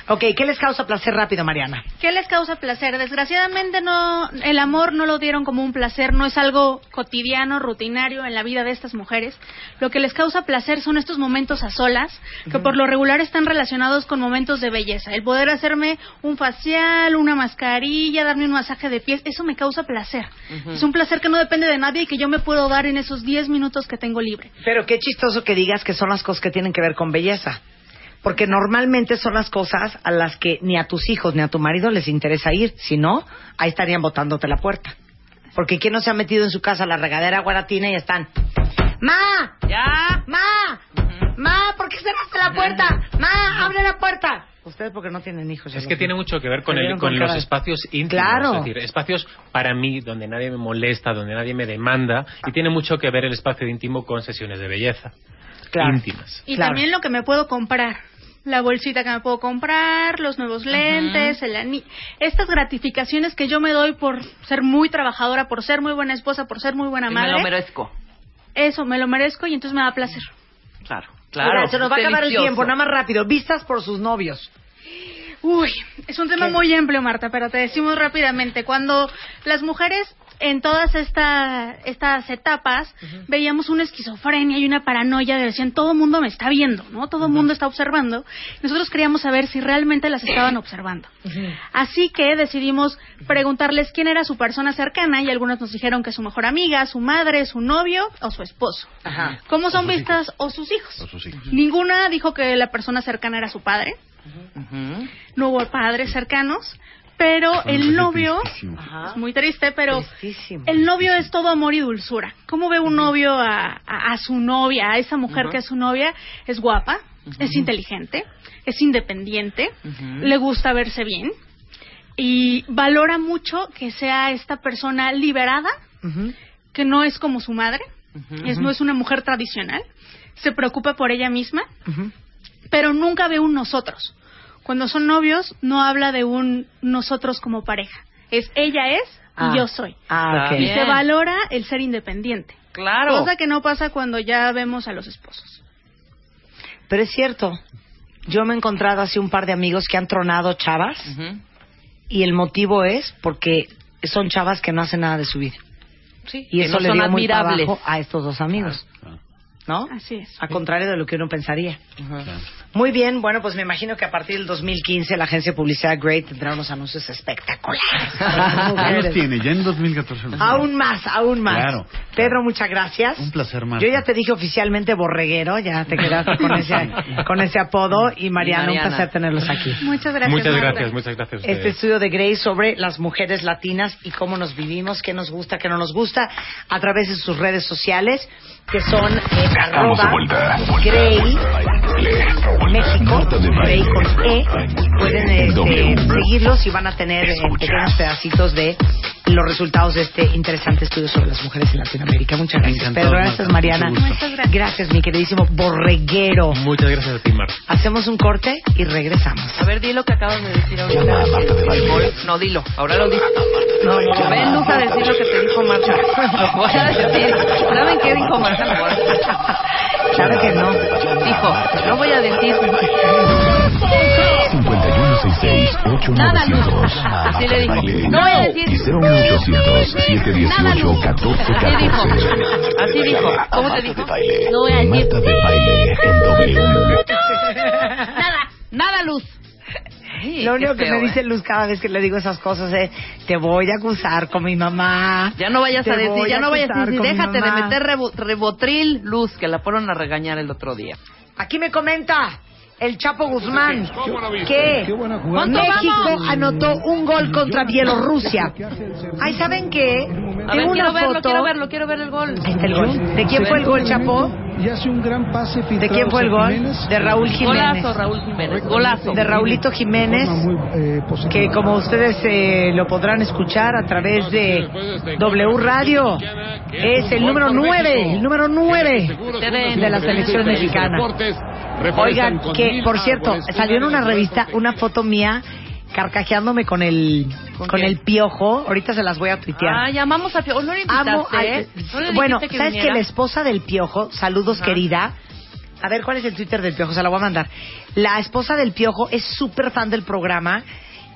Ok, ¿qué les causa placer rápido, Mariana? ¿Qué les causa placer? Desgraciadamente no, el amor no lo dieron como un placer, no es algo cotidiano, rutinario en la vida de estas mujeres. Lo que les causa placer son estos momentos a solas, que por lo regular están relacionados con momentos de belleza. El poder hacerme un facial, una mascarilla, darme un masaje de pies, eso me causa placer. Es un placer que no depende de nadie y que yo me puedo dar en esos 10 minutos que tengo libre. Pero qué chistoso que digas que son las cosas que tienen que ver con belleza. Porque normalmente son las cosas a las que ni a tus hijos ni a tu marido les interesa ir. Si no, ahí estarían botándote la puerta. Porque ¿quién no se ha metido en su casa a la regadera guaratina y están... ¡Ma! ¿Ya? ¡Ma! ¡Ma! ¿Por qué cerraste la puerta? ¡Ma! ¡Abre la puerta! Ustedes porque no tienen hijos. Es que tiene mucho que ver con, el, con los espacios íntimos. Claro. Es decir, espacios para mí donde nadie me molesta, donde nadie me demanda. Y tiene mucho que ver el espacio íntimo con sesiones de belleza. Íntimas. Y también lo que me puedo comprar. La bolsita que me puedo comprar, los nuevos lentes, el ani- Estas gratificaciones que yo me doy por ser muy trabajadora, por ser muy buena esposa, por ser muy buena Y me madre. lo merezco. Eso, me lo merezco y entonces me da placer. Claro, Mira, se nos va a acabar el Delicioso. tiempo, nada más rápido. Vistas por sus novios. Uy, es un tema muy amplio, Marta, pero te decimos rápidamente. Cuando las mujeres en todas esta- estas etapas veíamos una esquizofrenia y una paranoia de decían todo el mundo me está viendo, ¿no? Todo el mundo está observando. Nosotros queríamos saber si realmente las estaban observando. Así que decidimos preguntarles quién era su persona cercana y algunos nos dijeron que su mejor amiga, su madre, su novio o su esposo. Ajá. ¿Cómo son vistas? O sus hijos. O sus hijos. Ninguna dijo que la persona cercana era su padre. No hubo padres cercanos, pero el novio es muy triste, pero Tristísimo. el novio es todo amor y dulzura. ¿Cómo ve un novio a, a- a su novia, a esa mujer que es su novia? Es guapa, es inteligente, es independiente, le gusta verse bien y valora mucho que sea esta persona liberada, que no es como su madre, es, no es una mujer tradicional, se preocupa por ella misma, pero nunca ve un nosotros. Cuando son novios, no habla de un nosotros como pareja. Es ella es y Ah. yo soy. Ah, ok. Y se valora el ser independiente. Claro. Cosa que no pasa cuando ya vemos a los esposos. Pero es cierto. Yo me he encontrado así un par de amigos que han tronado chavas y el motivo es porque son chavas que no hacen nada de su vida. Sí, Y eso no le dio muy admirables. trabajo a estos dos amigos. ¿No? Así es. A contrario de lo que uno pensaría. Muy bien, bueno, pues me imagino que a partir del 2015 la agencia de publicidad Great tendrá unos anuncios espectaculares. <laughs> Ya los tiene, ya en 2014 los Aún más, aún más. Claro. Pedro, muchas gracias. Un placer, Marta. Yo ya te dije oficialmente borreguero, ya te quedaste con <laughs> ese, con ese apodo. Y Mariana, Mariana. un placer tenerlos aquí. Muchas gracias. Muchas Marta. gracias, muchas gracias a Este estudio de Grey sobre las mujeres latinas y cómo nos vivimos, qué nos gusta, qué no nos gusta, a través de sus redes sociales, que son eh, Estamos de vuelta. Grey México, Grey con E. Pueden este, seguirlos y van a tener eh, pequeños pedacitos de los resultados de este interesante estudio sobre las mujeres en Latinoamérica. Muchas gracias, Encantado, Pedro. Gracias, Marta. Mariana. Muchas gracias. Gracias, mi queridísimo borreguero. Muchas gracias a ti, Marta. Hacemos un corte y regresamos. A ver, di lo que acabas de decir ahorita. Llama a Marta de Baile. No, dilo. Ahora lo dices. No, no, no. Ven, Luz, a decir lo que te dijo Marta. <laughs> Lo voy a decir. ¿Saben qué dijo Marta? Claro que no. Dijo, no voy a decir. 5166-8900. Nada, Luz. Así le dijo. No voy a decir. Y 01800-718-1414. Así dijo. Así dijo. ¿Cómo te dijo? No voy a decir. Marta de Baile en W. Nada, nada, Luz. Ay, Lo único que feo, me dice ¿eh? Luz cada vez que le digo esas cosas es, te voy a acusar con mi mamá. Ya no vayas a decir, ya no vayas a decir, déjate de mamá". meter rebo- rebotril, Luz, que la fueron a regañar el otro día. Aquí me comenta el Chapo Guzmán que ¿Cuánto México vamos? anotó un gol contra Bielorrusia. Ay, ¿saben qué? A ver, Tengo quiero una verlo, foto. quiero verlo, quiero ver el gol. Ahí está el gol. ¿De quién fue el gol, Chapo? Y hace un gran pase ¿De quién fue el gol? De Raúl Jiménez. Golazo, Raúl Jiménez, golazo. De Raulito Jiménez, eh, que como ustedes eh, lo podrán escuchar a través de W Radio, es el número 9, el número 9 de la selección mexicana. Oigan, que por cierto, salió en una revista una foto mía carcajeándome con el con, el piojo. Ahorita se las voy a tuitear. Ah, llamamos a Piojo. No le invitaste, Amo al- ¿eh? ¿No le bueno, que ¿sabes que viniera? la esposa del piojo, saludos Ajá. querida, A ver, ¿cuál es el Twitter del Piojo? Se la voy a mandar. La esposa del Piojo es súper fan del programa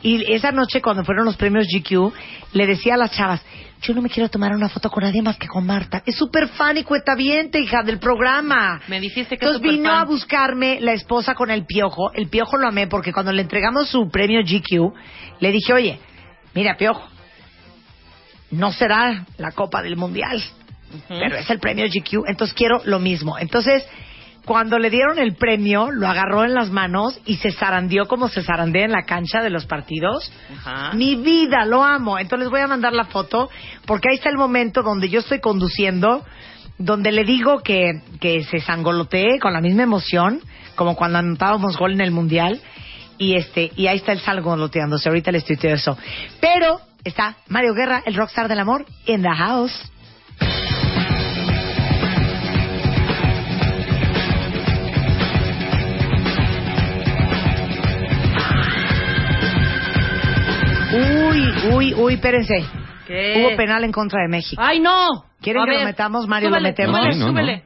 y esa noche cuando fueron los premios GQ le decía a las chavas, yo no me quiero tomar una foto con nadie más que con Marta. Es súper fan y cuentaviente, hija, del programa. Me dijiste que es Entonces vino a buscarme la esposa con el Piojo. El Piojo lo amé porque cuando le entregamos su premio GQ, le dije, oye, mira, Piojo, no será la Copa del Mundial, pero es el premio GQ, entonces quiero lo mismo. Entonces, cuando le dieron el premio, lo agarró en las manos y se zarandeó como se zarandea en la cancha de los partidos. Mi vida, lo amo. Entonces les voy a mandar la foto porque ahí está el momento donde yo estoy conduciendo, donde le digo que, que se sangolotee con la misma emoción, como cuando anotábamos gol en el Mundial. Y este y ahí está el sangoloteándose. Ahorita les tuiteo eso. Pero está Mario Guerra, el rockstar del amor, in the house. Uy, uy, uy, espérense. ¿Qué? Hubo penal en contra de México. ¡Ay, no! ¿Quieren A que ver, lo metamos, Mario? súbele, ¿Lo metemos? súbele, Sí, no, no. súbele.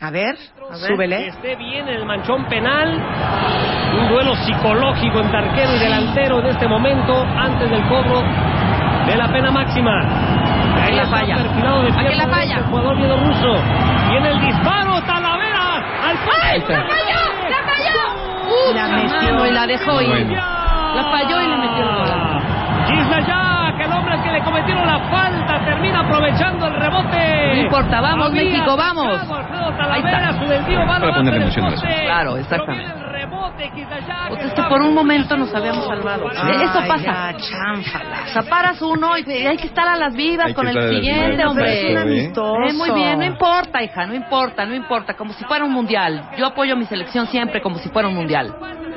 A ver, A ver. súbele. Esté bien el manchón penal. Un duelo psicológico entre arquero y delantero en este momento, antes del cobro de la pena máxima. Ahí la está falla. perfilado de Aquí pierna la falla. El jugador bielorruso. Viene el disparo, Talavera. Al ¡Ay! ¡La falló! ¡La falló! La metió. mano, y la dejó ir. Bueno. La falló y le metió el gol. Gisla el hombre que le cometieron la falta, termina aprovechando el rebote. No importa, vamos, Había México, vamos. Ahí está. su desvío va Para a ponerle emoción. Claro, exactamente. Pues que es que por un momento nos habíamos salvado. Ay, Eso pasa. O sea, paras uno y hay que estar a las vivas Hay con que el siguiente, vivas, hombre. exacto, Es un ¿eh? amistoso. Eh, muy bien, no importa, hija, no importa, no importa, como si fuera un mundial. Yo apoyo a mi selección siempre como si fuera un mundial.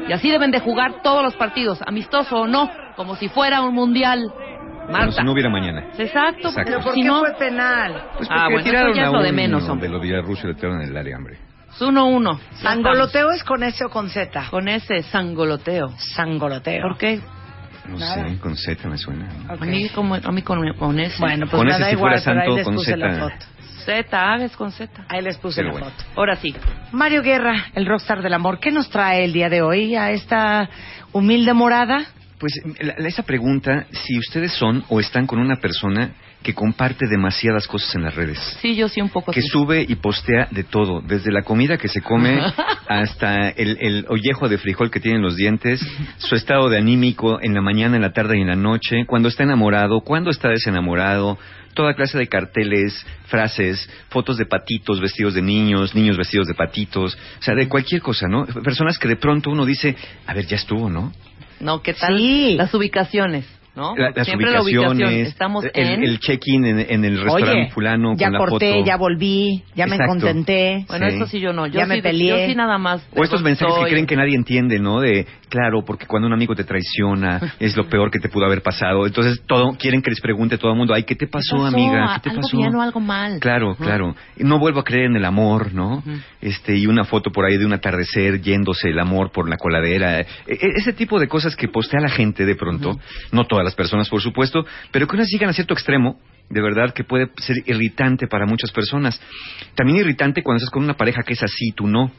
Y así deben de jugar todos los partidos, amistoso o no, como si fuera un mundial. Como Marta. si no hubiera mañana. Exacto, Exacto. ¿Pero por si qué no, fue penal? Pues Ah, porque bueno, tiraron eso ya es a lo de menos, hombre. De los Villarrusia le tiraron en el área, hombre. es 1-1. Ya ¿Sangoloteo es con S o con Z? Con ese sangoloteo. Sangoloteo. ¿Por qué? No Nada. sé, con Z me suena. Ok. A mí, como, a mí con, con ese. Bueno, pues Con ese, da si igual, fuera pero ahí santo, les con puse la Z. foto. Z, hagas con Z. Ahí les puse Pero la bueno. foto. Ahora sí. Mario Guerra, el rockstar del amor, ¿qué nos trae el día de hoy a esta humilde morada? Pues esa pregunta, si ustedes son o están con una persona que comparte demasiadas cosas en las redes. Sí, yo sí un poco Que así. sube y postea de todo, desde la comida que se come <laughs> hasta el, el ollejo de frijol que tiene en los dientes, su estado de anímico en la mañana, en la tarde y en la noche, cuando está enamorado, cuando está desenamorado, toda clase de carteles, frases, fotos de patitos vestidos de niños, niños vestidos de patitos, o sea, de cualquier cosa, ¿no? Personas que de pronto uno dice, a ver, ya estuvo, ¿no? No, ¿qué tal? Sí. Las ubicaciones, ¿no? La- las Siempre la ubicación. ubicaciones, Estamos el, en... el check-in en, en el restaurante Oye, fulano ya con la corté, foto. ya volví, ya me contenté. Bueno, Sí. eso sí yo no. Yo Ya sí, me peleé. Yo sí nada más. O estos mensajes que creen que nadie entiende, ¿no? De, claro, porque cuando un amigo te traiciona, <laughs> es lo peor que te pudo haber pasado. Entonces, todo quieren que les pregunte todo el mundo, ay, ¿qué te pasó, pasó? amiga? ¿Qué te ¿Algo pasó? bien o algo mal? Claro, claro. No vuelvo a creer en el amor, ¿no? Este, y una foto por ahí de un atardecer yéndose el amor por la coladera. E- e- ese tipo de cosas que postea la gente de pronto, no todas las personas, por supuesto, pero que unas llegan a cierto extremo, de verdad, que puede ser irritante para muchas personas. También irritante cuando estás con una pareja que es así, tú no.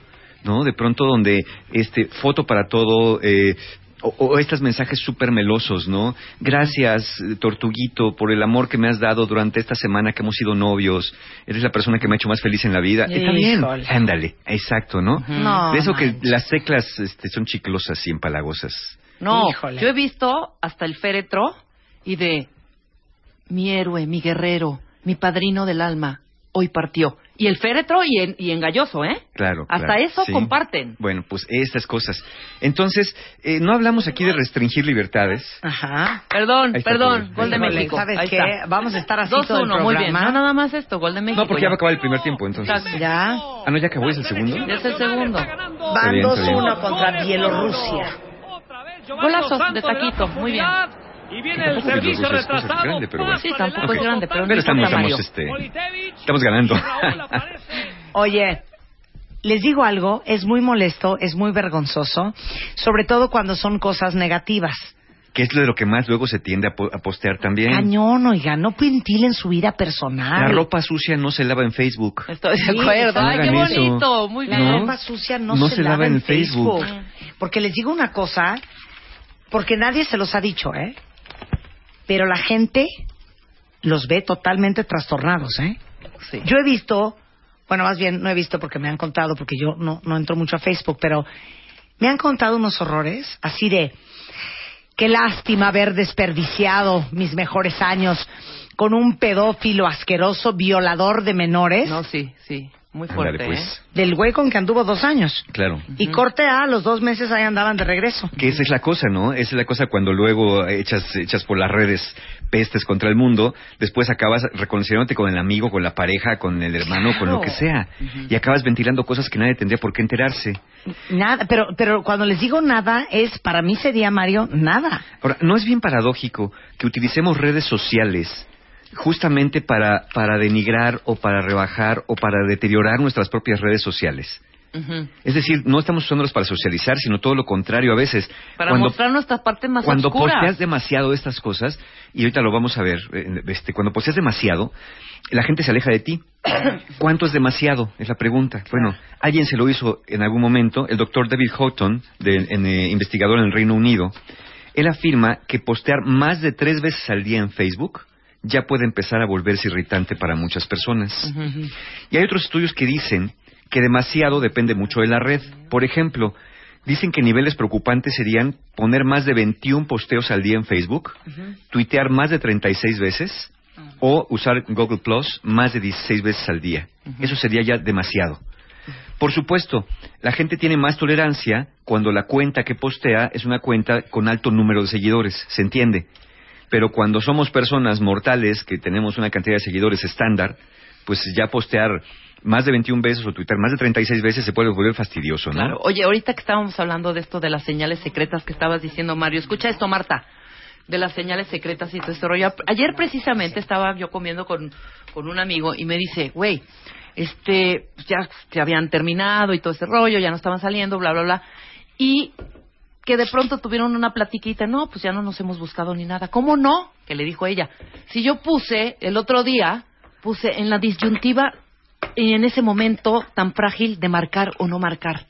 ¿No? De pronto donde, este, foto para todo, eh, o, o estos mensajes súper melosos, ¿no? Gracias, Tortuguito, por el amor que me has dado durante esta semana que hemos sido novios. Eres la persona que me ha hecho más feliz en la vida. Está bien. Híjole. Ándale, exacto, ¿no? No, de eso que las teclas este, son chiclosas y empalagosas. No, Híjole. yo he visto hasta el féretro y de mi héroe, mi guerrero, mi padrino del alma, hoy partió. Y el féretro y, en, y engalloso, ¿eh? Claro. Hasta claro, eso sí. comparten. Bueno, pues estas cosas. Entonces, eh, no hablamos aquí de restringir libertades. Ajá. Perdón, perdón, gol de México. ¿Sabes Ahí qué? está. Vamos a estar así todo el 2-1, muy bien. programa. No, nada más esto, gol de México. No, porque ya va a acabar el primer tiempo, entonces. Exacto. Ya. Ah, no, ya acabó, es el segundo. Ya es el segundo. Van bien, está bien. 2-1 contra Bielorrusia. Golazo de taquito, muy bien. Y viene el servicio retrasado. grande, pero bueno. Sí, tampoco es grande, pero no Pero estamos, estamos, este, estamos ganando. <laughs> Oye, les digo algo, es muy molesto, es muy vergonzoso, sobre todo cuando son cosas negativas. que es de lo que más luego se tiende a, po- a postear también. Cañón, oiga, no ventilen su vida personal. La ropa sucia no se lava en Facebook. Estoy de Sí, acuerdo. Ay, qué eso. bonito. Muy La bien. ropa sucia no, No se, se lava, en Facebook. Facebook. Porque les digo una cosa, porque nadie se los ha dicho, ¿eh? Pero la gente los ve totalmente trastornados, ¿eh? Sí. Yo he visto, bueno, más bien no he visto porque me han contado, porque yo no, no entro mucho a Facebook, pero me han contado unos horrores así de, qué lástima haber desperdiciado mis mejores años con un pedófilo asqueroso, violador de menores, No, sí, sí. Muy fuerte, pues. ¿eh? del güey con que anduvo dos años. Claro. Y corte A, los dos meses ahí andaban de regreso. Que esa es la cosa, ¿no? Esa es la cosa cuando luego echas, echas por las redes pestes contra el mundo, después acabas reconciliándote con el amigo, con la pareja, con el hermano, con lo que sea. Y acabas ventilando cosas que nadie tendría por qué enterarse. Nada, pero, pero cuando les digo nada, es, para mí sería, Mario, nada. Ahora, ¿no es bien paradójico que utilicemos redes sociales justamente para, para denigrar o para rebajar o para deteriorar nuestras propias redes sociales? Es decir, no estamos usándolas para socializar, sino todo lo contrario a veces. Para cuando, mostrar nuestra parte más cuando oscura. posteas demasiado estas cosas, y ahorita lo vamos a ver, este, cuando posteas demasiado, la gente se aleja de ti. <coughs> ¿Cuánto es demasiado? Es la pregunta. Bueno, alguien se lo hizo en algún momento, el doctor David Houghton, de, en, eh, investigador en el Reino Unido. Él afirma que postear más de tres veces al día en Facebook ya puede empezar a volverse irritante para muchas personas. Y hay otros estudios que dicen que demasiado depende mucho de la red. Por ejemplo, dicen que niveles preocupantes serían poner más de 21 posteos al día en Facebook, tuitear más de 36 veces o usar Google Plus más de 16 veces al día. Eso sería ya demasiado. Por supuesto, la gente tiene más tolerancia cuando la cuenta que postea es una cuenta con alto número de seguidores, se entiende. Pero cuando somos personas mortales que tenemos una cantidad de seguidores estándar, pues ya postear más de 21 veces o tuitear más de 36 veces se puede volver fastidioso, ¿no? Oye, ahorita que estábamos hablando de esto de las señales secretas que estabas diciendo, Mario, escucha esto, Marta, de las señales secretas y todo este rollo. Ayer precisamente estaba yo comiendo con, con un amigo y me dice, güey, este, ya se habían terminado y todo ese rollo, ya no estaban saliendo, bla, bla, bla. Y que de pronto tuvieron una platiquita, no, pues ya no nos hemos buscado ni nada. ¿Cómo no? Que le dijo ella. Si yo puse el otro día, puse en la disyuntiva y en ese momento tan frágil de marcar o no marcar.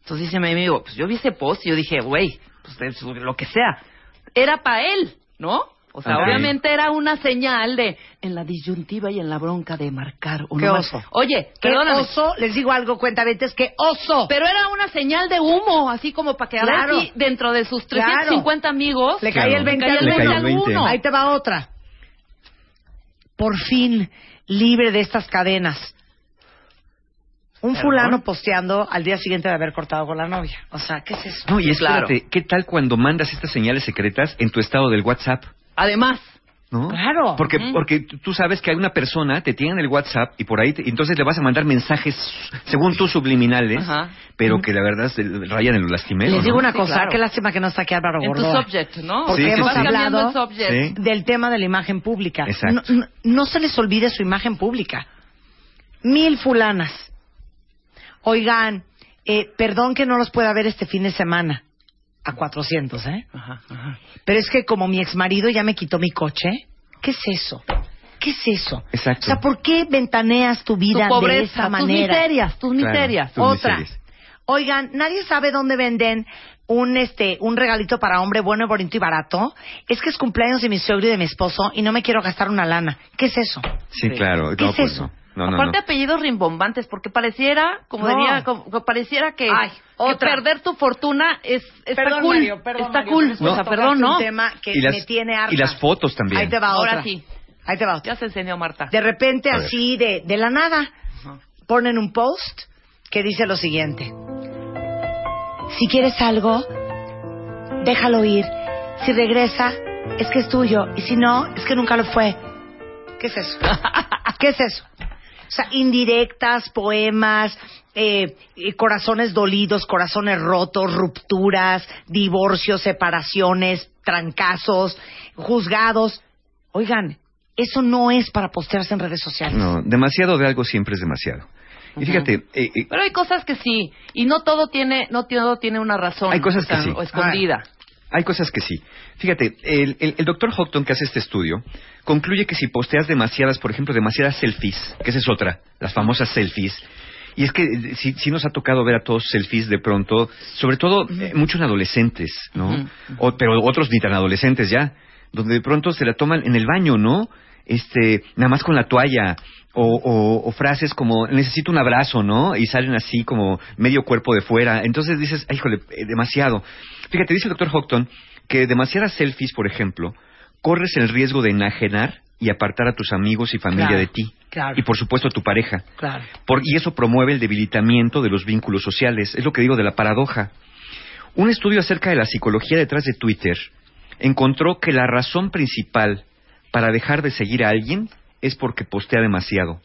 Entonces dice mi amigo, pues yo vi ese post y yo dije, güey, pues es lo que sea. Era para él, ¿no? O sea, obviamente era una señal de en la disyuntiva y en la bronca de marcar o Qué no oso. Oye, ¿Qué perdóname. oso? Les digo algo, cuenta es que oso. Pero era una señal de humo, así como para que Claro. si dentro de sus Claro. 350 amigos Le caía el 20 le caía el al 20 uno. al el 20. uno. Ahí te va otra. Por fin, libre de estas cadenas. Un ¿Perdón? fulano posteando al día siguiente de haber cortado con la novia. O sea, ¿qué es eso? No, y Claro. espérate, ¿qué tal cuando mandas estas señales secretas en tu estado del WhatsApp? Además, ¿No? Claro. Porque, porque tú- sabes que hay una persona, te tiene en el WhatsApp y por ahí, te- entonces le vas a mandar mensajes, según tú, subliminales, Ajá. pero que la verdad se rayan en lo lastimero. Les digo ¿no? una Sí, cosa, claro. qué lástima que no está aquí Álvaro en tu Gordoa. subject, ¿no? Porque Sí, sí, hemos sí. Vas cambiando hablado el subject. Sí. del tema de la imagen pública. Exacto. No, no- no se les olvide su imagen pública. Mil fulanas. Oigan, eh, perdón que no los pueda ver este fin de semana. A 400, ¿eh? Ajá, ajá. Pero es que como mi exmarido ya me quitó mi coche, ¿qué es eso? ¿Qué es eso? Exacto. O sea, ¿por qué ventaneas tu Tu vida de pobreza, esa tus manera? miserias, tus Claro, miserias. tus Otra. miserias. Oigan, nadie sabe dónde venden un este un regalito para hombre bueno, bonito y barato. Es que es cumpleaños de mi suegro y de mi esposo y no me quiero gastar una lana. ¿Qué es eso? Sí, claro. ¿Qué no, es pues eso? No, no, no. Aparte no. apellidos rimbombantes, porque pareciera, como No. diría, como, pareciera que, Ay, que perder tu fortuna es está Perdón, cool, Mario, perdón, está Mario, cool, o sea, tocaste perdón, ¿no? un tema que Y las, me tiene harta. y las fotos también. Ahí te va Ahora otra. sí. Ahí te va otra. Ya se enseñó Marta. De repente, así, de, de la nada, ponen un post que dice lo siguiente. Si quieres algo, déjalo ir. Si regresa, es que es tuyo. Y si no, es que nunca lo fue. ¿Qué es eso? <laughs> ¿Qué es eso? O sea, indirectas, poemas, eh, eh, corazones dolidos, corazones rotos, rupturas, divorcios, separaciones, trancazos, juzgados. Oigan, eso no es para postearse en redes sociales. No, demasiado de algo siempre es demasiado. Y fíjate, eh, eh, Pero hay cosas que sí, y no todo tiene, no todo tiene una razón. Hay cosas o sea, que sí. O escondida. Hay cosas que sí. Fíjate, el, el, el doctor Houghton que hace este estudio concluye que si posteas demasiadas, por ejemplo, demasiadas selfies, que esa es otra, las famosas selfies, y es que eh, sí, sí nos ha tocado ver a todos selfies de pronto, sobre todo eh, muchos en adolescentes, ¿no? O- pero otros ni tan adolescentes ya, donde de pronto se la toman en el baño, ¿no? Este, nada más con la toalla. O, o- o frases como, necesito un abrazo, ¿no? Y salen así como medio cuerpo de fuera. Entonces dices, "Ay, híjole, eh, demasiado. Fíjate, dice el doctor Houghton que demasiadas selfies, por ejemplo, corres el riesgo de enajenar y apartar a tus amigos y familia Claro, de ti. claro. Y por supuesto a tu pareja. Claro. Por- y eso promueve el debilitamiento de los vínculos sociales. Es lo que digo de la paradoja. Un estudio acerca de la psicología detrás de Twitter encontró que la razón principal para dejar de seguir a alguien es porque postea demasiado.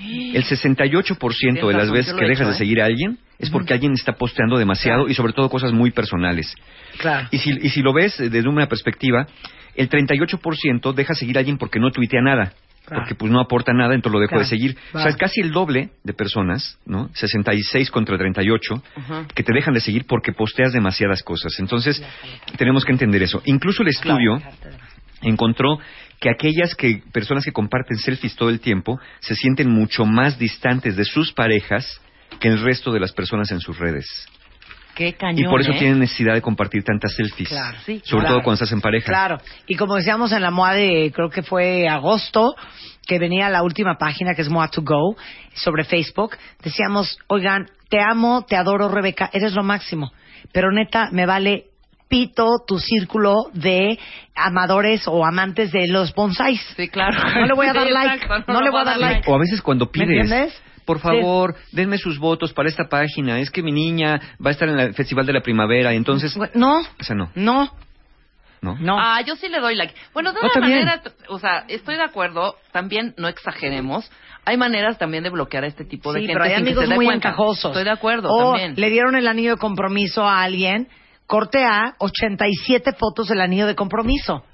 El <gasps> 68% de las veces que dejas de ¿eh? seguir a alguien es porque alguien está posteando demasiado y sobre todo cosas muy personales. Claro. Y si, y si lo ves eh, desde una perspectiva, el 38% deja seguir a alguien porque no tuitea nada. Claro. Porque pues no aporta nada, entonces lo dejo Claro. de seguir. O sea, es casi el doble de personas, ¿no? 66 contra 38, que te dejan de seguir porque posteas demasiadas cosas. Entonces, tenemos que entender eso. Incluso el estudio encontró que aquellas que personas que comparten selfies todo el tiempo se sienten mucho más distantes de sus parejas que el resto de las personas en sus redes. Qué cañón, y por eso ¿eh? tienen necesidad de compartir tantas selfies. Claro, sí, sobre claro. todo cuando estás en pareja. Claro. Y como decíamos en la MOA de, creo que fue agosto, que venía la última página, que es MOA to Go, sobre Facebook, decíamos, oigan, te amo, te adoro, Rebeca, eres lo máximo. Pero neta, me vale pito tu círculo de amadores o amantes de los bonsáis. Sí, claro. No le voy a dar Sí, like. exacto, no, le voy a dar like. O a veces cuando ¿Me pides, entiendes? por favor, denme sus votos para esta página. Es que mi niña va a estar en el Festival de la Primavera, y entonces... No. O sea, no. No. ¿No? Ah, yo sí le doy like. Bueno, de No, una manera, o sea, estoy de acuerdo, también no exageremos. Hay maneras también de bloquear a este tipo de Sí, gente pero hay sin que amigos se dé muy cuenta. encajosos. Estoy de acuerdo o también. le dieron el anillo de compromiso a alguien, corte A, 87 fotos del anillo de compromiso.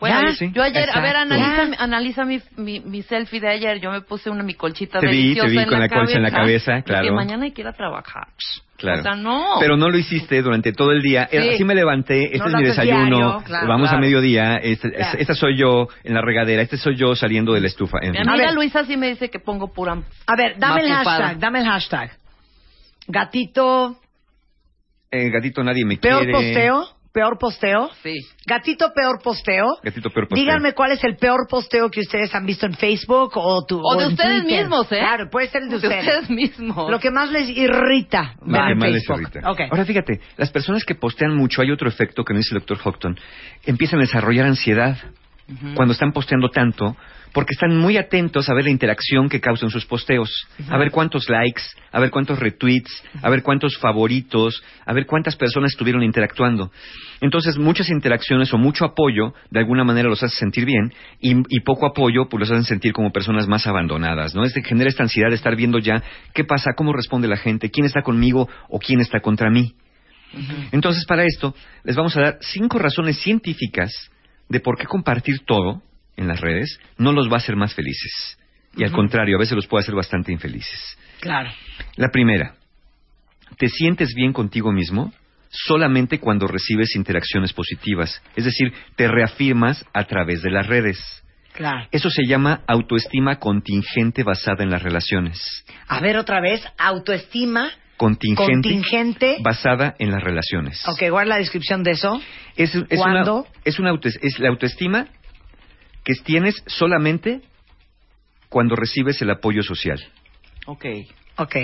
Bueno, Ya. yo ayer, a ver, Exacto. analiza, analiza mi, mi, mi selfie de ayer. Yo me puse una mi colchita Te vi, deliciosa te vi en con la, la colcha en la cabeza, y claro. Que mañana hay que ir a trabajar. Claro. O sea, no. Pero no lo hiciste durante todo el día. Sí. Así me levanté, este No es mi desayuno, diario, claro, vamos claro. a mediodía, este- Claro. esta soy yo en la regadera, este soy yo saliendo de la estufa. En Mi fin. amiga Luisa sí me dice que pongo pura. A ver, dame el hashtag, dame el hashtag. Gatito, Eh, gatito, nadie me peor quiere. posteo, peor posteo. Sí. Gatito, peor posteo. Gatito, peor posteo. Díganme cuál es el peor posteo que ustedes han visto en Facebook o, tu, O de en ustedes Twitter. mismos, ¿eh? Claro, puede ser el de De ustedes. ustedes mismos. Lo que más les irrita Lo que en más les Facebook. irrita. Ahora fíjate, las personas que postean mucho, hay otro efecto que me dice el doctor Houghton, empiezan a desarrollar ansiedad cuando están posteando tanto, porque están muy atentos a ver la interacción que causan sus posteos, a ver cuántos likes, a ver cuántos retweets, a ver cuántos favoritos, a ver cuántas personas estuvieron interactuando. Entonces, muchas interacciones o mucho apoyo, de alguna manera los hace sentir bien, y, y poco apoyo, pues los hacen sentir como personas más abandonadas, ¿no? Es de genera esta ansiedad de estar viendo ya qué pasa, cómo responde la gente, quién está conmigo o quién está contra mí. Entonces, para esto, les vamos a dar cinco razones científicas de por qué compartir todo en las redes no los va a hacer más felices. Y al contrario, a veces los puede hacer bastante infelices. Claro. La primera, te sientes bien contigo mismo solamente cuando recibes interacciones positivas. Es decir, te reafirmas a través de las redes. Claro. Eso se llama autoestima contingente basada en las relaciones. A ver otra vez, autoestima Contingente, contingente. basada en las relaciones. Ok, ¿cuál es la descripción de eso? Es, es ¿Cuándo? Una, es, una auto- es la autoestima que tienes solamente cuando recibes el apoyo social. Ok. Ok.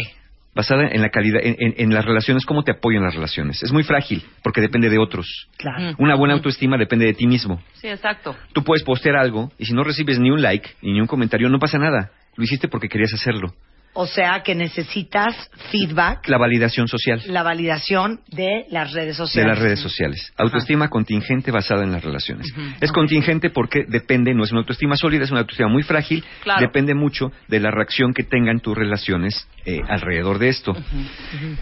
Basada en la calidad, en, en- en las relaciones, cómo te apoyan las relaciones. Es muy frágil porque depende de otros. Claro. Una buena autoestima depende de ti mismo. Sí, exacto. Tú puedes postear algo y si no recibes ni un like ni un comentario, no pasa nada. Lo hiciste porque querías hacerlo. O sea que necesitas feedback, La validación social la validación de las redes de sociales. las redes sociales. Autoestima contingente basada en las relaciones. Ujú. Es contingente porque depende, no es una autoestima sólida, es una autoestima muy frágil. Claro. Depende mucho de la reacción que tengan tus relaciones eh, alrededor de esto.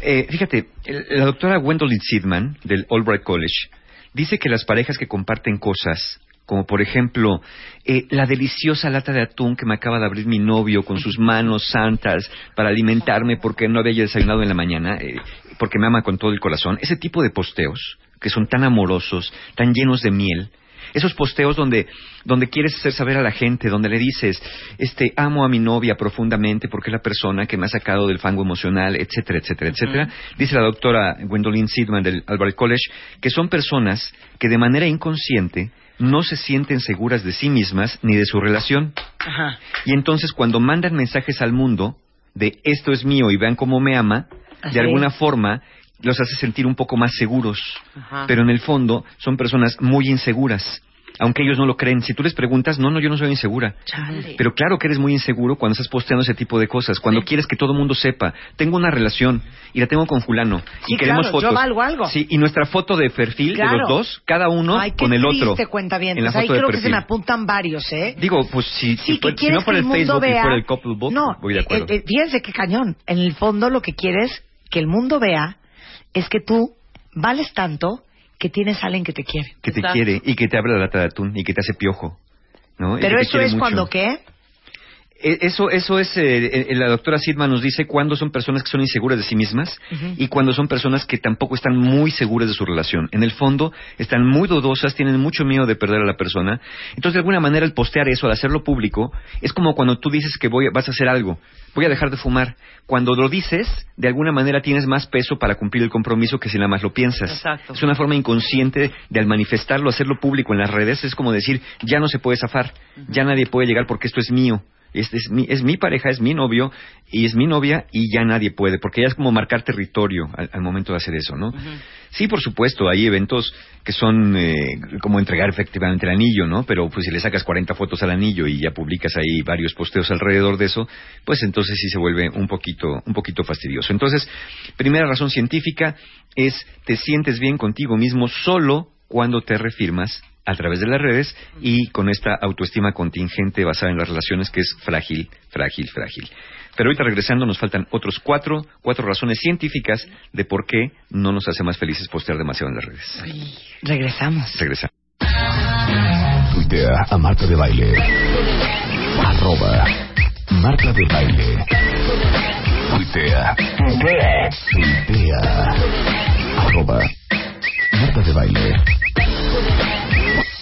Eh, fíjate, el- la doctora Gwendolyn Sidman del Albright College dice que las parejas que comparten cosas, como por ejemplo eh, la deliciosa lata de atún que me acaba de abrir mi novio con sus manos santas para alimentarme porque no había desayunado en la mañana, eh, porque me ama con todo el corazón, ese tipo de posteos, que son tan amorosos, tan llenos de miel. Esos posteos donde, donde quieres hacer saber a la gente, donde le dices, este, amo a mi novia profundamente porque es la persona que me ha sacado del fango emocional, etcétera, etcétera, etcétera. Dice la doctora Gwendolyn Sidman del Albert College que son personas que de manera inconsciente no se sienten seguras de sí mismas ni de su relación. Ajá. Y entonces cuando mandan mensajes al mundo de esto es mío y vean cómo me ama, Así. de alguna forma los hace sentir un poco más seguros. Ajá. Pero en el fondo son personas muy inseguras. Aunque ellos no lo creen. Si tú les preguntas, no, no, yo no soy insegura. Chale. Pero claro que eres muy inseguro cuando estás posteando ese tipo de cosas. Cuando quieres que todo el mundo sepa. Tengo una relación y la tengo con fulano. Sí, y queremos claro, yo fotos. valgo algo. Sí, y nuestra foto de perfil de Claro. los dos, cada uno Ay, con el otro. triste, cuentavientes. en la Ahí foto de creo que se perfil. me apuntan varios, ¿eh? Digo, pues si, Sí, si, fuera- si no por el, el Facebook vea- y por el couple book, No, voy de acuerdo. eh, eh, fíjense qué cañón. En el fondo lo que quieres que el mundo vea es que tú vales tanto que tienes a alguien que te quiere. que te quiere y que te abre la lata de atún y que te hace piojo. ¿no? Pero eso es mucho. cuando qué? Eh, Eso, eso es, eh, la doctora Sidman nos dice cuándo son personas que son inseguras de sí mismas y cuando son personas que tampoco están muy seguras de su relación. En el fondo, están muy dudosas, tienen mucho miedo de perder a la persona. Entonces, de alguna manera, el postear eso, al hacerlo público, es como cuando tú dices que voy, vas a hacer algo, voy a dejar de fumar. Cuando lo dices, de alguna manera tienes más peso para cumplir el compromiso que si nada más lo piensas. Exacto. Es una forma inconsciente de al manifestarlo, hacerlo público en las redes, es como decir, ya no se puede zafar, ya nadie puede llegar porque esto es mío. Este es, mi, es mi pareja, es mi novio y es mi novia y ya nadie puede, porque ya es como marcar territorio al, al momento de hacer eso, ¿no? Sí, por supuesto, hay eventos que son eh, como entregar efectivamente el anillo, ¿no? Pero pues si le sacas 40 fotos al anillo y ya publicas ahí varios posteos alrededor de eso, pues entonces sí se vuelve un poquito, un poquito fastidioso. Entonces, primera razón científica es te sientes bien contigo mismo solo cuando te refirmas a través de las redes y con esta autoestima contingente basada en las relaciones que es frágil, frágil, frágil. Pero ahorita regresando nos faltan otros cuatro, cuatro razones científicas de por qué no nos hace más felices postear demasiado en las redes. Regresamos. Regresa. Tuitea a Marta de Baile. Arroba Marta de Baile. Tuitea. Tuitea. Arroba Marta de Baile.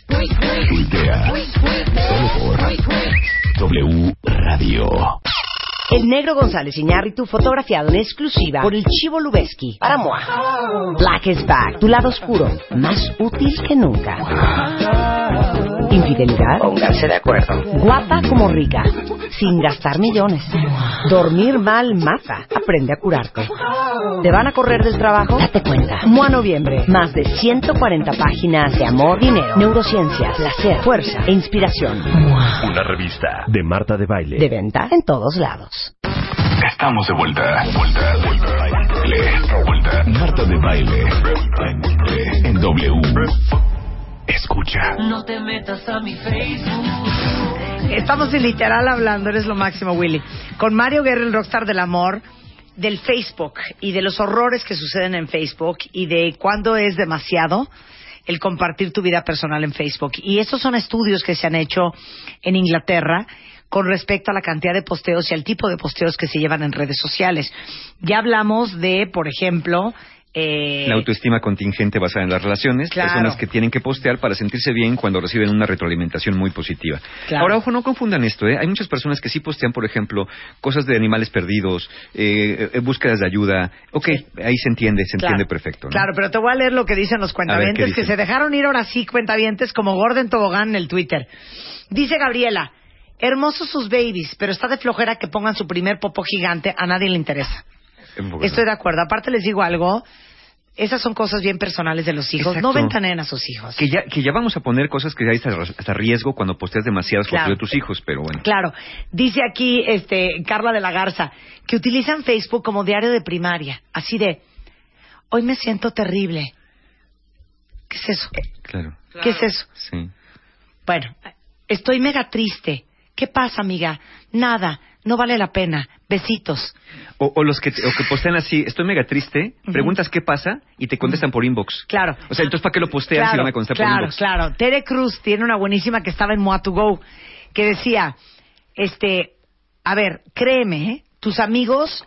Tuitea. Solo por W Radio. El negro González Iñárritu fotografiado en exclusiva por el Chivo Lubeski para Moa. Black is back, tu lado oscuro, más útil que nunca. Infidelidad. Pónganse de acuerdo. Guapa como rica, sin gastar millones. Dormir mal mata. Aprende a curarte. ¿Te van a correr del trabajo? Date cuenta. Moa Noviembre. Más de 140 páginas de amor, dinero, neurociencia, placer, fuerza e inspiración. Una revista de Marta de Baile. De venta en todos lados. Estamos de vuelta. Vuelta, vuelta. Baile. Vuelta. Marta de Baile. En W. Escucha. No te metas a mi Facebook. Estamos en literal hablando, eres lo máximo, Willy. Con Mario Guerra, el rockstar del amor, del Facebook y de los horrores que suceden en Facebook y de cuándo es demasiado el compartir tu vida personal en Facebook. Y estos son estudios que se han hecho en Inglaterra con respecto a la cantidad de posteos y al tipo de posteos que se llevan en redes sociales. Ya hablamos de, por ejemplo, eh, La autoestima contingente basada en las relaciones, Claro. personas que tienen que postear para sentirse bien cuando reciben una retroalimentación muy positiva. Claro. Ahora, ojo, no confundan esto, ¿eh? Hay muchas personas que sí postean, por ejemplo, cosas de animales perdidos, eh, búsquedas de ayuda. Ok, ahí se entiende, se Claro. entiende perfecto. ¿no? Claro, pero te voy a leer lo que dicen los ¿qué cuentavientes que se dejaron ir ahora sí, cuentavientes, como Gordon Tobogán en el Twitter. Dice Gabriela, hermosos sus babies, pero está de flojera que pongan su primer popo gigante, a nadie le interesa. Estoy de acuerdo. Aparte les digo algo, esas son cosas bien personales de los hijos. Exacto. No ventanen a sus hijos. Que ya, que ya vamos a poner cosas que hay hasta, riesgo cuando posteas demasiadas fotos Claro. de tus hijos, pero bueno. Claro. Dice aquí este Carla de la Garza que utilizan Facebook como diario de primaria. Así de, hoy me siento terrible. ¿Qué es eso? Claro. ¿Qué es eso? Sí. Bueno, estoy mega triste. ¿Qué pasa, amiga? Nada, no vale la pena. Besitos. O, o los que, o que postean así, estoy mega triste, preguntas qué pasa y te contestan por inbox. Claro. O sea, entonces ¿para qué lo posteas si van a contestar por claro, inbox? claro. Tere Cruz tiene una buenísima que estaba en Moa2Go que decía, este, a ver, créeme, ¿eh? tus amigos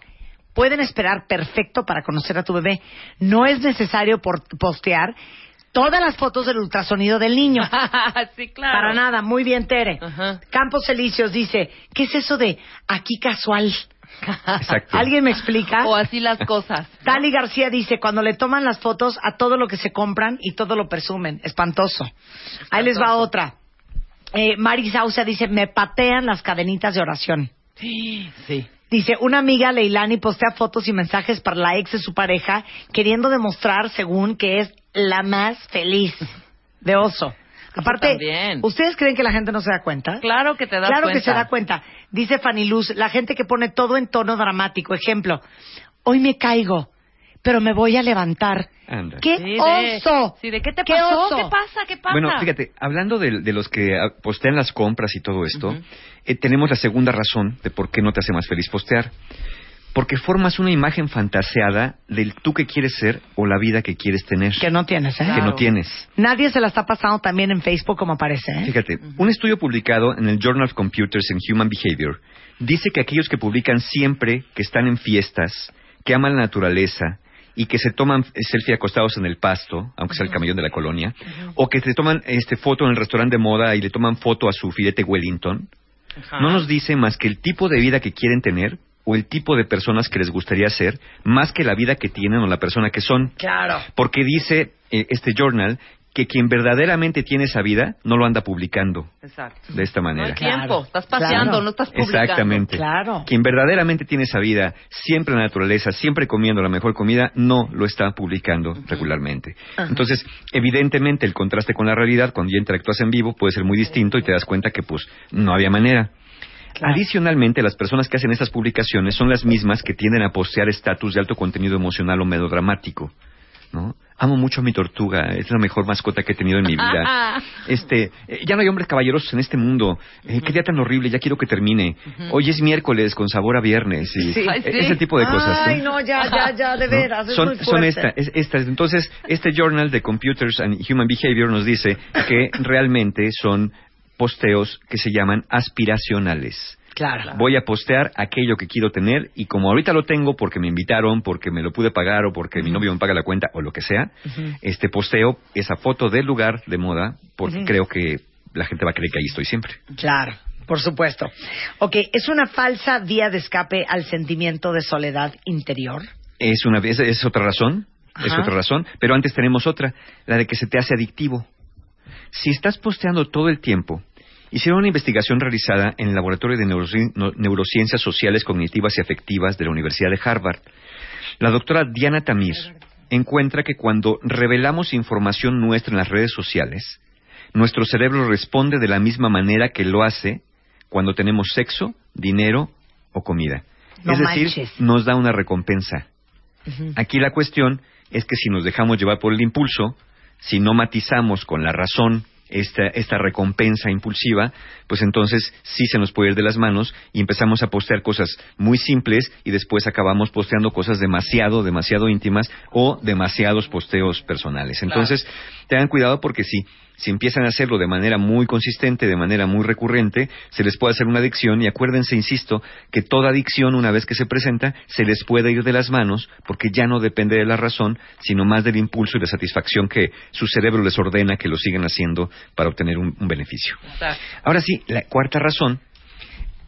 pueden esperar perfecto para conocer a tu bebé. No es necesario por- postear todas las fotos del ultrasonido del niño. <laughs> sí, claro. Para nada, muy bien, Tere. Campos Elíseos dice, ¿qué es eso de aquí casual? Exacto. <laughs> ¿Alguien me explica? O así las cosas. Tali García dice, cuando le toman las fotos a todo lo que se compran y todo lo presumen. Espantoso. Ahí les va otra. Eh, Mari Sausa dice, me patean las cadenitas de oración. Sí, sí. Dice, una amiga Leilani postea fotos y mensajes para la ex de su pareja, queriendo demostrar, según, que es la más feliz de oso. Aparte. ¿ustedes creen que la gente no se da cuenta? Claro que te Claro cuenta. que se da cuenta. Dice Fanny Luz, la gente que pone todo en tono dramático. Ejemplo, hoy me caigo, pero me voy a levantar. Anda. ¡Qué Sí, de- oso! sí, ¿de qué te ¡Qué pasó? oso! ¿Qué pasa? ¿Qué pasa? Bueno, fíjate, hablando de, de los que ah, postean las compras y todo esto, eh, tenemos la segunda razón de por qué no te hace más feliz postear. Porque formas una imagen fantaseada del tú que quieres ser o la vida que quieres tener. Que no tienes, ¿eh? Que no tienes. Nadie se la está pasando también en Facebook como aparece, ¿eh? Fíjate, un estudio publicado en el Journal of Computers and Human Behavior dice que aquellos que publican siempre que están en fiestas, que aman la naturaleza y que se toman selfie acostados en el pasto, aunque sea el camellón de la colonia, o que se toman este foto en el restaurante de moda y le toman foto a su filete Wellington, no nos dice más que el tipo de vida que quieren tener o el tipo de personas que les gustaría ser, más que la vida que tienen o la persona que son. Claro. Porque dice eh, este journal que quien verdaderamente tiene esa vida no lo anda publicando Exacto. de esta No manera. hay tiempo. Estás paseando, Claro. no estás publicando. Exactamente. Claro. Quien verdaderamente tiene esa vida, siempre en la naturaleza, siempre comiendo la mejor comida, no lo está publicando regularmente. Entonces, evidentemente, el contraste con la realidad, cuando ya interactúas en vivo, puede ser muy distinto y te das cuenta que, pues, no había manera. Adicionalmente, las personas que hacen estas publicaciones son las mismas que tienden a postear estatus de alto contenido emocional o melodramático. ¿no? Amo mucho a mi tortuga, es la mejor mascota que he tenido en mi vida. <laughs> Este, eh, ya no hay hombres caballerosos en este mundo. Eh, Qué día tan horrible, ya quiero que termine. Hoy es miércoles con sabor a viernes y Sí. e- ese tipo de cosas. Ay, no, ya, ya, ya, de ¿no? veras. es son, muy son esta- es- estas. Entonces, este Journal de Computers and Human Behavior nos dice que realmente son posteos que se llaman aspiracionales. Claro. Voy a postear aquello que quiero tener y como ahorita lo tengo porque me invitaron, porque me lo pude pagar o porque mi novio me paga la cuenta o lo que sea, este posteo esa foto del lugar de moda porque creo que la gente va a creer que ahí estoy siempre. Claro, por supuesto. Ok, ¿es una falsa vía de escape al sentimiento de soledad interior? Es una es, es otra razón, es otra razón, pero antes tenemos otra, la de que se te hace adictivo. Si estás posteando todo el tiempo, hicieron una investigación realizada en el Laboratorio de Neuroci- Neurociencias Sociales, Cognitivas y Afectivas de la Universidad de Harvard. La doctora Diana Tamir encuentra que cuando revelamos información nuestra en las redes sociales, nuestro cerebro responde de la misma manera que lo hace cuando tenemos sexo, dinero o comida. No es decir, manches. nos da una recompensa. Aquí la cuestión es que si nos dejamos llevar por el impulso, si no matizamos con la razón esta, esta recompensa impulsiva, pues entonces sí se nos puede ir de las manos y empezamos a postear cosas muy simples y después acabamos posteando cosas demasiado, demasiado íntimas o demasiados posteos personales. Entonces, tengan cuidado porque si, si empiezan a hacerlo de manera muy consistente, de manera muy recurrente, se les puede hacer una adicción y acuérdense, insisto, que toda adicción una vez que se presenta se les puede ir de las manos porque ya no depende de la razón, sino más del impulso y la satisfacción que su cerebro les ordena que lo sigan haciendo para obtener un, un beneficio. Ahora sí, la cuarta razón,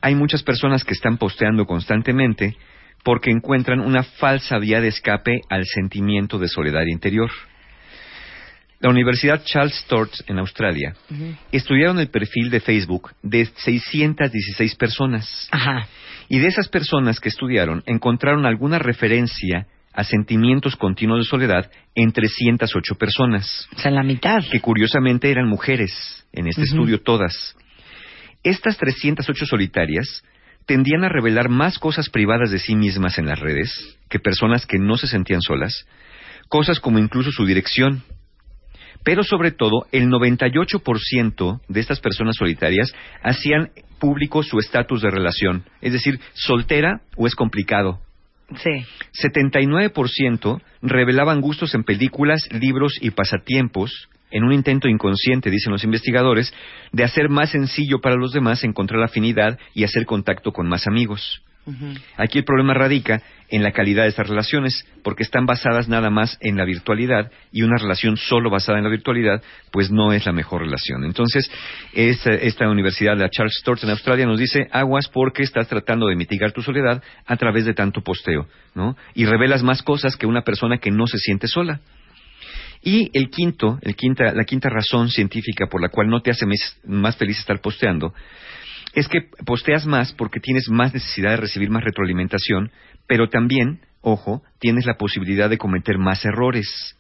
hay muchas personas que están posteando constantemente porque encuentran una falsa vía de escape al sentimiento de soledad interior. La Universidad Charles Sturt en Australia estudiaron el perfil de Facebook de 616 personas. Y de esas personas que estudiaron encontraron alguna referencia a sentimientos continuos de soledad en 308 personas. O sea, en la mitad. Que curiosamente eran mujeres en este estudio todas. Estas 308 solitarias tendían a revelar más cosas privadas de sí mismas en las redes que personas que no se sentían solas, cosas como incluso su dirección. Pero sobre todo, el 98% de estas personas solitarias hacían público su estatus de relación, es decir, soltera o es complicado. Sí. 79% revelaban gustos en películas, libros y pasatiempos en un intento inconsciente, dicen los investigadores, de hacer más sencillo para los demás encontrar afinidad y hacer contacto con más amigos. Aquí el problema radica en la calidad de estas relaciones, porque están basadas nada más en la virtualidad y una relación solo basada en la virtualidad, pues no es la mejor relación. Entonces, esta, esta universidad, la Charles Sturt en Australia, nos dice aguas porque estás tratando de mitigar tu soledad a través de tanto posteo, ¿no? Y revelas más cosas que una persona que no se siente sola. Y el quinto, el quinta, la quinta razón científica por la cual no te hace mes- más feliz estar posteando es que posteas más porque tienes más necesidad de recibir más retroalimentación, pero también, ojo, tienes la posibilidad de cometer más errores.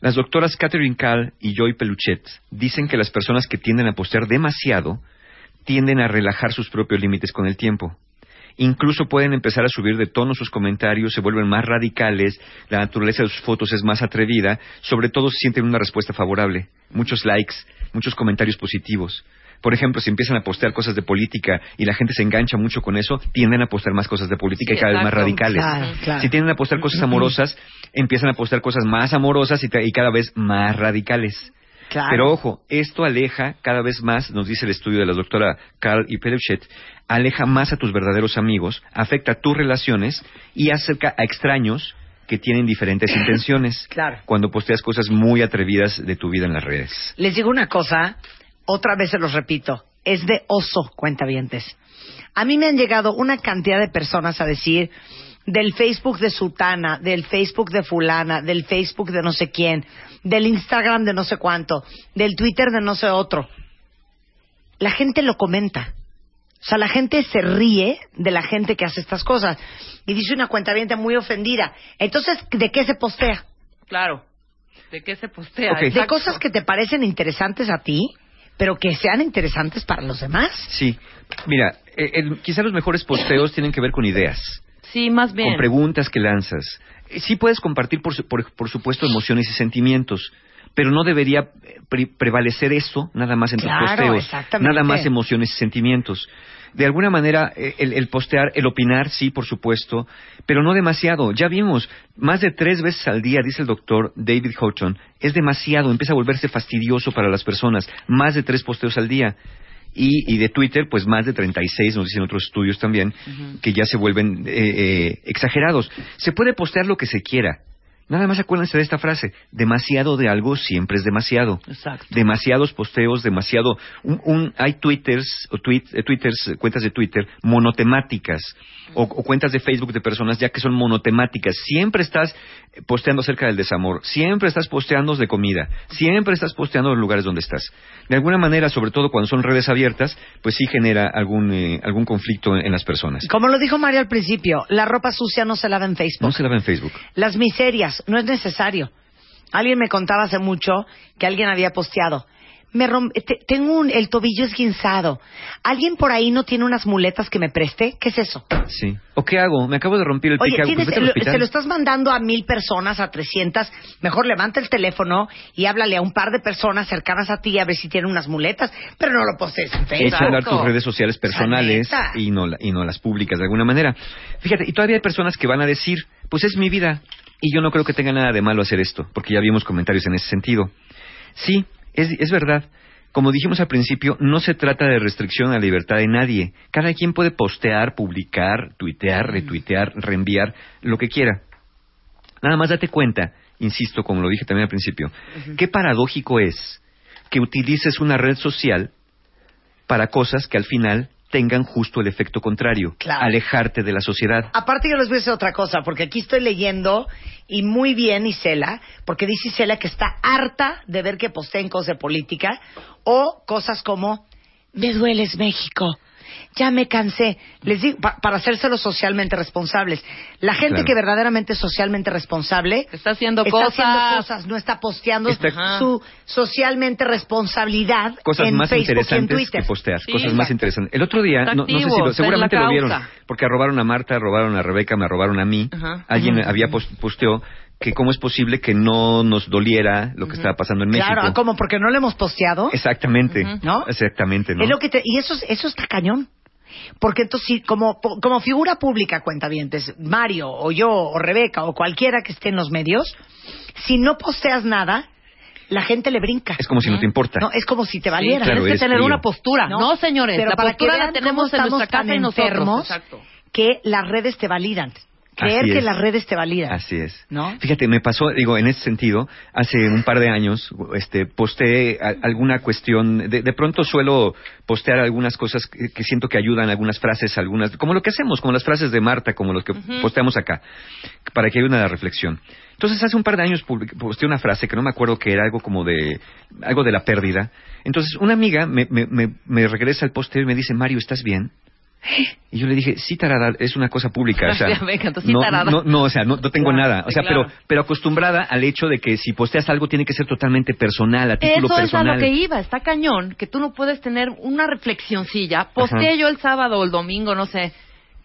Las doctoras Catherine Kahl y Joy Peluchet dicen que las personas que tienden a postear demasiado tienden a relajar sus propios límites con el tiempo. Incluso pueden empezar a subir de tono sus comentarios, se vuelven más radicales, la naturaleza de sus fotos es más atrevida, sobre todo si sienten una respuesta favorable, muchos likes, muchos comentarios positivos. Por ejemplo, si empiezan a postear cosas de política y la gente se engancha mucho con eso, tienden a postear más cosas de política y cada vez más radicales. Claro, claro. Si tienden a postear cosas amorosas, empiezan a postear cosas más amorosas y, ca- y cada vez más radicales. Claro. Pero ojo, esto aleja cada vez más, nos dice el estudio de la doctora Carl y Peluchet, aleja más a tus verdaderos amigos, afecta tus relaciones y acerca a extraños que tienen diferentes <coughs> intenciones. Claro. Cuando posteas cosas muy atrevidas de tu vida en las redes. Les digo una cosa, otra vez se los repito, es de oso, cuentavientes. A mí me han llegado una cantidad de personas a decir del Facebook de Sutana, del Facebook de Fulana, del Facebook de no sé quién, del Instagram de no sé cuánto, del Twitter de no sé otro. La gente lo comenta. O sea, la gente se ríe de la gente que hace estas cosas. Y dice una cuentaviente muy ofendida. Entonces, ¿de qué se postea? Claro. ¿De qué se postea? De cosas que te parecen interesantes a ti, pero que sean interesantes para los demás. Sí, mira, eh, el- quizá los mejores posteos tienen que ver con ideas. Sí, más bien. con preguntas que lanzas. Eh, Sí puedes compartir, por, su- por, por supuesto, emociones y sentimientos, pero no debería eh, pre- prevalecer eso nada más en Claro, tus posteos. exactamente. Nada más emociones y sentimientos. De alguna manera, eh, el, el postear, el opinar, sí, por supuesto, pero no demasiado. Ya vimos, más de tres veces al día, dice el doctor David Houghton, es demasiado, empieza a volverse fastidioso para las personas. Más de tres posteos al día. Y, y de Twitter, pues más de 36, nos dicen otros estudios también, que ya se vuelven eh, eh, exagerados. Se puede postear lo que se quiera. Nada más acuérdense de esta frase. Demasiado de algo siempre es demasiado. Exacto. Demasiados posteos, demasiado... Un, un- hay twitters, o tweet- eh, twitters, cuentas de Twitter, monotemáticas. O, o cuentas de Facebook de personas ya que son monotemáticas. Siempre estás posteando acerca del desamor. Siempre estás posteando de comida. Siempre estás posteando los lugares donde estás. De alguna manera, sobre todo cuando son redes abiertas, pues sí genera algún, eh, algún conflicto en, en las personas. Como lo dijo Mario al principio, la ropa sucia no se lava en Facebook. No se lava en Facebook. Las miserias, no es necesario. Alguien me contaba hace mucho que alguien había posteado. Me rom- te- tengo un- el tobillo esguinzado. ¿Alguien por ahí no tiene unas muletas que me preste? ¿Qué es eso? Sí. ¿O qué hago? Me acabo de romper el pie. Oye, tienes- Pues lo- se lo estás mandando a mil personas, a trescientas. Mejor levanta el teléfono y háblale a un par de personas cercanas a ti a ver si tienen unas muletas, pero no lo postees en Facebook. Echa a andar tus redes sociales personales y no, la- y no las públicas de alguna manera. Fíjate, y todavía hay personas que van a decir, pues es mi vida y yo no creo que tenga nada de malo hacer esto, porque ya vimos comentarios en ese sentido. Sí, es, es verdad. Como dijimos al principio, no se trata de restricción a la libertad de nadie. Cada quien puede postear, publicar, tuitear, retuitear, reenviar, lo que quiera. Nada más date cuenta, insisto, como lo dije también al principio, qué paradójico es que utilices una red social para cosas que al final tengan justo el efecto contrario, Claro. alejarte de la sociedad. Aparte yo les voy a decir otra cosa, porque aquí estoy leyendo y muy bien Isela, porque dice Isela que está harta de ver que posteen cosas de política o cosas como me dueles México. Ya me cansé. Les digo, pa- para hacérselos socialmente responsables. La gente Claro. que verdaderamente es socialmente responsable Está haciendo está cosas. haciendo cosas, no está posteando Está- su socialmente responsabilidad Cosas en más Facebook y en interesantes Twitter. que postear, Sí. cosas más interesantes. El otro día, no, no sé si lo, seguramente lo vieron, porque robaron a Marta, robaron a Rebeca, me robaron a mí. Ajá. Alguien Ujú. había pos- posteó que cómo es posible que no nos doliera lo que estaba pasando en Claro, México. como porque no le hemos posteado. Exactamente. ¿No? Exactamente, ¿no? Es lo que te- y eso, es- eso está cañón. Porque entonces, si como, como figura pública, cuentavientes, Mario o yo o Rebeca o cualquiera que esté en los medios, si no posteas nada, la gente le brinca. Es como si no te importa. No, es como si te valiera. claro, Tienes que tener frío. una postura. No, señores, Pero la para postura que la vean tenemos cómo en nuestra estamos tan casa y nosotros. enfermos, Exacto. que las redes te validan. Creer Así que es. las redes te validan. Así es. ¿No? Fíjate, me pasó, digo, en ese sentido, hace un par de años, este, posteé a- alguna cuestión, de, de pronto suelo postear algunas cosas que, que siento que ayudan, algunas frases, algunas, como lo que hacemos, como las frases de Marta, como los que posteamos acá, para que haya una reflexión. Entonces, hace un par de años posteé una frase que no me acuerdo que era algo como de, algo de la pérdida. Entonces, una amiga me, me, me, me regresa al posteo y me dice, Mario, ¿estás bien? <gasps> Y yo le dije, sí, tarada, es una cosa pública. O <laughs> sea, sí, no, tarada. no, no, o sea, no, no tengo Claro, nada. O sí, sea, claro. pero, pero acostumbrada al hecho de que si posteas algo tiene que ser totalmente personal, a título Eso es a personal. lo que iba, está cañón, que tú no puedes tener una reflexioncilla. Posteé Ajá. yo el sábado o el domingo, no sé,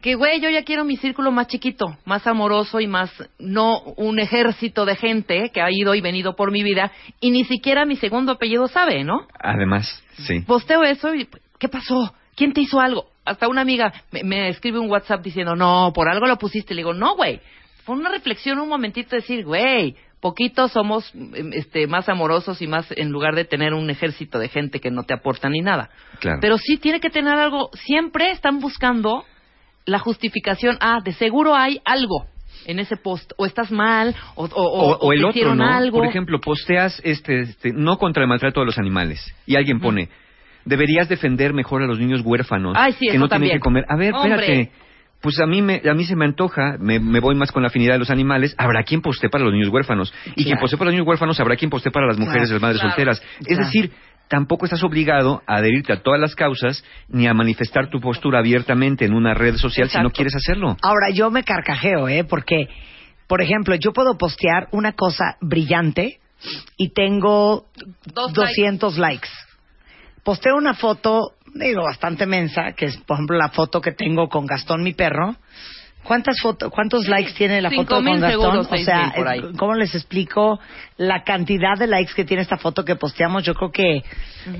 que güey, yo ya quiero mi círculo más chiquito, más amoroso y más, no un ejército de gente que ha ido y venido por mi vida y ni siquiera mi segundo apellido sabe, ¿no? Además, sí. Posteo eso y, ¿qué pasó? ¿Quién te hizo algo? Hasta una amiga me, me escribe un WhatsApp diciendo, no, por algo lo pusiste. Le digo, no, güey. Fue una reflexión, un momentito, decir, güey, poquitos somos em, este, más amorosos y más en lugar de tener un ejército de gente que no te aporta ni nada. Claro. Pero sí tiene que tener algo. Siempre están buscando la justificación. Ah, de seguro hay algo en ese post. O estás mal, o, o, O, o el otro, ¿no? algo. Por ejemplo, posteas este, este, no contra el maltrato de los animales y alguien pone, deberías defender mejor a los niños huérfanos Ay, sí, que no tienen también. que comer. A ver, Hombre. espérate. Pues a mí, me, a mí se me antoja, me, me voy más con la afinidad de los animales. Habrá quien postee para los niños huérfanos. Y quien Claro. postee para los niños huérfanos, habrá quien postee para las mujeres Claro, y las madres claro, solteras. Es decir, tampoco estás obligado a adherirte a todas las causas ni a manifestar tu postura abiertamente en una red social si no quieres hacerlo. Ahora, yo me carcajeo, ¿eh? Porque, por ejemplo, yo puedo postear una cosa brillante y tengo Dos 200 likes. Posteo una foto, digo, bastante mensa, que es, por ejemplo, la foto que tengo con Gastón, mi perro. ¿Cuántas fotos, cuántos likes tiene la Cinco foto con Gastón? o sea, ¿cómo les explico la cantidad de likes que tiene esta foto que posteamos? Yo creo que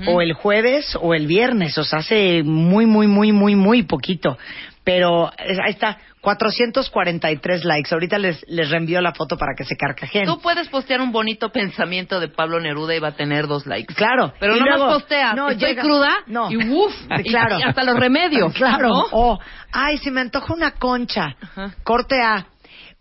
o el jueves o el viernes, o sea, hace muy, muy, muy, muy, muy poquito. Pero ahí está, 443 likes. Ahorita les, les reenvío la foto para que se carcajeen. Tú puedes postear un bonito pensamiento de Pablo Neruda y va a tener dos likes. Claro. Pero Y no luego- más posteas. no, estoy llega- cruda no. y uff. <laughs> Claro. Y, hasta los remedios. <laughs> Claro. ¿no? O, ay, se me antoja una concha. Corte A.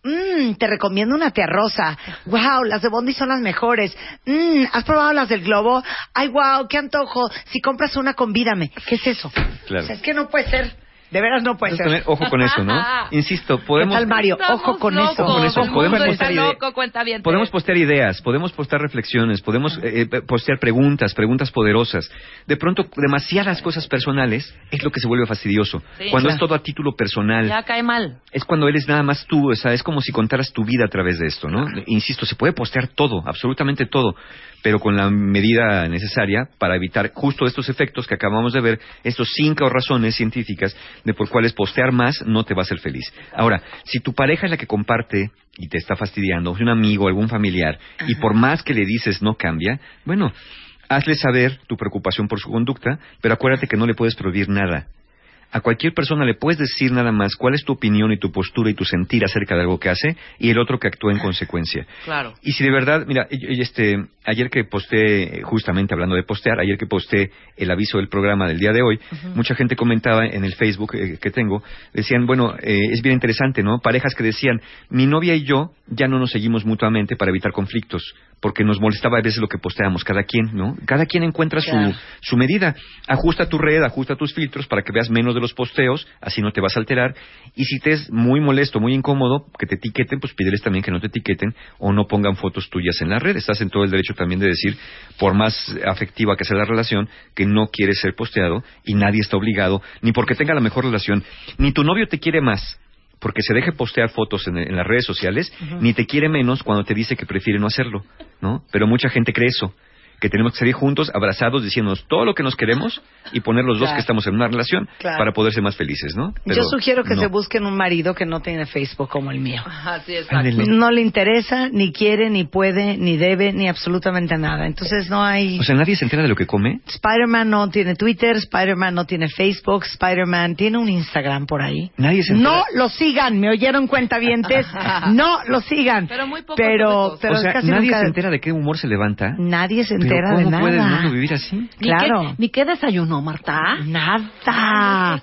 Mmm, te recomiendo una tía rosa. Wow, las de Bondi son las mejores. Mmm, ¿has probado las del globo? Ay, wow, qué antojo. Si compras una, convídame. ¿Qué es eso? Claro. O sea, es que no puede ser. De veras no puede Entonces, ser. tener ojo con eso, ¿no? <laughs> Insisto, podemos... ¿Qué tal, Mario? Ojo con eso. Ojo con eso. Podemos postear loco, cuenta bien. Podemos postear ideas, podemos postear reflexiones, podemos eh, eh, postear preguntas, preguntas poderosas. De pronto, demasiadas cosas personales es lo que se vuelve fastidioso. Sí. cuando Claro. es todo a título personal, Ya cae mal. es cuando eres nada más tú, o sea, es como si contaras tu vida a través de esto, ¿no? Insisto, se puede postear todo, absolutamente todo, pero con la medida necesaria para evitar justo estos efectos que acabamos de ver, estos cinco razones científicas de por cuáles postear más no te va a hacer feliz. Ahora, si tu pareja es la que comparte y te está fastidiando, si un amigo, algún familiar, y por más que le dices no cambia, bueno, hazle saber tu preocupación por su conducta, pero acuérdate que no le puedes prohibir nada. A cualquier persona le puedes decir nada más cuál es tu opinión y tu postura y tu sentir acerca de algo que hace y el otro que actúe en consecuencia. Claro. Y si de verdad, mira, este, ayer que posté, justamente hablando de postear, ayer que posté el aviso del programa del día de hoy, mucha gente comentaba en el Facebook eh, que tengo, decían, bueno, eh, es bien interesante, ¿no? Parejas que decían, mi novia y yo ya no nos seguimos mutuamente para evitar conflictos, porque nos molestaba a veces lo que posteamos, cada quien, ¿no? Cada quien encuentra su, su medida. Ajusta tu red, ajusta tus filtros para que veas menos de los posteos, así no te vas a alterar. Y si te es muy molesto, muy incómodo que te etiqueten, pues pídeles también que no te etiqueten o no pongan fotos tuyas en la red. Estás en todo el derecho también de decir, por más afectiva que sea la relación, que no quieres ser posteado y nadie está obligado, ni porque tenga la mejor relación, ni tu novio te quiere más porque se deje postear fotos en, en las redes sociales, ni te quiere menos cuando te dice que prefiere no hacerlo, ¿no? Pero mucha gente cree eso, que tenemos que salir juntos, abrazados, diciéndonos todo lo que nos queremos y poner los dos que estamos en una relación Claro. para poder ser más felices, ¿no? Yo sugiero que no. se busquen un marido que no tiene Facebook como el mío. Así es. No le interesa, ni quiere, ni puede, ni debe, ni absolutamente nada. Entonces no hay... O sea, nadie se entera de lo que come. Spider-Man no tiene Twitter, Spider-Man no tiene Facebook, Spider-Man tiene un Instagram por ahí. Nadie se entera. No lo sigan, me oyeron cuentavientes, <laughs> no lo sigan. Pero muy poco Pero, pero o sea, casi nadie nunca- se entera de qué humor se levanta. Nadie se Pero entera ¿cómo de nada. puede el mundo vivir así? ¿Ni Claro. qué, ¿Ni qué desayunó, Marta? Nada. No.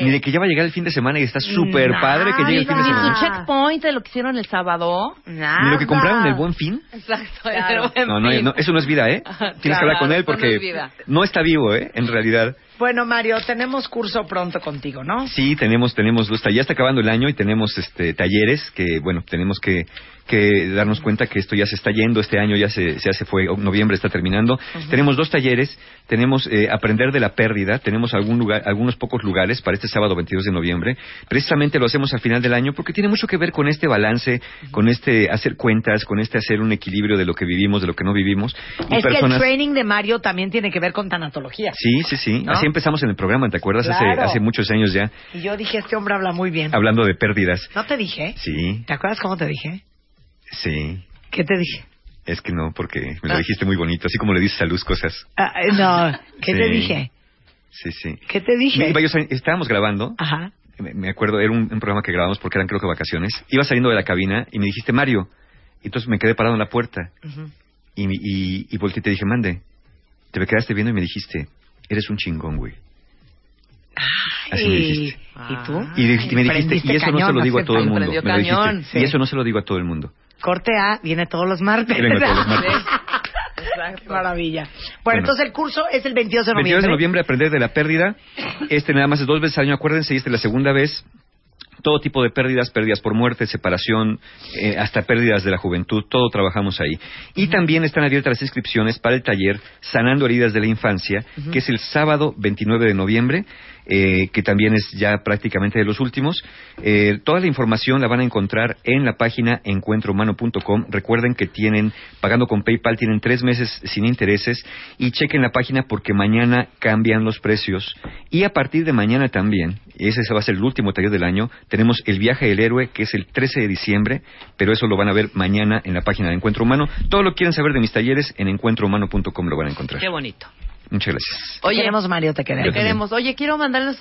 Ni de que ya va a llegar el fin de semana y está súper padre que llegue el fin de Ni semana. su checkpoint de lo que hicieron el sábado. Ni lo que compraron el buen fin. Exacto. Claro. el No, no, fin. no, eso no es vida, ¿eh? Tienes que hablar con él no porque es vida. no está vivo, ¿eh? En realidad. Bueno, Mario, tenemos curso pronto contigo, ¿no? Sí, tenemos, tenemos ya está acabando el año y tenemos este talleres que, bueno, tenemos que, que darnos cuenta que esto ya se está yendo, este año ya se, ya se fue, noviembre está terminando. Tenemos dos talleres, tenemos eh, aprender de la pérdida, tenemos algún lugar, algunos pocos lugares para este sábado 22 de noviembre. Precisamente lo hacemos al final del año porque tiene mucho que ver con este balance, con este hacer cuentas, con este hacer un equilibrio de lo que vivimos, de lo que no vivimos. Y Es que el personas- training de Mario también tiene que ver con tanatología. Sí, sí, sí. ¿No? Así empezamos en el programa, ¿te acuerdas? Hace, hace muchos años ya, Y yo dije, este hombre habla muy bien. hablando de pérdidas. ¿No te dije? Sí, ¿Te acuerdas cómo te dije? Sí. ¿Qué te dije? Es que no, porque me lo Ah. dijiste muy bonito, así como le dices a Luz cosas. Ah, eh, no, ¿qué te dije? Sí, sí. ¿Qué te dije? Me iba yo sali- estábamos grabando, Ajá. me, acuerdo, era un, un programa que grabamos porque eran creo que vacaciones. Iba saliendo de la cabina y me dijiste, Mario. Y entonces me quedé parado en la puerta y, y, y volteé y te dije, mande. Te me quedaste viendo y me dijiste, eres un chingón, güey. Así me Y, dijiste. ¿Y tú? Y, me dijiste, y eso no se lo digo a todo el mundo. Y eso no se lo digo a todo el mundo. Corte A viene todos los martes. Viene todos los <laughs> martes. Qué maravilla. Bueno, Bueno. entonces el curso es el 22 de 22 noviembre. de noviembre, aprender de la pérdida. Este nada más es dos veces al año, acuérdense, y esta es la segunda vez. Todo tipo de pérdidas, pérdidas por muerte, separación, eh, hasta pérdidas de la juventud, todo trabajamos ahí. Y también están abiertas las inscripciones para el taller Sanando Heridas de la Infancia, que es el sábado 29 de noviembre, eh, que también es ya prácticamente de los últimos. Eh, toda la información la van a encontrar en la página encuentrohumano.com. Recuerden que tienen, pagando con PayPal, tienen tres meses sin intereses y chequen la página porque mañana cambian los precios. Y a partir de mañana también, ese va a ser el último taller del año, tenemos el viaje del héroe que es el 13 de diciembre, pero eso lo van a ver mañana en la página de Encuentro Humano. Todo lo que quieren saber de mis talleres en encuentrohumano.com lo van a encontrar. Qué bonito. Muchas gracias. Oye, queremos, Mario, te queremos. Te queremos. Oye, quiero mandarles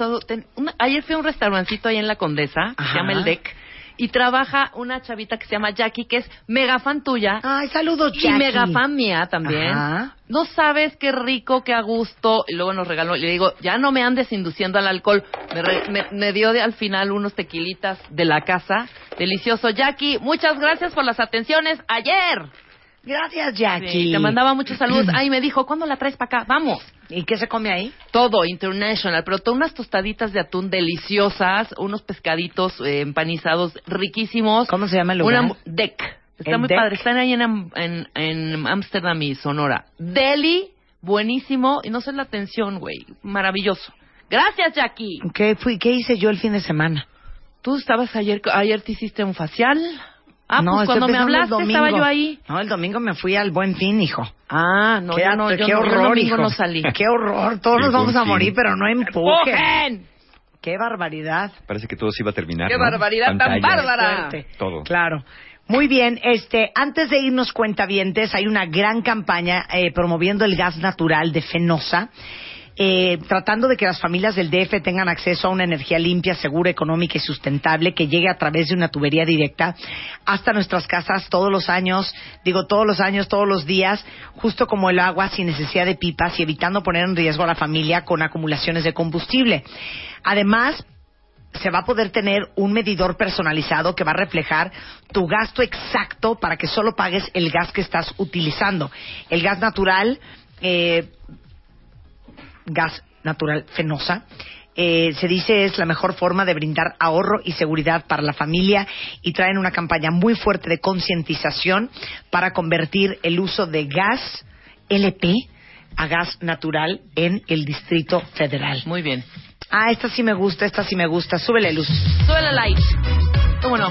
una- Ayer fui a un restaurancito ahí en La Condesa, que se llama El Deck, y trabaja una chavita que se llama Jackie, que es mega fan tuya. Ay, saludos, Y Jackie. mega fan mía también. Ajá. No sabes qué rico, qué a gusto. Y luego nos regaló, y le digo, ya no me andes induciendo al alcohol. Me, re- me- me dio de, al final unos tequilitas de la casa. Delicioso. Jackie, muchas gracias por las atenciones ayer. Gracias, Jackie. Sí, te mandaba muchos saludos. <clears throat> Ay, me dijo, ¿cuándo la traes para acá? Vamos. ¿Y qué se come ahí? Todo, international, pero todas unas tostaditas de atún deliciosas, unos pescaditos eh, empanizados riquísimos. ¿Cómo se llama el lugar? Una deck. Está ¿El muy Deck? padre. Están ahí en Am- en en Ámsterdam y Sonora. Deli, buenísimo. Y no sé la atención, güey. Maravilloso. Gracias, Jackie. ¿Qué, fui, ¿Qué hice yo el fin de semana? Tú estabas ayer, ayer te hiciste un facial. Ah, no, pues cuando me el hablaste estaba yo ahí. No, el domingo me fui al Buen Fin, hijo. Ah, no, qué, yo no, yo qué no, yo el horror, domingo hijo. no salí. <laughs> Qué horror. Todos El nos vamos a morir, pero no empujen. ¡Empujen! Qué barbaridad. Parece que todo se iba a terminar. ¡Qué ¿no? barbaridad tan Pantallas, bárbara! Todo. Claro. Muy bien, este, antes de irnos cuentavientes, hay una gran campaña eh, promoviendo el gas natural de Fenosa, eh, tratando de que las familias del DF tengan acceso a una energía limpia, segura, económica y sustentable que llegue a través de una tubería directa hasta nuestras casas todos los años, digo todos los años, todos los días, justo como el agua sin necesidad de pipas y evitando poner en riesgo a la familia con acumulaciones de combustible. Además, se va a poder tener un medidor personalizado que va a reflejar tu gasto exacto para que solo pagues el gas que estás utilizando. El gas natural, eh, gas natural fenosa, eh, se dice es la mejor forma de brindar ahorro y seguridad para la familia y traen una campaña muy fuerte de concientización para convertir el uso de gas LP a gas natural en el Distrito Federal. Muy bien. Ah, esta sí me gusta, esta sí me gusta. Súbele luz. Súbele light. ¿Cómo no?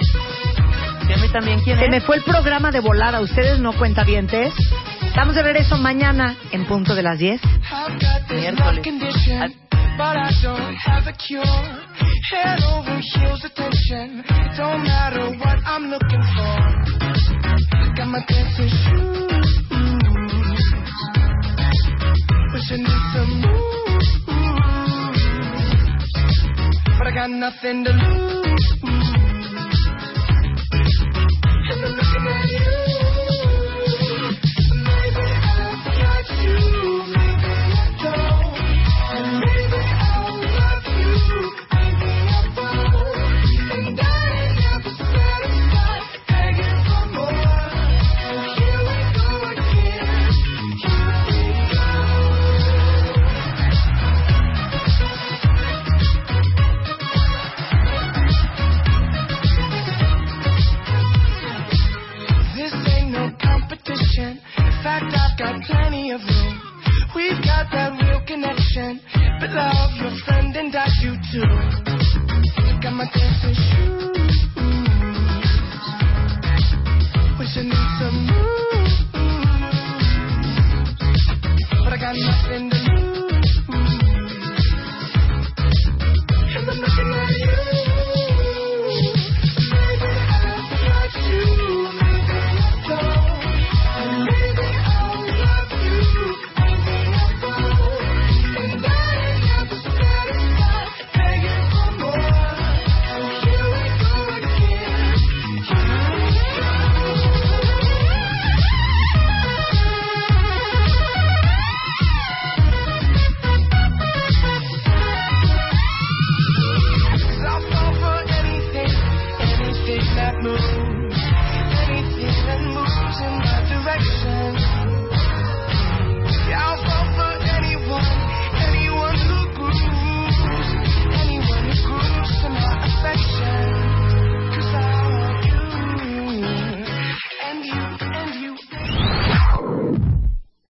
Y a mí también, ¿quién Se es? me fue el programa de volar a ustedes, no cuentavientes. Estamos de regreso mañana en punto de las 10. Miércoles. But I don't have a cure. We've got that real connection. But love, your friend, and I do too. Got my dancing shoes. Wish I need some moves. But I got nothing to